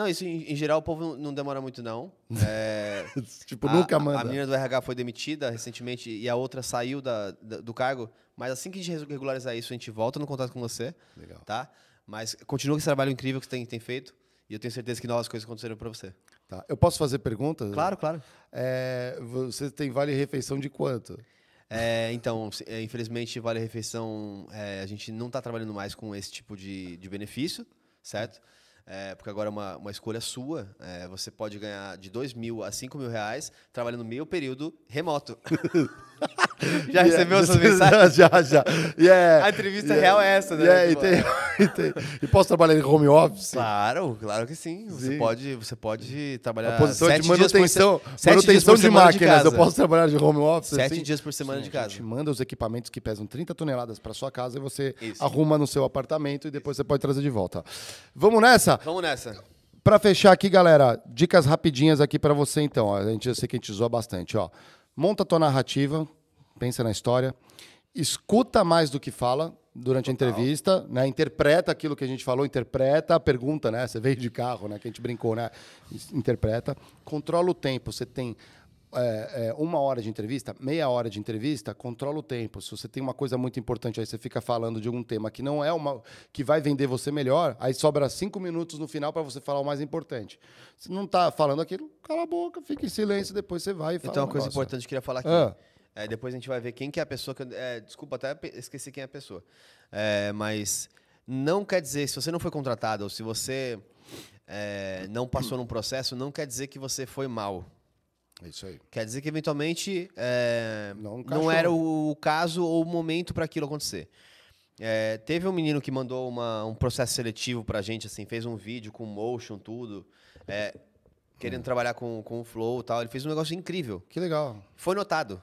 S2: Não, isso em, em geral o povo não, demora muito, não. (laughs) É,
S1: tipo,
S2: a-
S1: nunca manda.
S2: A menina do RH foi demitida recentemente e a outra saiu da, da- do cargo. Mas assim que a gente regularizar isso, a gente volta no contato com você.
S1: Legal.
S2: Tá? Mas continua com esse trabalho incrível que você tem, tem feito. E eu tenho certeza que novas coisas acontecerão para você.
S1: Tá. Eu posso fazer perguntas?
S2: Claro, claro.
S1: É, você tem vale refeição de quanto?
S2: É, então, é, infelizmente, Vale Refeição, é, a gente não está trabalhando mais com esse tipo de, de benefício, certo? É, porque agora é uma, uma escolha sua. É, você pode ganhar de 2 mil a 5 mil reais trabalhando meio período remoto. (laughs) (laughs) Já recebeu essas mensagens? (laughs)
S1: já, já. É-
S2: A entrevista
S1: e
S2: real é essa, né?
S1: E, é, e,
S2: Tipo,
S1: tem- (laughs) e tem- e posso trabalhar em home office?
S2: Claro, claro que sim. Você
S1: Sim.
S2: pode, você pode trabalhar
S1: A posição
S2: sete
S1: de
S2: dias por
S1: manutenção,
S2: se-
S1: manutenção de máquinas. eu
S2: casa.
S1: posso trabalhar de home office?
S2: Sete
S1: assim?
S2: dias por semana
S1: Sim,
S2: de
S1: A
S2: casa.
S1: gente manda os equipamentos que pesam 30 toneladas para sua casa e você
S2: Isso.
S1: arruma no seu apartamento e depois você pode trazer de volta. Vamos nessa?
S2: Vamos nessa.
S1: Para fechar aqui, galera, dicas rapidinhas aqui para você então. A gente, eu sei que a gente zoa bastante, ó. Monta a tua narrativa, pensa na história, escuta mais do que fala durante a entrevista, né? Interpreta aquilo que a gente falou, interpreta a pergunta, né? Você veio de carro, né? Que a gente brincou, né? Interpreta. Controla o tempo. Você tem é, é, uma hora de entrevista, meia hora de entrevista, controla o tempo. Se você tem uma coisa muito importante aí, você fica falando de algum tema que não é uma que vai vender você melhor, aí sobra cinco minutos no final para você falar o mais importante. Se não está falando aquilo, cala a boca, fica em silêncio, depois você vai e fala.
S2: Então,
S1: um
S2: uma coisa
S1: negócio.
S2: importante que eu queria falar aqui.
S1: Ah.
S2: É, depois a gente vai ver quem que é a pessoa que. é, desculpa, até esqueci quem é a pessoa. É, mas não quer dizer, se você não foi contratado ou se você é, não passou num processo, não quer dizer que você foi mal.
S1: É Isso aí.
S2: Quer dizer que eventualmente é,
S1: Não
S2: não, era o, caso ou o momento para aquilo acontecer. É, teve um menino que mandou uma- um processo seletivo pra gente, assim, fez um vídeo com motion, tudo, é, querendo trabalhar com, com o flow e tal. Ele fez um negócio incrível.
S1: Que legal.
S2: Foi notado.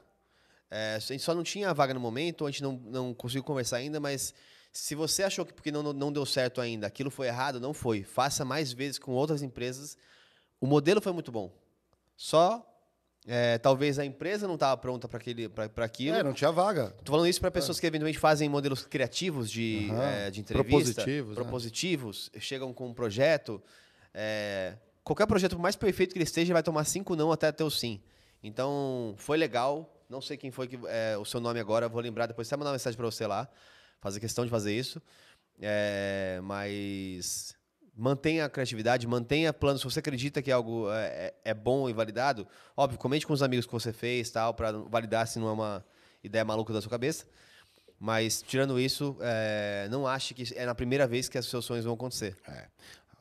S2: É, a gente só não tinha a vaga no momento, a gente não, não conseguiu conversar ainda, mas se você achou que porque não- não deu certo ainda, aquilo foi errado, não foi. Faça mais vezes com outras empresas. O modelo foi muito bom. Só é, talvez a empresa não estava pronta para aquilo.
S1: É, não tinha vaga.
S2: Tô falando isso para pessoas que eventualmente fazem modelos criativos de,
S1: Aham.
S2: eh, de entrevista.
S1: Propositivos, né?
S2: Propositivos. Chegam com um projeto. eh, qualquer projeto, por mais perfeito que ele esteja, vai tomar cinco não até ter o sim. Então, foi legal. Não sei quem foi que, eh, o seu nome agora, vou lembrar depois. Até mandar uma mensagem para você lá. Fazer questão de fazer isso. Mas mantenha a criatividade, mantenha planos. Se você acredita que algo é, é- é bom e validado, óbvio, comente com os amigos que você fez, tal, para validar se não é uma ideia maluca da sua cabeça. Mas, tirando isso, é, não ache que é na primeira vez que os seus sonhos vão acontecer.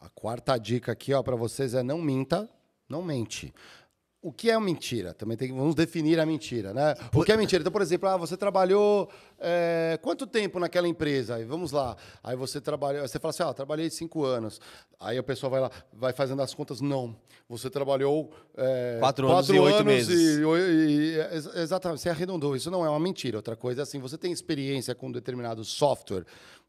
S1: A quarta dica aqui, ó, para vocês é não minta, não mente. O que é mentira? Também tem que vamos definir a mentira, né? O que é mentira? Então, por exemplo, ah, você trabalhou é, quanto tempo naquela empresa? Aí vamos lá. Aí você trabalhou, você fala assim, ah, trabalhei cinco anos. Aí a pessoa vai lá, vai fazendo as contas. Não, você trabalhou é,
S2: Quatro anos e oito meses.
S1: e- e- e- ex- exatamente, você arredondou. Isso não é uma mentira. Outra coisa é assim, você tem experiência com um determinado software,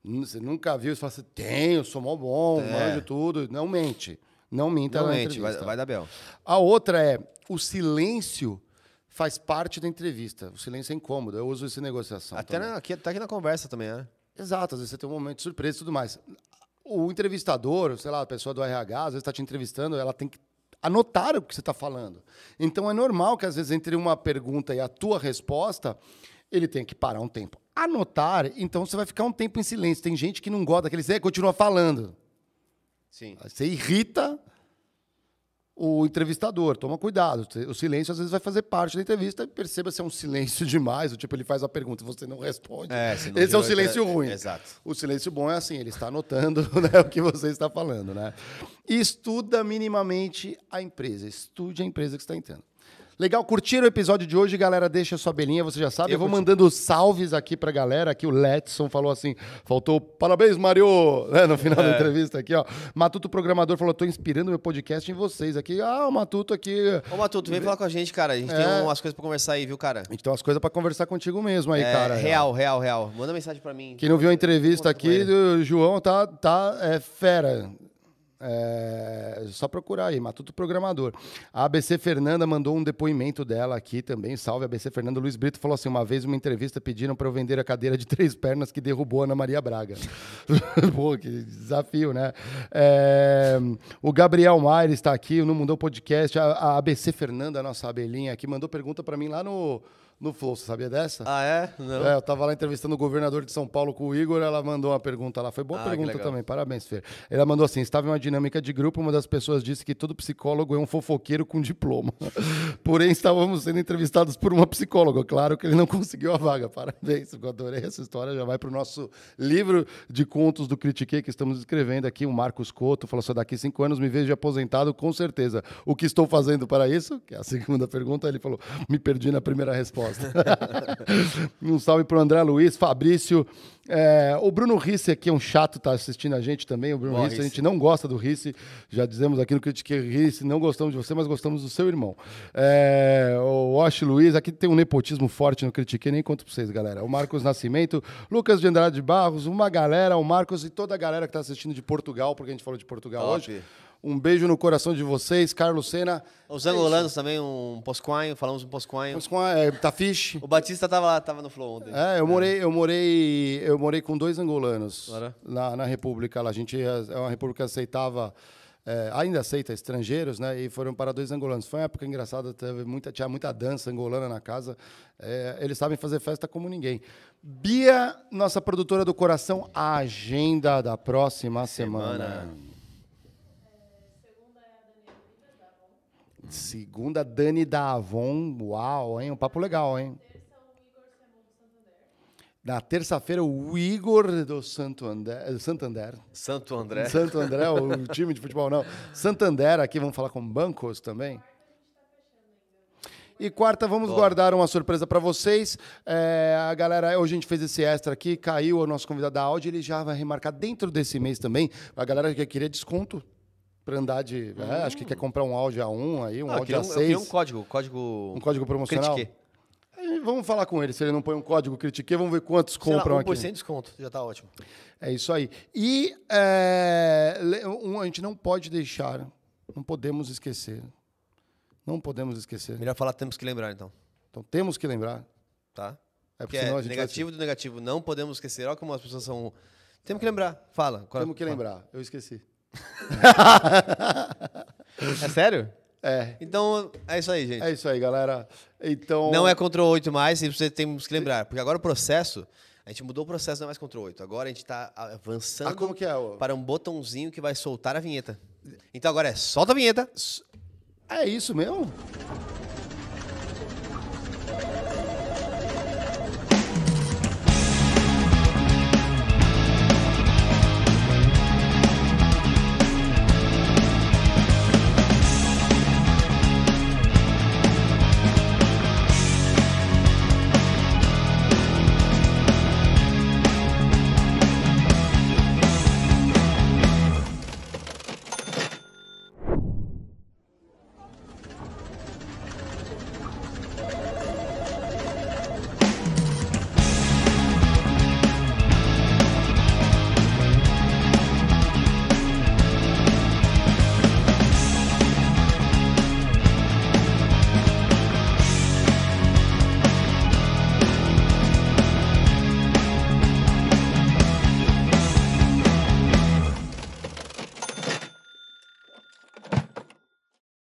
S1: você nunca viu, você fala assim, tenho, sou mó bom,
S2: É.
S1: manjo tudo. Não mente. Não minta na
S2: Realmente, vai, vai dar bel.
S1: A outra é, o silêncio faz parte da entrevista. O silêncio é incômodo. Eu uso isso em negociação.
S2: Até, na, aqui, aqui na conversa também, né?
S1: Exato, às vezes você tem um momento de surpresa e tudo mais. O entrevistador, sei lá, a pessoa do RH, às vezes está te entrevistando, ela tem que anotar o que você está falando. Então é normal que, às vezes, entre uma pergunta e a tua resposta, ele tem que parar um tempo. Anotar, então você vai ficar um tempo em silêncio. Tem gente que não gosta daquele silêncio, continua falando.
S2: Sim.
S1: Você irrita o entrevistador. Toma cuidado. O silêncio às vezes vai fazer parte da entrevista e perceba se é um silêncio (laughs) demais. O tipo, ele faz a pergunta e você não responde.
S2: É, não
S1: Esse é o silêncio
S2: inter-
S1: ruim.
S2: Exato.
S1: O silêncio bom é assim, ele está anotando (laughs) né, o que você está falando, né? E estuda minimamente a empresa. Estude a empresa que você está entrando. Legal, curtiram o episódio de hoje, galera? Deixa sua belinha, você já sabe. Eu,
S2: Eu
S1: vou
S2: curti.
S1: mandando salves aqui pra galera. Aqui o Letson falou assim: faltou parabéns, Mario! (laughs) Né, no final da
S2: É.
S1: entrevista aqui, ó. Matuto Programador falou: tô inspirando meu podcast em vocês aqui. Ah, o Matuto aqui.
S2: Ô, Matuto, vem falar com a gente, cara. A gente
S1: É.
S2: tem umas coisas pra conversar aí, viu, cara?
S1: A gente tem umas coisas pra conversar contigo mesmo aí,
S2: É,
S1: cara.
S2: real, real, real. Manda mensagem pra mim.
S1: Quem não viu a entrevista aqui do João tá, tá é, fera. É, só procurar aí, Matuto Programador. A ABC Fernanda mandou um depoimento dela aqui também. Salve, ABC Fernanda. Luiz Brito falou assim: uma vez, uma entrevista, pediram para eu vender a cadeira de três pernas que derrubou a Ana Maria Braga. (laughs) Pô, que desafio, né? É, o Gabriel Maire está aqui, no Mundou Podcast. A, a ABC Fernanda, nossa abelhinha aqui, mandou pergunta para mim lá no, no Flow. Você sabia dessa?
S2: Ah, é? Não.
S1: É, eu tava lá entrevistando o governador de São Paulo com o Igor, ela mandou uma pergunta lá. Foi boa
S2: Ah,
S1: pergunta também, parabéns, Fer. Ela mandou assim: estava em uma dinâmica de grupo, uma das pessoas disse que todo psicólogo é um fofoqueiro com diploma. (laughs) Porém, estávamos sendo entrevistados por uma psicóloga. Claro que ele não conseguiu a vaga. Parabéns, eu adorei essa história. Já vai para o nosso livro de contos do Critiquei que estamos escrevendo aqui. O Marcos Couto falou: só daqui cinco anos me vejo aposentado, com certeza. O que estou fazendo para isso? Que é a segunda pergunta. Ele falou: me perdi na primeira resposta. (laughs) um salve pro André Luiz, Fabrício. É, o Bruno Risse aqui é um chato, tá assistindo a gente também. O Bruno Risse, a gente não gosta do Risse. Já dizemos aqui no Critiquei Risse, não gostamos de você, mas gostamos do seu irmão. É, o Wash Luiz, aqui tem um nepotismo forte no Critiquei, nem conto pra vocês, galera. O Marcos Nascimento, Lucas de Andrade Barros, uma galera, o Marcos e toda a galera que tá assistindo de Portugal, porque a gente falou de Portugal
S2: Top.
S1: hoje. Um beijo no coração de vocês, Carlos Sena.
S2: Os angolanos também, um posquinho, falamos um posquinho.
S1: A é, Tafish.
S2: O Batista tava lá, tava no Flow ontem.
S1: É, eu morei, eu morei, eu morei com dois angolanos
S2: Ora.
S1: na, na República. lá. A gente é uma república que aceitava, é, ainda aceita estrangeiros, né? E foram para dois angolanos. Foi uma época engraçada, teve muita, tinha muita dança angolana na casa. É, eles sabem fazer festa como ninguém. Bia, nossa produtora do coração, a agenda da próxima semana.
S2: Semana.
S1: Segunda, Dani da Avon. Uau, hein? Um papo legal, hein? Na terça-feira, o Igor do Santo André, Santander.
S2: Santo André.
S1: Santo André, o (laughs) time de futebol não. Santander, aqui vamos falar com bancos também. E quarta, vamos
S2: Boa.
S1: guardar uma surpresa para vocês. É, a galera, hoje a gente fez esse extra aqui, caiu o nosso convidado da áudio, ele já vai remarcar dentro desse mês também. A galera que queria desconto para andar de. é, acho que quer comprar um áudio a um aí, um
S2: Ah, eu,
S1: áudio
S2: queria
S1: a
S2: um, um código, código...
S1: Um código promocional?
S2: Critique.
S1: Aí, vamos falar com ele. Se ele não põe um código critique, vamos ver quantos
S2: Sei lá,
S1: compram
S2: 1%
S1: aqui.
S2: de desconto, já tá ótimo.
S1: É isso aí. E é, um, a gente não pode deixar, não podemos esquecer. Não podemos esquecer.
S2: Melhor falar, temos que lembrar então,
S1: Então temos que lembrar.
S2: tá?
S1: É porque
S2: é
S1: a gente
S2: negativo do negativo, não podemos esquecer. Olha como as pessoas são... Temos que lembrar, fala. qual-
S1: Temos que lembrar. Eu esqueci. (laughs)
S2: É sério?
S1: É.
S2: Então, é isso aí, gente.
S1: É isso aí, galera. Então.
S2: Não é Ctrl 8 mais, e você temos que lembrar. Porque agora o processo, a gente mudou o processo, não é mais Ctrl 8. Agora a gente está avançando
S1: Ah, como que é?
S2: para um botãozinho que vai soltar a vinheta. Então agora é solta a vinheta.
S1: É isso mesmo?